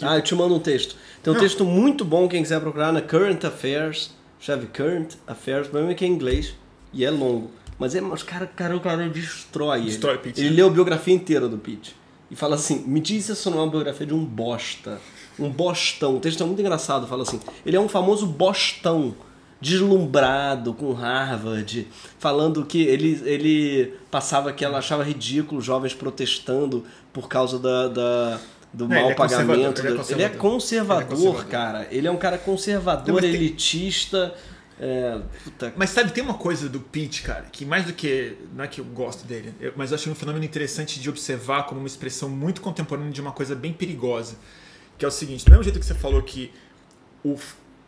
Ah, eu te mando um texto. Tem um Não. texto muito bom, quem quiser procurar, na Current Affairs. Chave Current Affairs, o problema é que é em inglês e é longo. Mas é, os cara, cara, o cara destrói ele. Destrói o Pete. Ele leu a biografia inteira do Pete. E fala assim: me diz se isso não é uma biografia de um bosta. Um bostão. O texto é muito engraçado. Fala assim: ele é um famoso bostão. Deslumbrado com Harvard, falando que ele, ele passava que ela achava ridículo jovens protestando por causa da, da- do ele mau é conservador, pagamento. ele é Ele é Ele é conservador. cara. Ele é um cara conservador, Não, mas tem- elitista. É, puta, Mas sabe, tem uma coisa do Pete, cara, que mais do que. Não é que eu gosto dele, eu- mas eu acho um fenômeno interessante de observar como uma expressão muito contemporânea de uma coisa bem perigosa. Que é o seguinte: do mesmo jeito que você falou que o,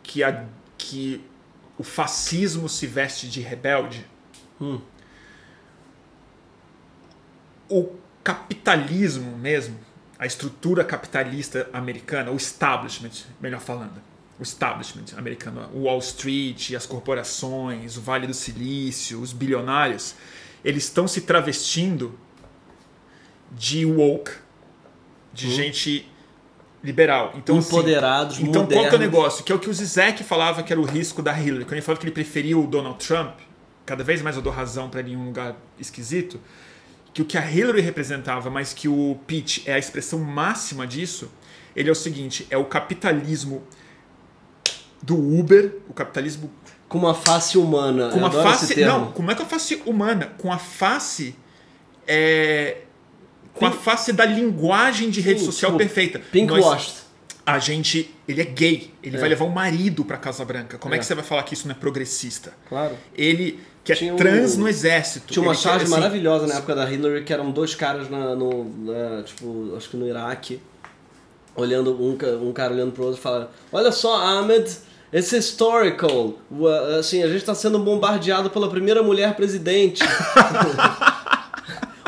que a, que o fascismo se veste de rebelde, Hum. o capitalismo mesmo, a estrutura capitalista americana, o establishment, melhor falando, o establishment americano, o Wall Street, as corporações, o Vale do Silício, os bilionários, eles estão se travestindo de woke, de gente liberal. Então, assim, Empoderados, então, qual que é o modernos. negócio? Que é o que o Zizek falava que era o risco da Hillary. Quando ele falava que ele preferia o Donald Trump, cada vez mais eu dou razão para ele em um lugar esquisito, que o que a Hillary representava, mas que o Pete é a expressão máxima disso, ele é o seguinte, é o capitalismo do Uber, o capitalismo com uma face humana. com uma face, não, como é que a face humana, com a face é, com a Pink- face da linguagem de rede Sim, social tipo, perfeita. Pink Nós- washed. a gente, ele é gay, ele É. vai levar o marido pra Casa Branca. Como é. É. que você vai falar que isso não é progressista? Claro. Ele que é Tinha um- trans no exército. Tinha uma ele, charge assim, maravilhosa na época da Hillary, que eram dois caras na, no, na- tipo, acho que no Iraque, olhando, um, um cara olhando pro outro e falando, olha só, Ahmed, it's historical. Assim, a gente tá sendo bombardeado pela primeira mulher presidente.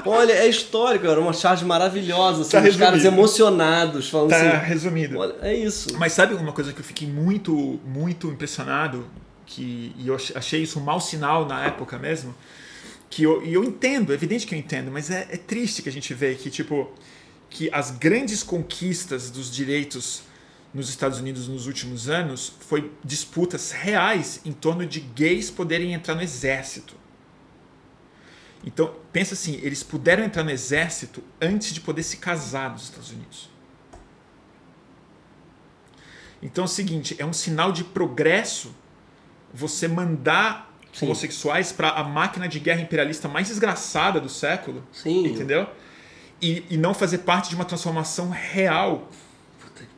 olha, é histórico, era uma charge maravilhosa, assim, Tá os caras emocionados, falando Tá assim, resumido. olha, é isso. Mas sabe uma coisa que eu fiquei muito, muito impressionado, que, e eu ach- achei isso um mau sinal na época mesmo, que eu, e eu entendo, é evidente que eu entendo, mas é, é triste que a gente vê que, tipo, que as grandes conquistas dos direitos nos Estados Unidos nos últimos anos foi disputas reais em torno de gays poderem entrar no exército. Então, pensa assim, eles puderam entrar no exército antes de poder se casar nos Estados Unidos. Então é o seguinte, é um sinal de progresso você mandar Sim. homossexuais para a máquina de guerra imperialista mais desgraçada do século, Sim. entendeu? E, e não fazer parte de uma transformação real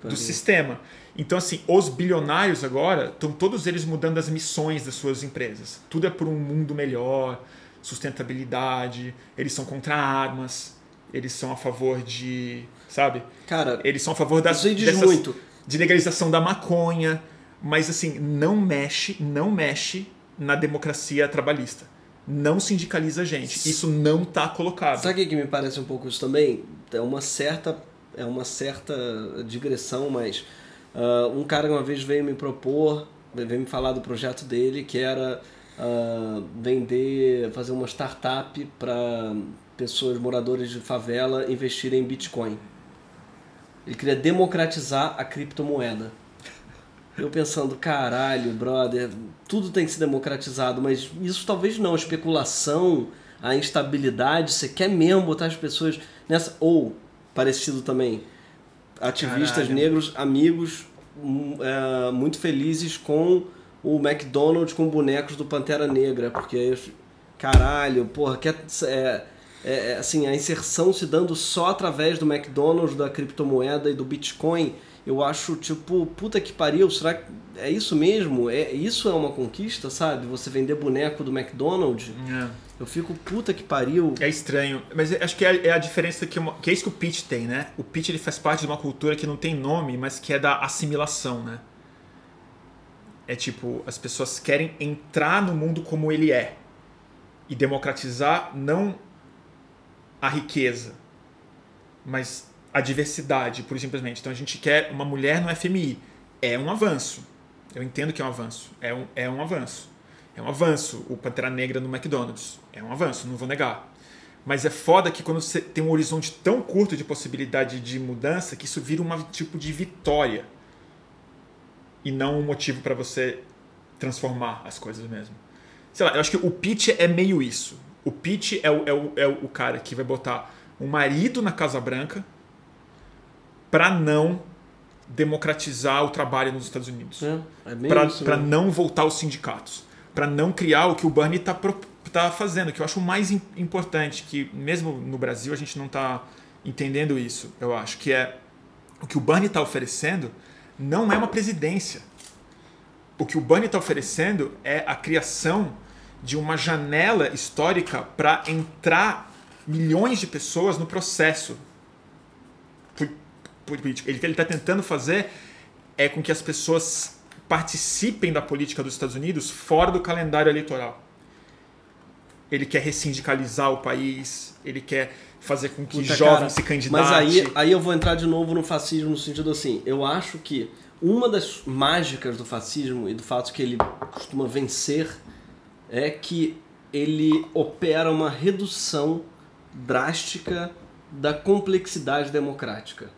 do sistema. Então, assim, os bilionários agora estão todos eles mudando as missões das suas empresas. Tudo é por um mundo melhor, sustentabilidade, eles são contra armas, eles são a favor de. Sabe? Cara, Eles são a favor das, dessas- muito. de legalização da maconha, mas assim, não mexe, não mexe na democracia trabalhista. Não sindicaliza a gente. Isso não está colocado. Sabe o que me parece um pouco isso também? É uma certa, é uma certa digressão, mas ah, um cara uma vez veio me propor veio me falar do projeto dele, que era uh, vender, fazer uma startup para pessoas moradores de favela investirem em Bitcoin. Ele queria democratizar a criptomoeda. Eu pensando, caralho, brother, tudo tem que ser democratizado, mas isso talvez não. A especulação, a instabilidade, você quer mesmo botar as pessoas nessa. Ou, parecido também, ativistas caralho. negros, amigos, é, muito felizes com o McDonald's com bonecos do Pantera Negra, porque, caralho, porra, quer. É, é, é, assim, a inserção se dando só através do McDonald's, da criptomoeda e do Bitcoin eu acho, tipo, puta que pariu, será que é isso mesmo? É, isso é uma conquista, sabe? Você vender boneco do McDonald's? É. Eu fico, puta que pariu. É estranho, mas acho que é, é a diferença que, que é isso que o pitch tem, né? O pitch ele faz parte de uma cultura que não tem nome, mas que é da assimilação, né? É tipo, as pessoas querem entrar no mundo como ele é e democratizar não a riqueza, mas a diversidade, por simplesmente. Então a gente quer uma mulher no FMI. É um avanço. Eu entendo que é um avanço. É um, é um avanço. É um avanço o Pantera Negra no McDonald's. É um avanço, não vou negar. Mas é foda que quando você tem um horizonte tão curto de possibilidade de mudança, que isso vira um tipo de vitória. E não um motivo para você transformar as coisas mesmo. Sei lá, eu acho que o pitch é meio isso. O pitch é o, é o, é o cara que vai botar um marido na Casa Branca para não democratizar o trabalho nos Estados Unidos. É, é para não voltar aos sindicatos. Para não criar o que o Bernie está tá fazendo, que eu acho o mais importante, que mesmo no Brasil a gente não está entendendo isso, eu acho, que é o que o Bernie está oferecendo não é uma presidência. O que o Bernie está oferecendo é a criação de uma janela histórica para entrar milhões de pessoas no processo político. Ele está tentando fazer é com que as pessoas participem da política dos Estados Unidos fora do calendário eleitoral. Ele quer ressindicalizar o país, ele quer fazer com que Puta, jovens cara, se candidatem. Mas aí, aí eu vou entrar de novo no fascismo no sentido assim, eu acho que uma das mágicas do fascismo e do fato que ele costuma vencer é que ele opera uma redução drástica da complexidade democrática.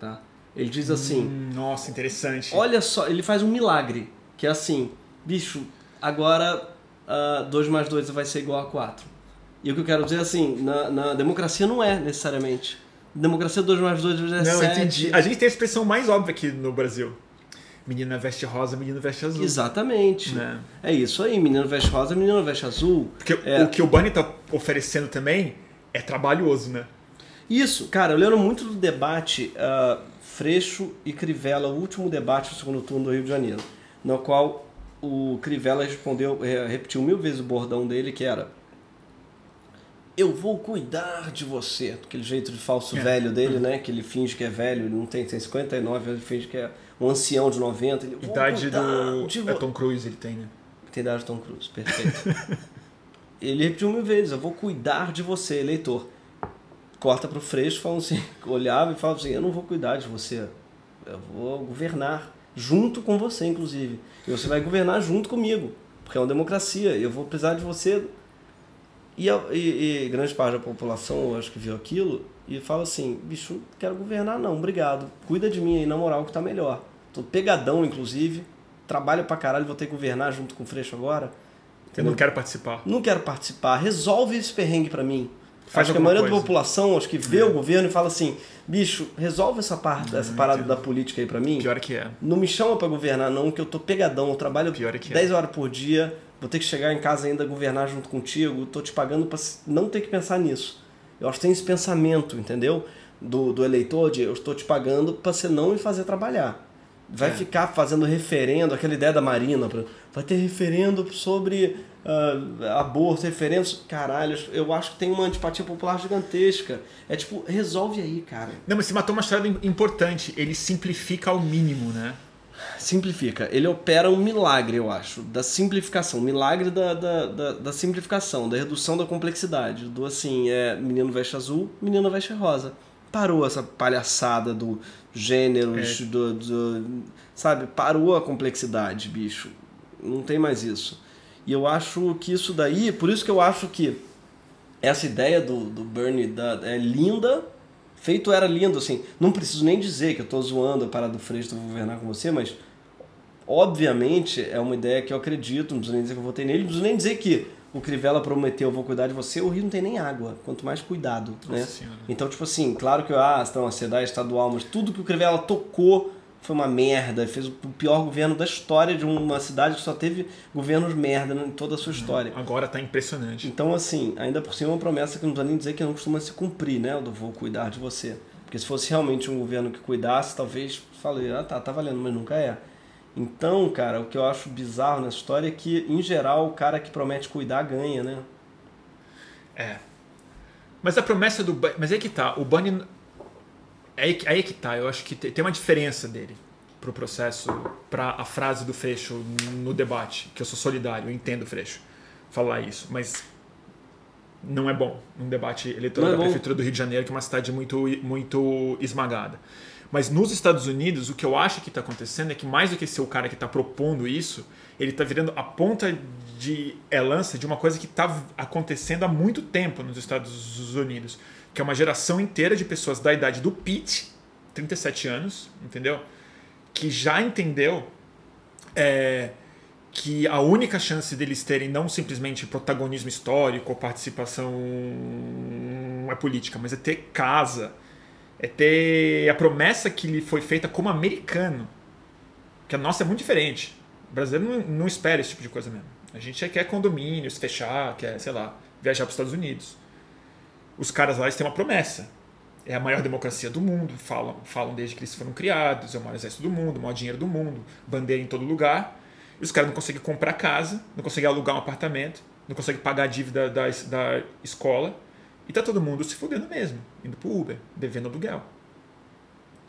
Tá? Ele diz assim: hum, Nossa, interessante. Olha só, ele faz um milagre, que é assim, bicho, agora 2 uh, mais 2 vai ser igual a 4. E o que eu quero dizer é assim, na, na democracia não é necessariamente. Democracia 2 mais 2 é 7. Não, entendi. A gente tem a expressão mais óbvia aqui no Brasil. Menina veste rosa, menino veste azul. Exatamente. Né? É isso aí, menino veste rosa, menino veste azul. Porque é... o que o Bunny tá oferecendo também é trabalhoso, né? Isso, cara, eu lembro muito do debate uh, Freixo e Crivella, o último debate do segundo turno do Rio de Janeiro, no qual o Crivella respondeu, é, repetiu mil vezes o bordão dele, que era eu vou cuidar de você. Aquele jeito de falso é. velho dele, né? Que ele finge que é velho, ele não tem, tem 59, ele finge que é um ancião de 90. Ele, idade do de é Tom Cruise ele tem, né? Tem idade de Tom Cruise, perfeito. ele repetiu mil vezes, eu vou cuidar de você, eleitor corta para o Freixo, falando assim, olhava e falava assim, eu não vou cuidar de você, eu vou governar junto com você, inclusive. E você vai governar junto comigo, porque é uma democracia, eu vou precisar de você. E, e, e grande parte da população, eu acho que viu aquilo, e fala assim, bicho, não quero governar não, obrigado, cuida de mim aí, na moral, que tá melhor. Tô pegadão, inclusive, trabalho pra caralho, vou ter que governar junto com o Freixo agora. Eu não quero participar. Não quero participar, resolve esse perrengue para mim. Faz acho que a maioria coisa. da população acho que vê é. o governo e fala assim: bicho, resolve essa parte, essa parada da política aí para mim. Pior que é. Não me chama para governar, não, que eu tô pegadão. Eu trabalho Pior que 10 é. horas por dia, vou ter que chegar em casa ainda governar junto contigo. Tô te pagando para não ter que pensar nisso. Eu acho que tem esse pensamento, entendeu? Do, do eleitor de eu estou te pagando para você não me fazer trabalhar. Vai é. ficar fazendo referendo, aquela ideia da Marina, vai ter referendo sobre uh, aborto, referendos, caralho, eu acho que tem uma antipatia popular gigantesca. É tipo, resolve aí, cara. Não, mas você matou uma história importante. Ele simplifica ao mínimo, né? Simplifica. Ele opera um milagre, eu acho, da simplificação. Milagre da, da, da, da simplificação, da redução da complexidade. Do assim, é menino veste azul, menino veste rosa. parou essa palhaçada do gêneros, é. do, do, sabe? Parou a complexidade, bicho. Não tem mais isso. E eu acho que isso daí, por isso que eu acho que essa ideia do, do Bernie da, é linda, feito era lindo, assim. Não preciso nem dizer que eu estou zoando a parada do Freixo vou governar com você, mas obviamente é uma ideia que eu acredito, não preciso nem dizer que eu votei nele, não preciso nem dizer que o Crivella prometeu, eu vou cuidar de você, o Rio não tem nem água, quanto mais cuidado, Nossa né? Senhora. Então, tipo assim, claro que, ah, então, a cidade estadual, mas tudo que o Crivella tocou foi uma merda, fez o pior governo da história de uma cidade que só teve governos merda em toda a sua história. Agora tá impressionante. Então, assim, ainda por cima é uma promessa que não precisa nem dizer que não costuma se cumprir, né? Eu vou cuidar de você. Porque se fosse realmente um governo que cuidasse, talvez falei, ah tá, tá valendo, mas nunca é. Então, cara, o que eu acho bizarro nessa história é que, em geral, o cara que promete cuidar ganha, né? É. Mas a promessa do. Mas é que tá. O Bunny. É aí, aí que tá. Eu acho que tem uma diferença dele pro processo, pra a frase do Freixo no debate, que eu sou solidário, eu entendo o Freixo falar isso, mas não é bom um debate eleitoral é da Prefeitura do Rio de Janeiro, que é uma cidade muito, muito esmagada. Mas nos Estados Unidos, o que eu acho que está acontecendo é que mais do que ser o cara que está propondo isso, ele está virando a ponta de lança de uma coisa que está acontecendo há muito tempo nos Estados Unidos, que é uma geração inteira de pessoas da idade do Pete, 37 anos, entendeu? Que já entendeu é, que a única chance deles terem não simplesmente protagonismo histórico ou participação é política, mas é ter casa, é ter a promessa que lhe foi feita como americano. Que a nossa é muito diferente. O brasileiro não, não espera esse tipo de coisa mesmo. A gente quer condomínios, fechar, quer, sei lá, viajar para os Estados Unidos. Os caras lá eles têm uma promessa. É a maior democracia do mundo, falam, falam desde que eles foram criados, é o maior exército do mundo, o maior dinheiro do mundo, bandeira em todo lugar. E os caras não conseguem comprar casa, não conseguem alugar um apartamento, não conseguem pagar a dívida da, da escola e tá todo mundo se fudendo mesmo, indo pro Uber, devendo aluguel,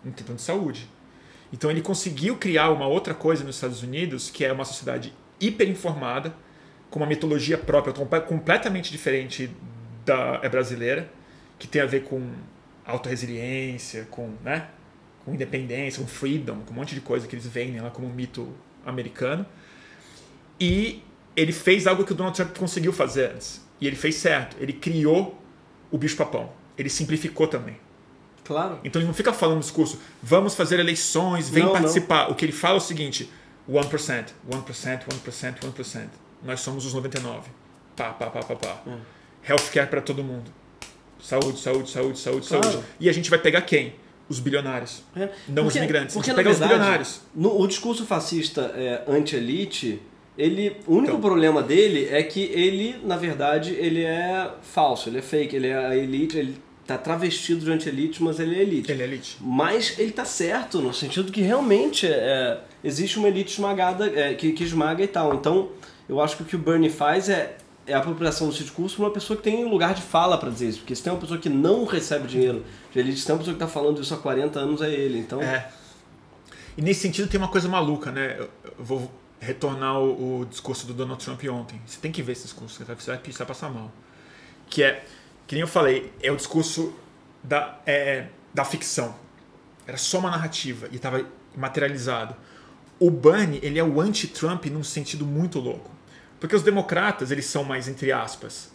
não tentando saúde. Então ele conseguiu criar uma outra coisa nos Estados Unidos, que é uma sociedade hiper informada, com uma mitologia própria completamente diferente da é brasileira, que tem a ver com autorresiliência, com, né, com independência, com freedom, com um monte de coisa que eles vendem lá como um mito americano. E ele fez algo que o Donald Trump conseguiu fazer antes. E ele fez certo. Ele criou o bicho-papão. Ele simplificou também. Claro. Então ele não fica falando no discurso, vamos fazer eleições, vem não, participar. Não. O que ele fala é o seguinte: 1%, 1%, 1%, 1%. Nós somos os 99. Pá, pá, pá, pá, pá. Hum. Healthcare para todo mundo. Saúde, saúde, saúde, saúde, claro. saúde. E a gente vai pegar quem? Os bilionários. É. Não porque, os migrantes. Porque, a gente vai pegar verdade, os bilionários. No, o discurso fascista é, anti-elite ele, o único então. problema dele é que ele, na verdade, ele é falso, ele é fake, ele é a elite, ele tá travestido de anti-elite, mas ele é elite. Ele é elite. Mas ele tá certo, no sentido que realmente é, existe uma elite esmagada, é, que, que esmaga e tal. Então, eu acho que o que o Bernie faz é, é a apropriação do discurso para uma pessoa que tem lugar de fala para dizer isso. Porque se tem uma pessoa que não recebe dinheiro de elite, se tem uma pessoa que tá falando isso há 40 anos, é ele. Então... É. E nesse sentido tem uma coisa maluca, né? Eu vou retornar o, o, discurso do Donald Trump ontem. Você tem que ver esse discurso, você vai, você vai passar mal. Que é, que nem eu falei, é o discurso da, é, da ficção. Era só uma narrativa e estava materializado. O Bernie, ele é o anti-Trump num sentido muito louco. Porque os democratas, eles são mais, entre aspas,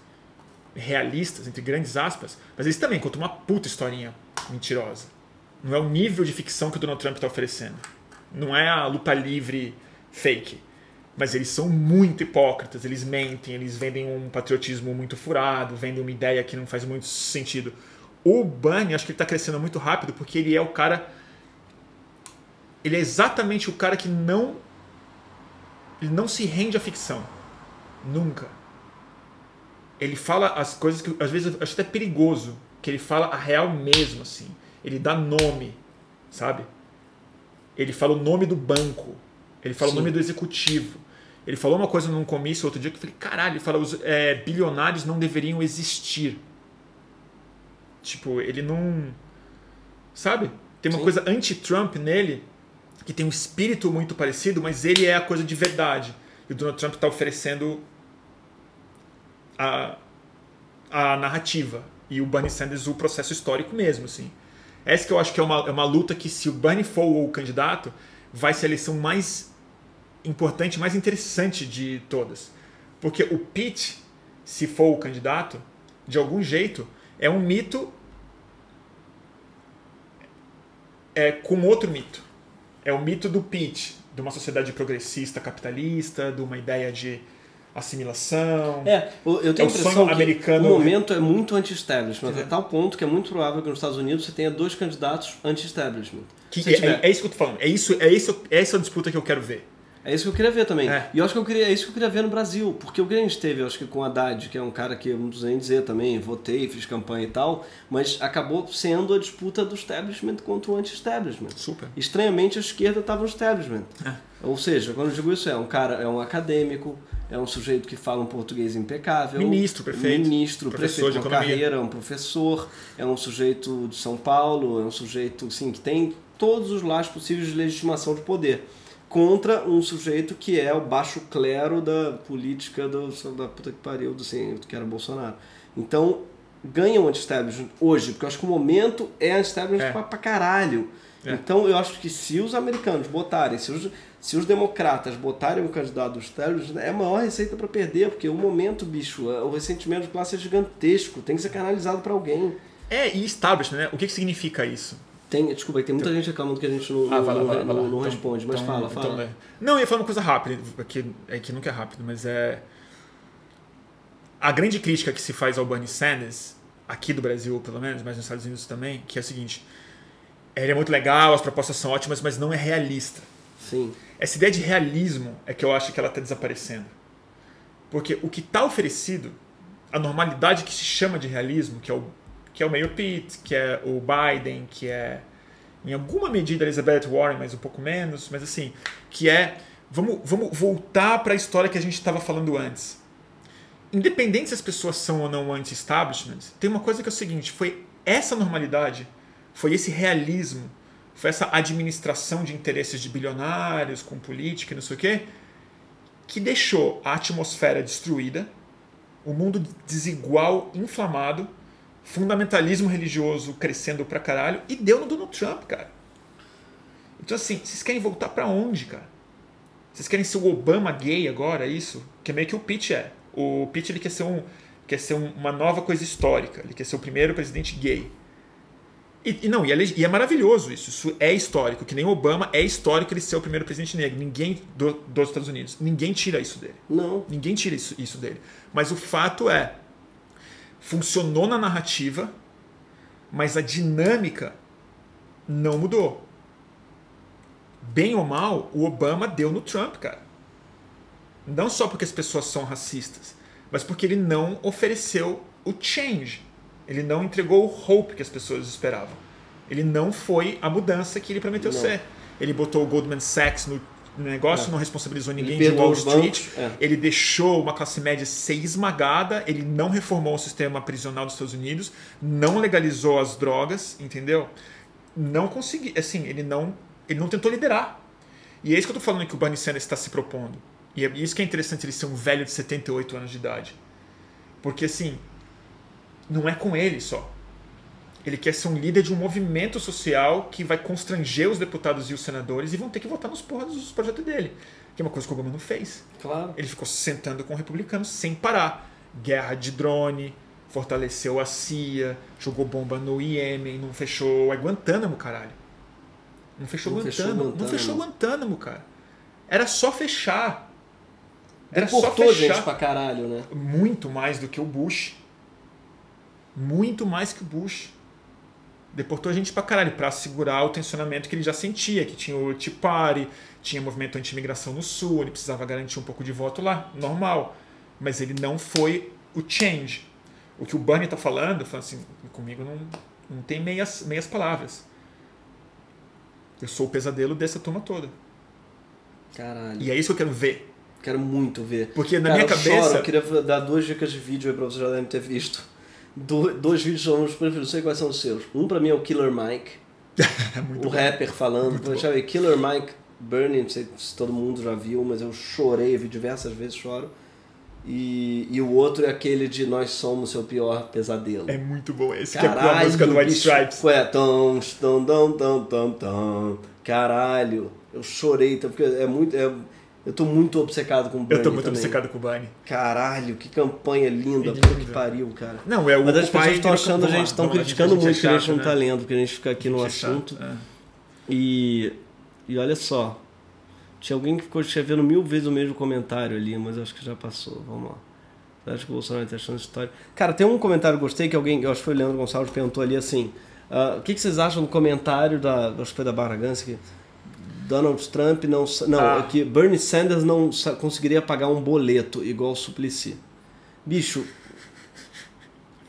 realistas, entre grandes aspas, mas eles também contam uma puta historinha mentirosa. Não é o nível de ficção que o Donald Trump está oferecendo. Não é a luta livre fake. Mas eles são muito hipócritas, eles mentem, eles vendem um patriotismo muito furado, vendem uma ideia que não faz muito sentido. O Bunny, acho que ele está crescendo muito rápido porque ele é o cara. Ele é exatamente o cara que não. Ele não se rende à ficção. Nunca. Ele fala as coisas que às vezes eu acho até perigoso. Que ele fala a real mesmo, assim. Ele dá nome, sabe? Ele fala o nome do banco ele fala Sim. o nome do executivo. Ele falou uma coisa num comício outro dia que eu falei, caralho, ele fala, os é, bilionários não deveriam existir. Tipo, ele não. Sabe? Tem uma Sim. coisa anti-Trump nele, que tem um espírito muito parecido, mas ele é a coisa de verdade. E o Donald Trump está oferecendo a, a narrativa. E o Bernie Sanders o processo histórico mesmo, assim. Essa que eu acho que é uma, é uma luta que, se o Bernie for o candidato, vai ser a eleição mais importante, mais interessante de todas. Porque o Pete, se for o candidato, de algum jeito, é um mito é, com outro mito. É o mito do Pete, de uma sociedade progressista capitalista, de uma ideia de assimilação. É, eu tenho é a impressão que americano... o momento é muito anti-establishment, é. a tal ponto que é muito provável que nos Estados Unidos você tenha dois candidatos anti-establishment. É, é, isso que eu tô falando, é isso, é isso, é essa disputa que eu quero ver. É isso que eu queria ver também. É. E eu acho que eu queria, é isso que eu queria ver no Brasil. Porque o que a gente teve, eu acho que com Haddad, que é um cara que eu não nem dizer também, votei, fiz campanha e tal, mas acabou sendo a disputa do establishment contra o anti-establishment. Super. Estranhamente a esquerda estava no establishment. É. Ou seja, quando eu digo isso, é um cara, é um acadêmico, é um sujeito que fala um português impecável. Ministro, prefeito. Ministro, professor prefeito de carreira, um professor, é um sujeito de São Paulo, é um sujeito assim, que tem todos os lados possíveis de legitimação de poder contra um sujeito que é o baixo clero da política do, da puta que pariu, do assim, que era Bolsonaro. Então, ganha o anti-establishment hoje, porque eu acho que o momento é anti-establishment é. pra, pra caralho. É. Então, eu acho que se os americanos botarem, se os, se os democratas botarem um candidato do establishment, é a maior receita para perder, porque o momento, bicho, o ressentimento de classe é gigantesco, tem que ser canalizado para alguém. É, e establishment, né? O que, que significa isso? Tem, desculpa, tem muita gente reclamando que a gente não, ah, vai lá, vai lá, não, não então, responde, mas então, fala, fala. Então, é. Não, eu ia falar uma coisa rápida, que, é que nunca é rápido, mas é. A grande crítica que se faz ao Bernie Sanders, aqui do Brasil pelo menos, mas nos Estados Unidos também, que é o seguinte: ele é muito legal, as propostas são ótimas, mas não é realista. Sim. Essa ideia de realismo é que eu acho que ela está desaparecendo. Porque o que está oferecido, a normalidade que se chama de realismo, que é o que é o Mayor Pete, que é o Biden, que é em alguma medida Elizabeth Warren, mas um pouco menos, mas assim, que é vamos, vamos voltar para a história que a gente estava falando antes. Independente se as pessoas são ou não anti-establishment, tem uma coisa que é o seguinte, foi essa normalidade, foi esse realismo, foi essa administração de interesses de bilionários com política e não sei o quê, que deixou a atmosfera destruída, o mundo desigual, inflamado, fundamentalismo religioso crescendo pra caralho e deu no Donald Trump, cara. Então, assim, vocês querem voltar para onde, cara? Vocês querem ser o Obama gay agora, isso? Que é meio que o Pete é. O Pete ele quer ser, um, quer ser uma nova coisa histórica. Ele quer ser o primeiro presidente gay. E, e não, e é, e é, maravilhoso isso. Isso é histórico. Que nem Obama é histórico ele ser o primeiro presidente negro. Ninguém do, dos Estados Unidos. Ninguém tira isso dele. Não. Ninguém tira isso, isso dele. Mas o fato é, funcionou na narrativa, mas a dinâmica não mudou. Bem ou mal, o Obama deu no Trump, cara. Não só porque as pessoas são racistas, mas porque ele não ofereceu o change. Ele não entregou o hope que as pessoas esperavam. Ele não foi a mudança que ele prometeu não. ser. Ele botou o Goldman Sachs no negócio, é. não responsabilizou ninguém de Wall Street. É. Ele deixou uma classe média ser esmagada, ele não reformou o sistema prisional dos Estados Unidos, não legalizou as drogas, entendeu? Não conseguiu, assim, ele não, ele não tentou liderar. E é isso que eu estou falando que o Bernie Sanders está se propondo. E é isso que é interessante ele ser um velho de 78 anos de idade. Porque assim, não é com ele só. Ele quer ser um líder de um movimento social que vai constranger os deputados e os senadores e vão ter que votar nos porras dos projetos dele. Que é uma coisa que o Obama não fez. Claro. Ele ficou sentando com republicanos sem parar. Guerra de drone, fortaleceu a CIA, jogou bomba no Iêmen, não fechou a Guantánamo, caralho. Não fechou não Guantánamo. Fechou Guantánamo. Não fechou Guantánamo, cara. Era só fechar. Era Deportou só fechar. gente pra caralho, né? Muito mais do que o Bush. Muito mais que o Bush deportou a gente pra caralho, pra segurar o tensionamento que ele já sentia, que tinha o Tea Party, tinha movimento anti-imigração no Sul, ele precisava garantir um pouco de voto lá, normal. Mas ele não foi o change. O que o Bunny tá falando, falando assim, comigo não, não tem meias, meias palavras. Eu sou o pesadelo dessa turma toda. Caralho. E é isso que eu quero ver. Quero muito ver. Porque na Cara, minha cabeça. Eu, choro, eu queria dar duas dicas de vídeo aí pra vocês já devem ter visto do, dois vídeos são os preferidos, não sei quais são os seus. Um pra mim é o Killer Mike, o rapper falando. Deixa eu Killer Mike Burning, não sei se todo mundo já viu, mas eu chorei, vi diversas vezes, choro. E, e o outro é aquele de Nós Somos Seu Pior Pesadelo. É muito bom esse, Caralho, que é a música do White Stripes. É, tom, tom, tom, tom, tom, tom. Caralho, eu chorei, tá, porque é muito. é- eu tô muito obcecado com o Bernie Eu tô muito também. obcecado com o Bunny. Caralho, que campanha linda, É puta que lindo. pariu, cara. Não, é o Mas as pessoas estão achando a gente, estão criticando gente, muito que a gente chato, não né? tá lendo, porque a gente fica aqui no Gente é assunto. é. E, e olha só, tinha alguém que ficou escrevendo mil vezes o mesmo comentário ali, mas acho que já passou. Vamos lá. Acha que o Bolsonaro está achando história? Cara, tem um comentário que eu gostei que alguém, eu acho que foi o Leandro Gonçalves, perguntou ali assim: ah, o que, que vocês acham do comentário da. Acho que foi da Barbara Gans, que Donald Trump não. Não, Ah. é que Bernie Sanders não conseguiria pagar um boleto igual o Suplicy. Bicho.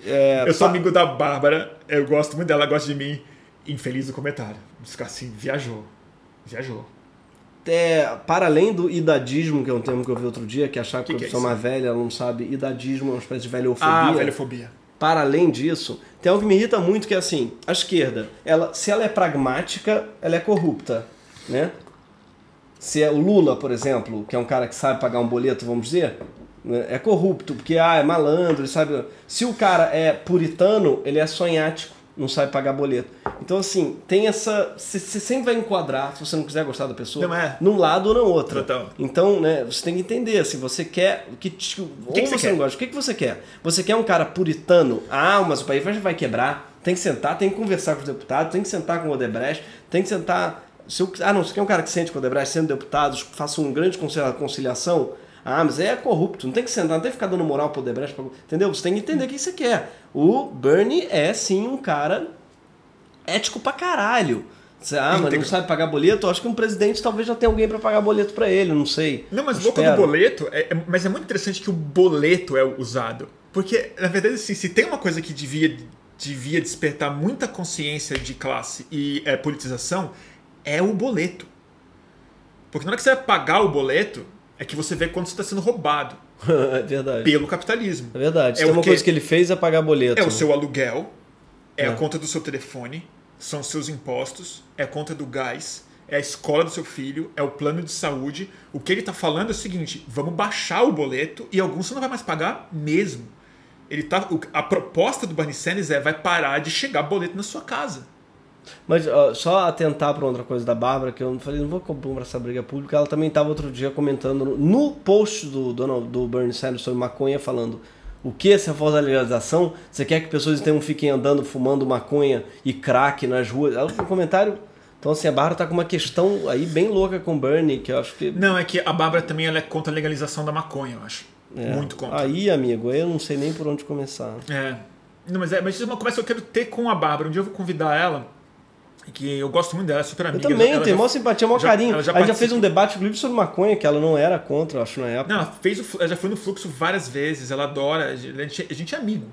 é, Eu sou pa- amigo da Bárbara, eu gosto muito dela, ela gosta de mim. Infeliz do comentário. Ficar assim, viajou. Viajou. é, para além do idadismo, que é um termo que eu vi outro dia, que é achar que, Que a é pessoa isso? mais velha ela não sabe, idadismo é uma espécie de velhofobia. Ah, velhofobia. Para além disso, tem algo que me irrita muito que é assim, a esquerda, ela, se ela é pragmática, ela é corrupta, né? Se é o Lula, por exemplo, que é um cara que sabe pagar um boleto, vamos dizer, né, é corrupto, porque ah, é malandro, sabe. Se o cara é puritano, ele é sonhático, não sabe pagar boleto. Então, assim, tem essa. Você sempre vai enquadrar, se você não quiser gostar da pessoa, Não é. num lado ou no outro. Total. Então, né, você tem que entender, se você quer. Que, que, ou que você não gosta, o que, que você quer? Você quer um cara puritano? Ah, mas o país vai- vai quebrar. Tem que sentar, tem que conversar com os deputados, tem que sentar com o Odebrecht, tem que sentar. Se eu, ah, não, você quer um cara que sente com o Odebrecht, sendo deputados, faça um grande conselho- conciliação. Ah, mas é corrupto, não tem que sentar, não tem que ficar dando moral pro Odebrecht. pra- entendeu? Você tem que entender o que você quer. O Bernie é sim um cara ético pra caralho. Você, ah, mas não sabe pagar boleto? Eu acho que um presidente talvez já tenha alguém pra pagar boleto pra ele, não sei. Não, mas louco do boleto, é, é- mas é muito interessante que o boleto é usado. Porque, na verdade, assim, se tem uma coisa que devia, devia despertar muita consciência de classe e é, politização, é o boleto. Porque na hora que você vai pagar o boleto, é que você vê quanto você está sendo roubado é verdade. pelo capitalismo. É verdade. É tem o uma coisa que ele fez é pagar boleto. É o né? seu aluguel, é, É. a conta do seu telefone, são seus impostos, é a conta do gás, é a escola do seu filho, é o plano de saúde. O que ele está falando é o seguinte: vamos baixar o boleto e alguns você não vai mais pagar mesmo. Ele tá, a proposta do Bernie Sanders é vai parar de chegar boleto na sua casa. Mas ó, só atentar para outra coisa da Bárbara, que eu não falei, não vou comprar essa briga pública. Ela também estava outro dia comentando no, no post do, Donald, do Bernie Sanders sobre maconha, falando o que se a favor da legalização? Você quer que pessoas então fiquem andando fumando maconha e crack nas ruas? Ela fez um comentário. Então, assim, a Bárbara tá com uma questão aí bem louca com o Bernie, que eu acho que. Não, é que a Bárbara também ela é contra a legalização da maconha, eu acho. é, Muito contra. Aí, amigo, eu não sei nem por onde começar. É. Não, mas, é, mas isso é uma conversa que eu quero ter com a Bárbara. Um dia eu vou convidar ela, que eu gosto muito dela, é super Eu amiga. também, ela tem já- simpatia, maior já- carinho. ela já a gente já fez um debate, inclusive, sobre maconha, que ela não era contra, eu acho, na época. Não, ela, fez o, ela já foi no fluxo várias vezes, ela adora, a gente, a gente é amigo.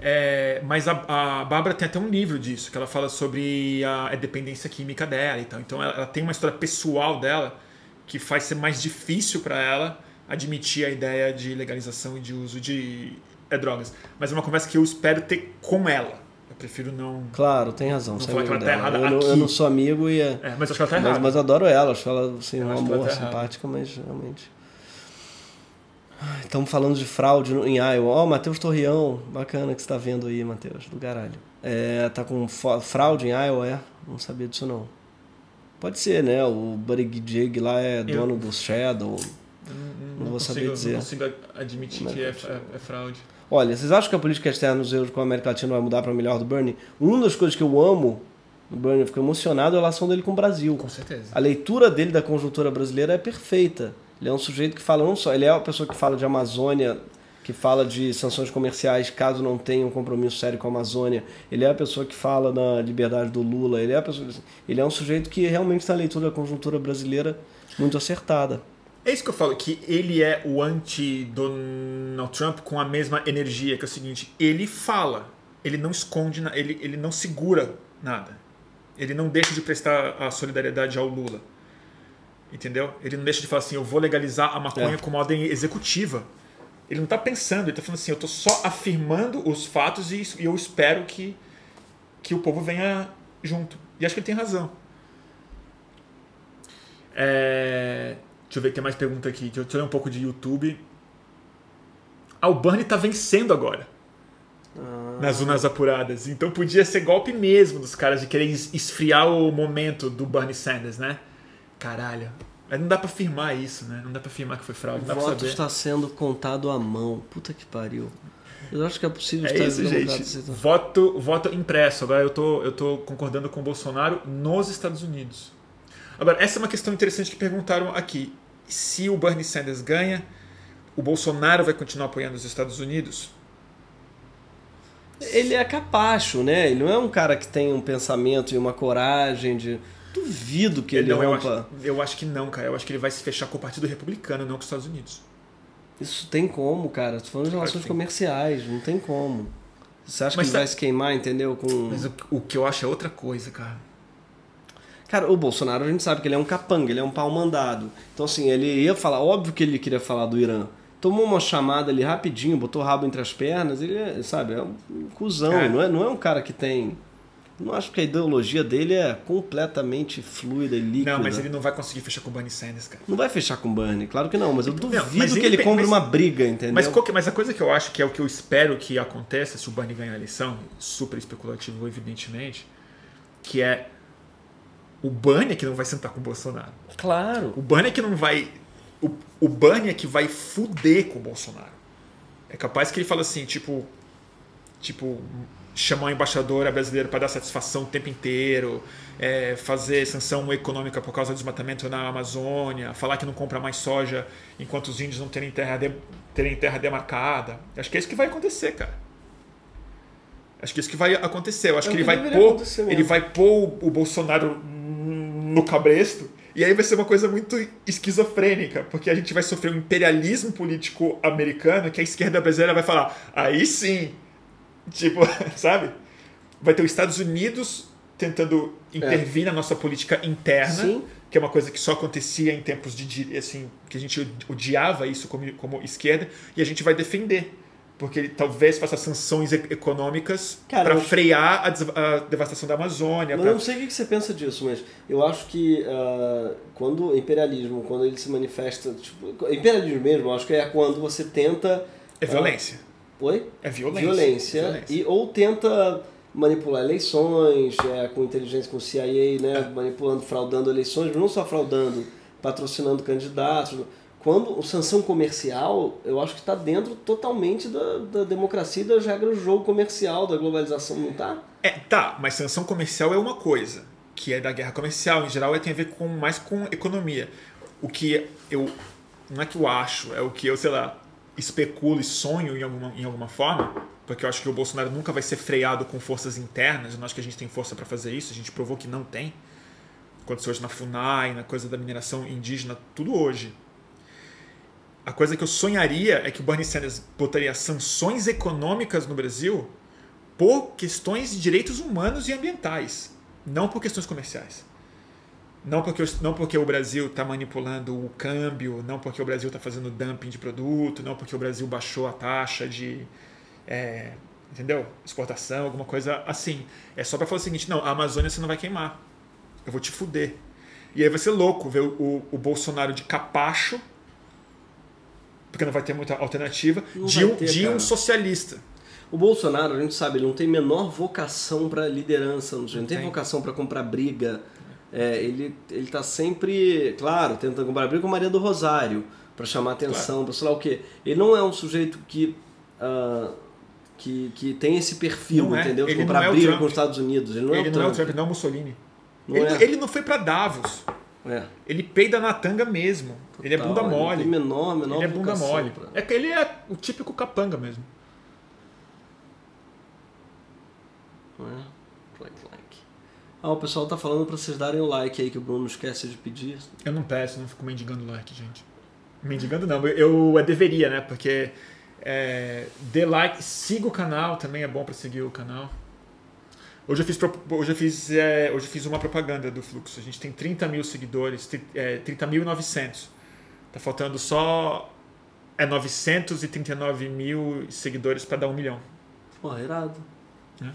É, mas a, a Bárbara tem até um livro disso, que ela fala sobre a, a dependência química dela e tal. Então ela, ela tem uma história pessoal dela que faz ser mais difícil para ela admitir a ideia de legalização e de uso de é, drogas. Mas é uma conversa que eu espero ter com ela. Eu prefiro não. Claro, tem razão. É falar que ela tá dela. errada eu, não, eu aqui. não sou amigo e é. É, mas acho que ela tá Mas, errada. mas adoro ela, acho ela assim, um amor, tá errada. simpática, mas realmente. Estamos falando de fraude em Iowa. Ó, Matheus Torreão, bacana que você tá vendo aí, Matheus, do caralho. É, tá com fraude em Iowa, é? Não sabia disso não. Pode ser, né? O Buddy Jig lá é dono do Shadow. Eu não, não vou consigo, saber dizer. Não consigo admitir Mas que é, é- é fraude. Olha, vocês acham que a política externa dos erros com a América Latina vai mudar para melhor do Bernie? Uma das coisas que eu amo do Bernie, eu fico emocionado, é a relação dele com o Brasil. Com certeza. A leitura dele da conjuntura brasileira é perfeita. Ele é um sujeito que fala não só, ele é uma pessoa que fala de Amazônia, que fala de sanções comerciais caso não tenha um compromisso sério com a Amazônia. Ele é a pessoa que fala da liberdade do Lula. Ele é a pessoa, ele é um sujeito que realmente tem a leitura da conjuntura brasileira muito acertada. É isso que eu falo, que ele é o anti-Donald Trump com a mesma energia, que é o seguinte, ele fala, ele não esconde, ele, ele não segura nada. Ele não deixa de prestar a solidariedade ao Lula. Entendeu? Ele não deixa de falar assim, eu vou legalizar a maconha É. como ordem executiva. Ele não está pensando, ele está falando assim, eu estou só afirmando os fatos e, e eu espero que, que o povo venha junto. E acho que ele tem razão. É, Deixa eu ver, tem mais pergunta aqui. Deixa eu ler um pouco de YouTube. Ah, o Bernie tá vencendo agora. Ah. Nas urnas apuradas. Então podia ser golpe mesmo dos caras de querer es- esfriar o momento do Bernie Sanders, né? Caralho. Mas não dá pra afirmar isso, né? Não dá pra afirmar que foi fraude. O voto está sendo contado à mão. Puta que pariu. Eu acho que é possível É estar isso, gente. Voto, voto impresso. Agora eu tô, eu tô concordando com o Bolsonaro nos Estados Unidos. Agora, essa é uma questão interessante que perguntaram aqui. Se o Bernie Sanders ganha, o Bolsonaro vai continuar apoiando os Estados Unidos? Ele é capacho, né? Ele não é um cara que tem um pensamento e uma coragem de. Duvido que ele não, eu, rompa. acho, eu acho que não, cara. Eu acho que ele vai se fechar com o Partido Republicano, não com os Estados Unidos. Isso tem como, cara. Tô falando de relações comerciais, não tem como. Você acha Mas que ele tá- vai se queimar, entendeu? Com... Mas o, o que eu acho é outra coisa, cara. Cara, o Bolsonaro a gente sabe que ele é um capanga, ele é um pau mandado. Então, assim, ele ia falar, óbvio que ele queria falar do Irã. Tomou uma chamada ali rapidinho, botou o rabo entre as pernas, ele é, sabe, é um, cuzão, É. Não, é, não é um cara que tem. Não acho que a ideologia dele é completamente fluida e líquida. Não, mas ele não vai conseguir fechar com o Bernie Sanders, cara. Não vai fechar com o Bernie, claro que não, mas eu duvido mas que ele ele compre mas- uma briga, entendeu? Mas, qual que- mas a coisa que eu acho que é o que eu espero que aconteça se o Bernie ganhar a eleição, super especulativo, evidentemente, que é o Bernie é que não vai sentar com o Bolsonaro. Claro. O Bernie é que não vai. O, o Bernie é que vai fuder com o Bolsonaro. É capaz que ele fala assim, tipo. Tipo, chamar o embaixador brasileiro para dar satisfação o tempo inteiro, é, fazer sanção econômica por causa do desmatamento na Amazônia, falar que não compra mais soja enquanto os índios não terem terra, de- terem terra demarcada. Acho que é isso que vai acontecer, cara. Acho que é isso que vai acontecer. Eu acho É que ele vai pôr, ele vai pôr o Bolsonaro no cabresto e aí vai ser uma coisa muito esquizofrênica, porque a gente vai sofrer um imperialismo político americano que a esquerda brasileira vai falar, aí sim, tipo, sabe? Vai ter os Estados Unidos tentando intervir na nossa política interna, Sim. que é uma coisa que só acontecia em tempos de assim, que a gente odiava isso como, como esquerda, e a gente vai defender. Porque ele talvez faça sanções econômicas para eu- frear a, a devastação da Amazônia. Mas pra- eu não sei o que você pensa disso, mas eu acho que ah, quando o imperialismo, quando ele se manifesta, tipo, imperialismo mesmo, eu acho que é quando você tenta. É violência. Oi? É violência. Violência. Violência. E, ou tenta manipular eleições, é, com inteligência, com CIA, né? É. Manipulando, fraudando eleições, mas não só fraudando, patrocinando candidatos. Quando sanção comercial, eu acho que está dentro totalmente da, da democracia e das regras do jogo comercial, da globalização, não tá? É, tá, mas sanção comercial é uma coisa, que é da guerra comercial, em geral, é, tem a ver com, mais com economia. O que eu. Não é que eu acho, é o que eu, sei lá, especulo e sonho em alguma, em alguma forma, porque eu acho que o Bolsonaro nunca vai ser freado com forças internas, eu não acho que a gente tem força para fazer isso, a gente provou que não tem. Aconteceu hoje na FUNAI, na coisa da mineração indígena, tudo hoje. A coisa que eu sonharia é que o Bernie Sanders botaria sanções econômicas no Brasil por questões de direitos humanos e ambientais, não por questões comerciais. Não porque, não porque o Brasil está manipulando o câmbio, não porque o Brasil está fazendo dumping de produto, não porque o Brasil baixou a taxa de. é, entendeu? Exportação, alguma coisa assim. É só para falar o seguinte: não, a Amazônia você não vai queimar. Eu vou te fuder. E aí vai ser louco ver o, o Bolsonaro de capacho, porque não vai ter muita alternativa, Não de, um, ter, de um socialista. O Bolsonaro, a gente sabe, ele não tem menor vocação para liderança, não, tem, tem. vocação para comprar briga. É, ele, ele tá sempre, claro, tentando comprar briga com Maria do Rosário, para chamar atenção, para sei lá o quê. Ele não é um sujeito que, ah, que, que tem esse perfil, Não é. entendeu? De Ele comprar não é briga Trump. com os Estados Unidos. Ele não ele é o não é o Trump. Trump, não é o Mussolini. Não ele, é. ele não foi para Davos. É. Ele peida na tanga mesmo. ele é Total, bunda ele mole. Tem menor, menor ele é bunda mole. pra- É que ele é o típico capanga mesmo. É? Like, like. Ah, o pessoal tá falando para vocês darem o like aí, que o Bruno esquece de pedir. Eu não peço, não fico mendigando like, gente. Mendigando não, eu, eu deveria, né? Porque é, dê like, siga o canal, também é bom para seguir o canal. Hoje eu fiz, hoje eu fiz, é, hoje eu fiz uma propaganda do Fluxo. A gente tem 30 mil seguidores, é, 30.900. Tá faltando só é 939 mil seguidores para dar um milhão. Pô, irado. É.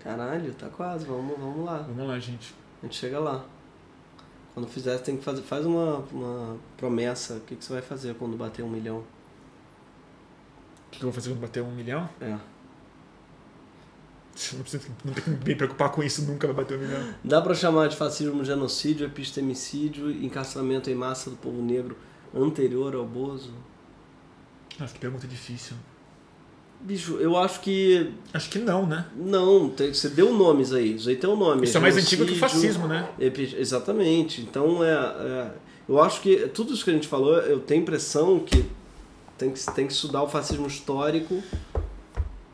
Caralho, tá quase, vamos, vamos lá. Vamos lá, gente. A gente chega lá. Quando fizer, você tem que fazer. Faz uma, uma promessa. O que, que você vai fazer quando bater um milhão? que eu vou fazer quando bater um milhão? É. Não, precisa, não tem que me preocupar com isso, nunca vai bater um milhão. Dá pra chamar de fascismo genocídio, epistemicídio encarceramento em massa do povo negro anterior ao Bozo? Nossa, que pergunta difícil. Bicho, eu acho que. Acho que não, né? Não, tem, você deu nomes aí. Isso aí tem um nome. Isso é mais antigo que o fascismo, né? Epi, exatamente. Então, é, é, eu acho que tudo isso que a gente falou, eu tenho impressão que tem que, tem que estudar o fascismo histórico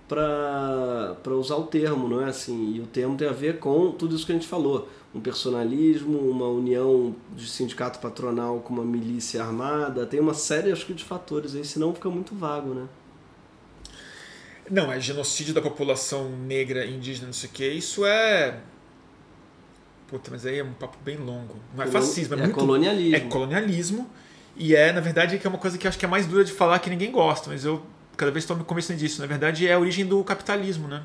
para usar o termo, não é assim? E o termo tem a ver com tudo isso que a gente falou. Um personalismo, uma união de sindicato patronal com uma milícia armada, tem uma série, acho que, de fatores aí, senão fica muito vago, né? Não, é genocídio da população negra, indígena, não sei o que. Isso é. Puta, mas aí é um papo bem longo. Não é fascismo, é, é muito. colonialismo. É colonialismo. E é, na verdade, que é uma coisa que acho que é mais dura de falar que ninguém gosta, mas eu cada vez estou me convencendo disso. Na verdade, é a origem do capitalismo, né?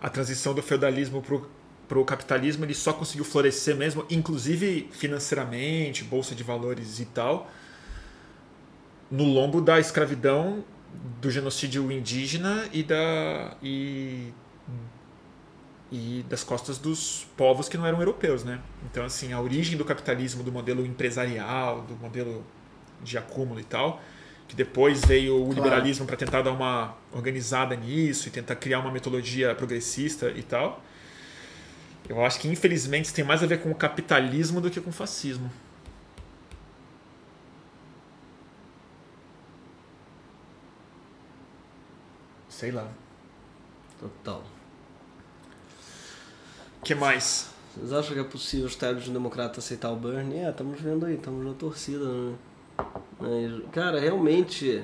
A transição do feudalismo para o capitalismo ele só conseguiu florescer mesmo, inclusive financeiramente, bolsa de valores e tal, no lombo da escravidão do genocídio indígena e da e, e das costas dos povos que não eram europeus, né? Então assim, a origem do capitalismo, do modelo empresarial, do modelo de acúmulo e tal, que depois veio o claro. liberalismo para tentar dar uma organizada nisso e tentar criar uma metodologia progressista e tal. Eu acho que infelizmente isso tem mais a ver com o capitalismo do que com o fascismo. Sei lá. Total. O que mais? Vocês acham que é possível os de um democrata aceitar o Bernie? É, estamos vendo aí, estamos na torcida, né? Mas, cara, realmente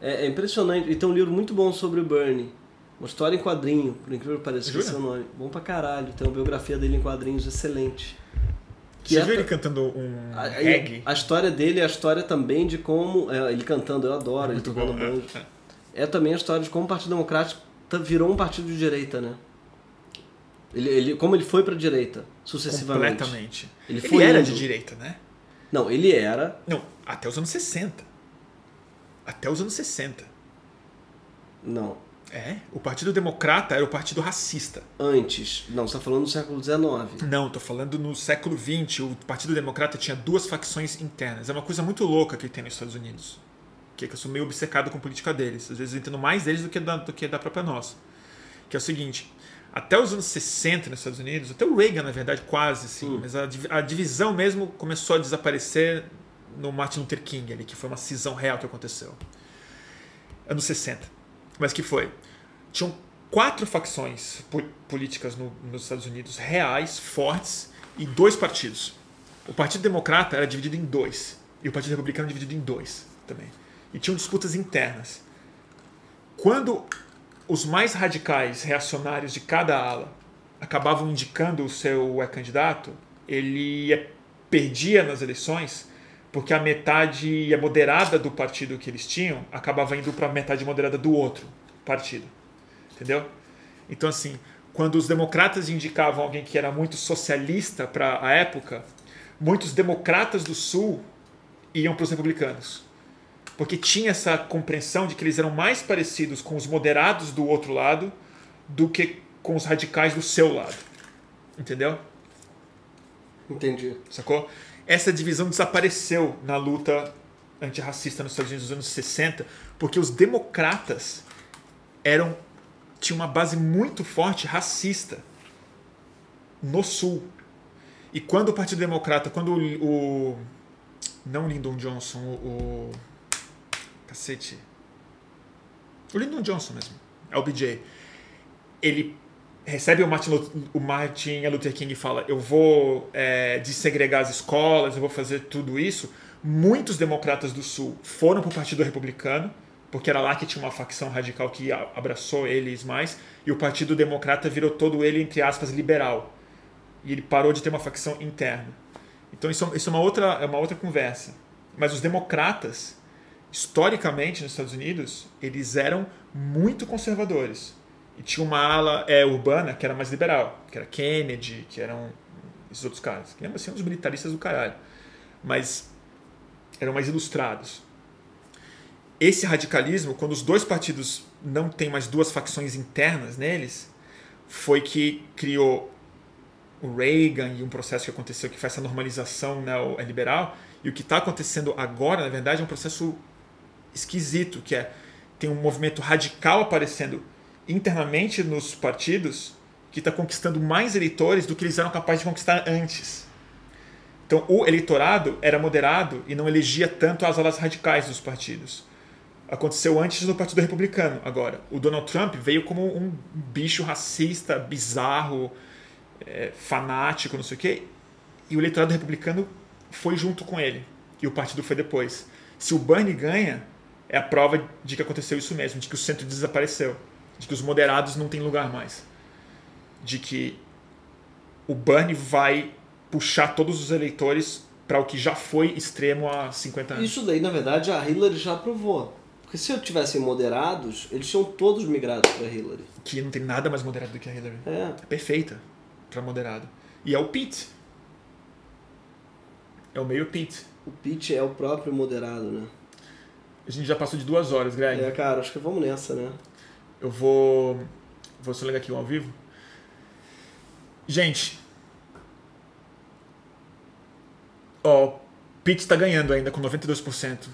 é, é, impressionante. E tem um livro muito bom sobre o Bernie. Uma história em quadrinho, por incrível que pareça, que é seu nome. Bom pra caralho. Tem uma biografia dele em quadrinhos excelente. Que Você é viu ele cantando um a, reggae? A história dele é a história também de como. É, ele cantando, eu adoro, muito ele tocando banjo. É, é é também a história de como o Partido Democrático virou um partido de direita, né? Ele, ele, como ele foi para a direita, sucessivamente. Completamente. Ele, ele era indo. de direita, né? Não, ele era. Não, até os anos 60. Até os anos 60. Não. É? O Partido Democrata era o partido racista. Antes. Não, você está falando do século XIX. Não, estou falando no século XX. O Partido Democrata tinha duas facções internas. É uma coisa muito louca que tem nos Estados Unidos que eu sou meio obcecado com a política deles. Às vezes eu entendo mais deles do que da, do que da própria nossa. Que é o seguinte: até os anos 60 nos Estados Unidos, até o Reagan, na verdade, quase, sim, hum. mas a, a, divisão mesmo começou a desaparecer no Martin Luther King, ali, que foi uma cisão real que aconteceu. Anos 60. Mas que foi? Tinham quatro facções políticas no, nos Estados Unidos reais, fortes, e dois partidos. O Partido Democrata era dividido em dois, e o Partido Republicano dividido em dois também e tinham disputas internas. Quando os mais radicais reacionários de cada ala acabavam indicando o seu candidato, ele perdia nas eleições porque a metade moderada do partido que eles tinham acabava indo para a metade moderada do outro partido. Entendeu? Então, assim, quando os democratas indicavam alguém que era muito socialista para a época, muitos democratas do Sul iam para os republicanos porque tinha essa compreensão de que eles eram mais parecidos com os moderados do outro lado do que com os radicais do seu lado. Entendeu? Entendi. Sacou? Essa divisão desapareceu na luta antirracista nos Estados Unidos dos anos 60, porque os democratas eram tinham uma base muito forte racista no sul. E quando o Partido Democrata, quando o, o não Lyndon Johnson, o, o Cacete. O Lyndon Johnson mesmo. É o BJ. Ele recebe o Martin, o Martin Luther King e fala: Eu vou é, desegregar as escolas, eu vou fazer tudo isso. Muitos democratas do Sul foram para o Partido Republicano, porque era lá que tinha uma facção radical que abraçou eles mais, e o Partido Democrata virou todo ele, entre aspas, liberal. E ele parou de ter uma facção interna. Então isso, isso é, uma outra, é uma outra conversa. Mas os democratas historicamente nos Estados Unidos, eles eram muito conservadores. E tinha uma ala é, urbana que era mais liberal, que era Kennedy, que eram esses outros caras. Que lembra assim, os militaristas do caralho. Mas eram mais ilustrados. esse radicalismo, quando os dois partidos não têm mais duas facções internas neles, foi que criou o Reagan e um processo que aconteceu que faz essa normalização neoliberal. E o que está acontecendo agora, na verdade, é um processo esquisito, que é tem um movimento radical aparecendo internamente nos partidos que está conquistando mais eleitores do que eles eram capazes de conquistar antes. Então, o eleitorado era moderado e não elegia tanto as alas radicais dos partidos. Aconteceu antes no Partido Republicano, agora. O Donald Trump veio como um bicho racista, bizarro, é, fanático, não sei o quê, e o eleitorado republicano foi junto com ele. E o partido foi depois. Se o Bernie ganha, é a prova de que aconteceu isso mesmo, de que o centro desapareceu, de que os moderados não têm lugar mais, de que o Bernie vai puxar todos os eleitores para o que já foi extremo há 50 anos. Isso daí, na verdade, a Hillary já provou. Porque se eu tivessem moderados, eles tinham todos migrado para Hillary. Que não tem nada mais moderado do que a Hillary. É. é perfeita para moderado. E é o Pete. É o meio Pete. O Pete é o próprio moderado, né? A gente já passou de duas horas, Greg. É, cara, acho que vamos nessa, né? Eu vou. Vou ligar aqui ao vivo. Gente. Ó, o Pete está ganhando ainda com 92%.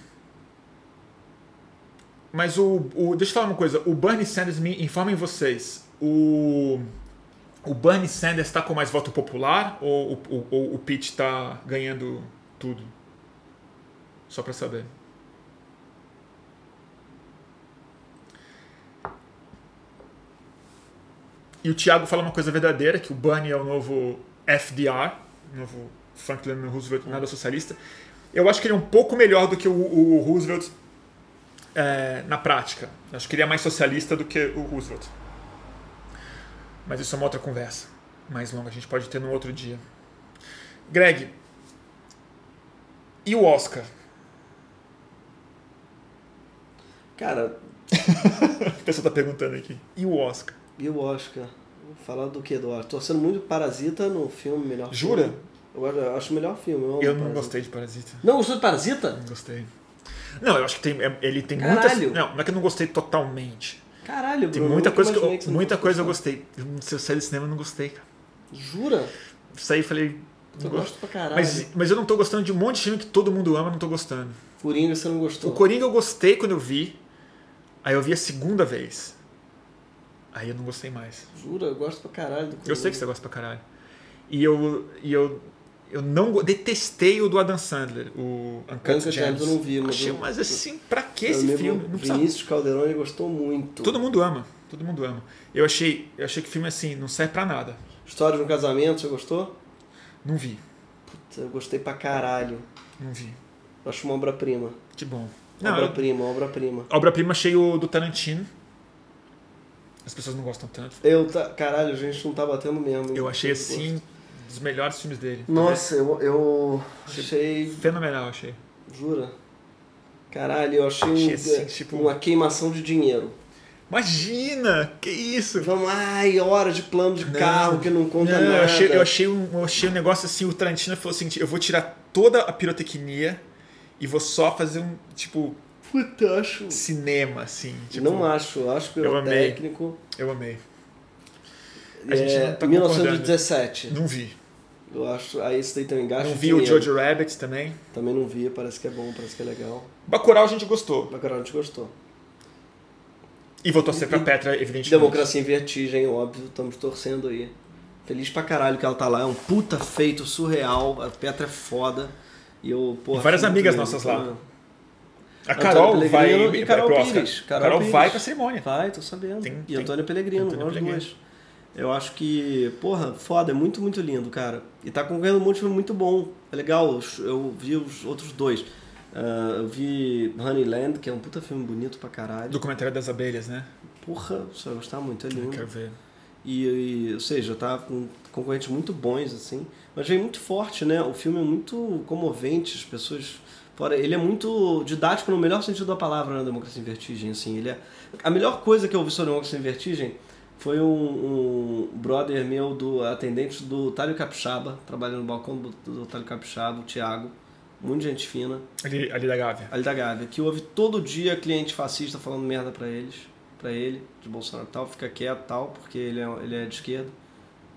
Mas o, o. Deixa eu falar uma coisa. O Bernie Sanders, me informem vocês. O. O Bernie Sanders está com mais voto popular ou, ou, ou o Pete está ganhando tudo? Só para saber. E o Thiago fala uma coisa verdadeira, que o Bernie é o novo FDR, o novo Franklin Roosevelt, nada socialista. Eu acho que ele é um pouco melhor do que o, o Roosevelt é, na prática. Acho que ele é mais socialista do que o Roosevelt. Mas isso é uma outra conversa mais longa, a gente pode ter no outro dia. Greg, e o Oscar? Cara. a pessoa tá perguntando aqui. E o Oscar? E o Oscar? Falar do que do Oscar? Tô sendo muito Parasita no filme melhor. Jura? Filme. Eu acho o melhor filme. Eu, eu não gostei de Parasita. Não gostou de Parasita? Não gostei. Não, eu acho que tem, é, ele tem Caralho. muitas. Não, não é que eu não gostei totalmente. Caralho, Tem Bruno, muita coisa que eu, não muita coisa eu gostei. Eu, se eu sair do cinema, eu não gostei, cara. Jura? Saí e falei. Tu não gosta pra caralho. Mas, mas eu não tô gostando de um monte de filme que todo mundo ama, eu não tô gostando. Coringa você não gostou? O Coringa eu gostei quando eu vi. Aí eu vi a segunda vez. Aí eu não gostei mais. Jura? Eu gosto pra caralho do Coringa. Eu sei que você gosta pra caralho. E eu. E eu eu não detestei o do Adam Sandler, o Uncut Gems. Gems eu não vi, mas Achei, mas assim, pra que esse filme? Não precisa Vinícius Calderoni gostou muito. Todo mundo ama. Todo mundo ama. Eu achei, eu achei que o filme assim não serve pra nada. História de um casamento, você gostou? Não vi, Puta, eu gostei pra caralho. não vi. Eu acho uma obra-prima. Que bom. Obra-prima, obra-prima. obra-prima achei o do Tarantino. As pessoas não gostam tanto. Eu, tá, caralho, a gente não tá batendo mesmo. Eu achei assim dos melhores filmes dele. Nossa, eu, eu achei. Fenomenal, achei. Jura? Caralho, eu achei, Achei um- assim, tipo- uma queimação de dinheiro. Imagina! Que isso? Vamos, ai, hora de plano de carro que não conta Não, nada. Eu achei, eu, achei um, eu achei um negócio assim, o Tarantino falou assim, eu vou tirar toda a pirotecnia e vou só fazer um, tipo, Puta, eu acho. cinema, assim. Tipo, não acho, acho eu amei. pirotécnico. Eu amei. A gente não É, tá 1917. Não vi. Eu acho. Aí esse daí também gasta Não vi o. Jojo Rabbit também. Também não vi, parece que é bom, parece que é legal. Bacurau a gente gostou. Bacurau a gente gostou. E vou torcer pra Petra, evidentemente. Democracia em Vertigem, óbvio, estamos torcendo aí. Feliz pra caralho que ela tá lá, é um puta feito surreal, a Petra é foda. E eu, porra, E várias amigas nossas lá. A Carol Antônio vai, Pellegrino e vai Carol Oscar. Pires. Carol Carol Pires. vai pra cerimônia. Vai, tô sabendo. Tem- e tem- Antônio Pellegrino, Antônio Pellegrino. dois. Eu acho que, porra, foda, é muito, muito lindo, cara. E tá concorrendo um monte de filme muito bom. É legal, eu vi os outros dois. Ah, eu vi Honeyland, que é um puta filme bonito pra caralho. Documentário das abelhas, né? Porra, você vai gostar muito, é Eu lindo. quero ver. E, e, ou seja, tá com concorrentes muito bons, assim. Mas vem muito forte, né? O filme é muito comovente, as pessoas. Fora, ele é muito didático no melhor sentido da palavra na Democracia em Vertigem, assim. Ele é... A melhor coisa que eu ouvi sobre Democracia em Vertigem foi um, um brother meu, do atendente do Tálio Capixaba, trabalhando no balcão do, do Tálio Capixaba, o Thiago. muito gente fina. Ali, ali da Gávea. Ali da Gávea, que ouve todo dia cliente fascista falando merda pra eles, pra ele, de Bolsonaro tal, fica quieto tal, porque ele é, ele é de esquerda.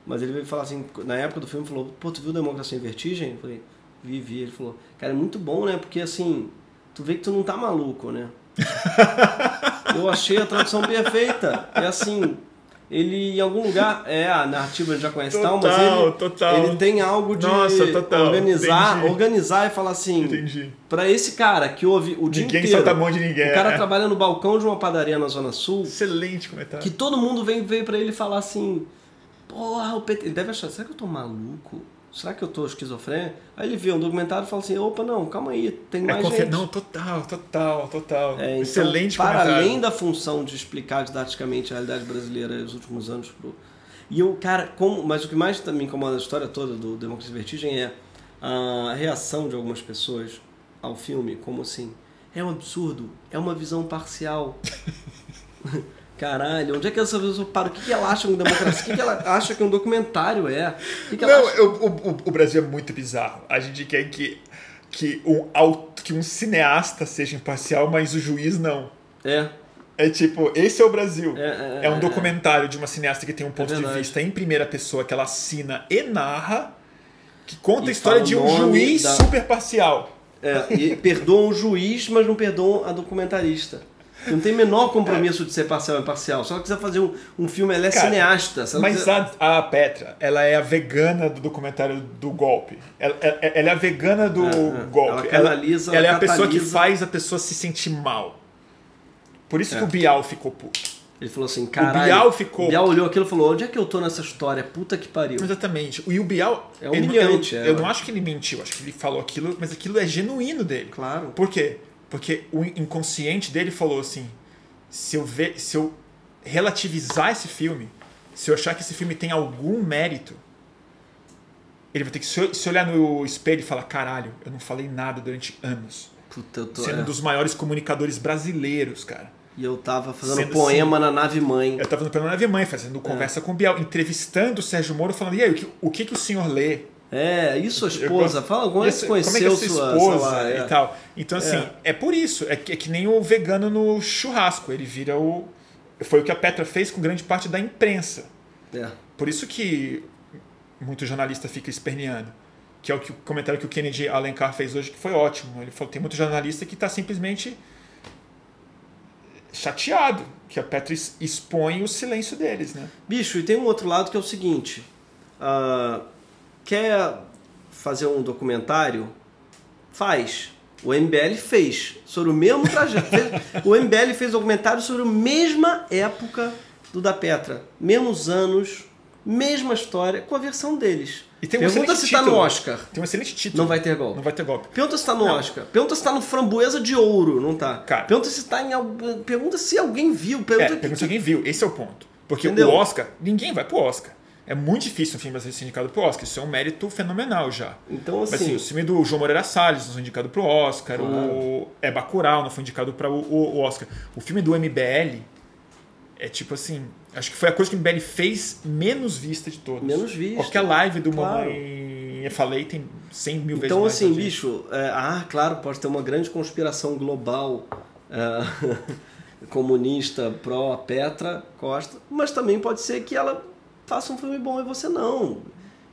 Mas ele veio falar assim, na época do filme, falou, pô, tu viu Democracia em Vertigem? Eu falei, vi, vi. Ele falou, cara, é muito bom, né? Porque assim, tu vê que tu não tá maluco, né? eu achei a tradução perfeita. É assim, ele em algum lugar é a narrativa já conhece total, tal, mas ele, total. ele tem algo de Nossa, organizar, organizar e falar assim, para esse cara que ouve o dia ninguém inteiro, solta a mão de ninguém. O cara é. trabalha no balcão de uma padaria na zona sul. Excelente comentário. Que todo mundo vem veio para ele falar assim, porra, o PT, ele deve achar, será que eu tô maluco? Será que eu tô esquizofrênico? Aí ele vê um documentário e fala assim, opa, não, calma aí, tem é mais é gente. Não, total, total, total. É, então, Excelente Para comentário. além da função de explicar didaticamente a realidade brasileira nos últimos anos pro... E o cara, como, mas o que mais me incomoda a história toda do Democracia Vertigem é a reação de algumas pessoas ao filme, como assim, é um absurdo, é uma visão parcial. Caralho, onde é que essa pessoa para? O que, que ela acha de democracia? O que, que ela acha que um documentário é? O que que Não, acha... o, o, o, Brasil é muito bizarro. A gente quer que, que, um, que um cineasta seja imparcial, mas o juiz não. É. É tipo, esse é o Brasil. É, é, é um documentário de uma cineasta que tem um ponto de vista em primeira pessoa que ela assina e narra, que conta e a história de um juiz da... super parcial. É, e perdoa um juiz, mas não perdoa a documentarista não tem menor compromisso de ser parcial e imparcial. Se ela quiser fazer um, um filme, ela é Cara, cineasta. mas quiser... a, a, Petra, ela é a vegana do documentário do golpe. Ela, ela, ela é a vegana do é, golpe. Ela, canaliza, ela, ela é a pessoa que faz a pessoa se sentir mal. Por isso é. que o Bial ficou puto. Ele falou assim, caralho. O Bial ficou. O Bial olhou aquilo e falou: onde é que eu tô nessa história? Puta que pariu. Exatamente. E o Bial. É humilhante. Eu, eu, eu não acho que ele mentiu, acho que ele falou aquilo, mas aquilo é genuíno dele. Claro. Por quê? Porque o inconsciente dele falou assim: se eu ver, se eu relativizar esse filme, se eu achar que esse filme tem algum mérito, ele vai ter que se olhar no espelho e falar: caralho, eu não falei nada durante anos. Puta, eu tô, sendo é. um dos maiores comunicadores brasileiros, cara. E eu tava fazendo Sendo poema assim, na nave mãe. Eu tava fazendo poema na nave mãe, fazendo conversa é. com o Biel, entrevistando o Sérgio Moro, falando: e aí, o que, o que, que o senhor lê? É, e sua esposa? Fala, como é que conheceu como é que sua esposa é. e tal. Então, assim, é. é, por isso. É que, é que nem o vegano no churrasco. Ele vira o. Foi o que a Petra fez com grande parte da imprensa. É. Por isso que muito jornalista fica esperneando. Que é o, que, o comentário que o Kennedy Alencar fez hoje, que foi ótimo. Ele falou: tem muito jornalista que está simplesmente chateado que a Petra expõe o silêncio deles, né? Bicho, e tem um outro lado que é o seguinte. Uh, quer fazer um documentário? Faz. O MBL fez sobre o mesmo trajeto. o MBL fez um documentário sobre a mesma época do da Petra, mesmos anos, mesma história, com a versão deles. E tem um Pergunta se está no Oscar. Tem um excelente título. Não vai ter golpe. Não vai ter golpe. Pergunta se está no não. Oscar. Pergunta se está no Framboesa de Ouro. Não tá. Cara, pergunta se está em Pergunta se alguém viu. Pergunta, é, pergunta se alguém viu. Esse é o ponto. Porque Entendeu? o Oscar, ninguém vai pro Oscar. É muito difícil um filme ser indicado pro Oscar. Isso é um mérito fenomenal já. Então, assim... Mas, assim o filme do João Moreira Salles não foi indicado pro Oscar. Claro. O É Bacurau não foi indicado para o, o, Oscar. O filme do MBL é tipo assim... Acho que foi a coisa que o MBL fez menos vista de todas. Menos vista. Qualquer live do claro. Mamãe Eu Falei tem 100 mil vezes então, mais. Então, assim, bicho... É, ah, claro, pode ter uma grande conspiração global... É, comunista pró-Petra Costa, mas também pode ser que ela faça um filme bom e você não.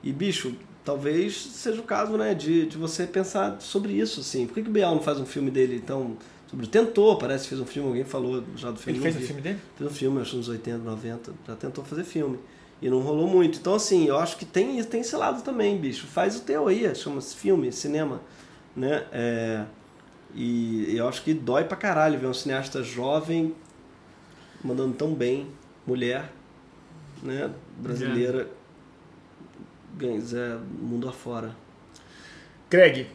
E, bicho, talvez seja o caso, né, de, de você pensar sobre isso, assim. Por que, que o Bial não faz um filme dele, então, sobre... Tentou, parece que fez um filme, alguém falou já do filme. Ele fez o um filme dele? Fez um filme, acho que nos 80, 90, já tentou fazer filme. E não rolou muito. Então, assim, eu acho que tem, tem esse lado também, bicho. Faz o teu aí, chama-se filme, cinema, né? É... E eu acho que dói pra caralho ver um cineasta jovem mandando tão bem, mulher, né, brasileira ganhos é mundo afora. Greg,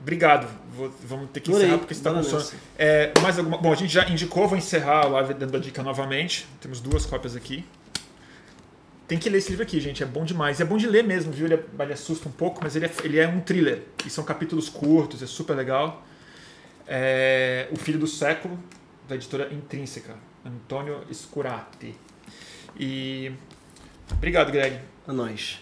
obrigado. Vou, vamos ter que encerrar porque está com sono. É, mais alguma, bom, a gente já indicou, vou encerrar a live dando a dica novamente. Temos duas cópias aqui. Tem que ler esse livro aqui, gente. É bom demais. É bom de ler mesmo, viu? Ele, é, ele assusta um pouco, mas ele é, ele é um thriller. E são capítulos curtos, é super legal. É, o Filho do Século, da editora Intrínseca, Antônio Scurati. E obrigado, Greg. A nós.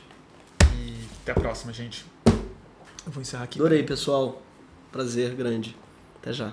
E até a próxima, gente. Eu vou encerrar aqui. Adorei, pessoal. Prazer grande. Até já.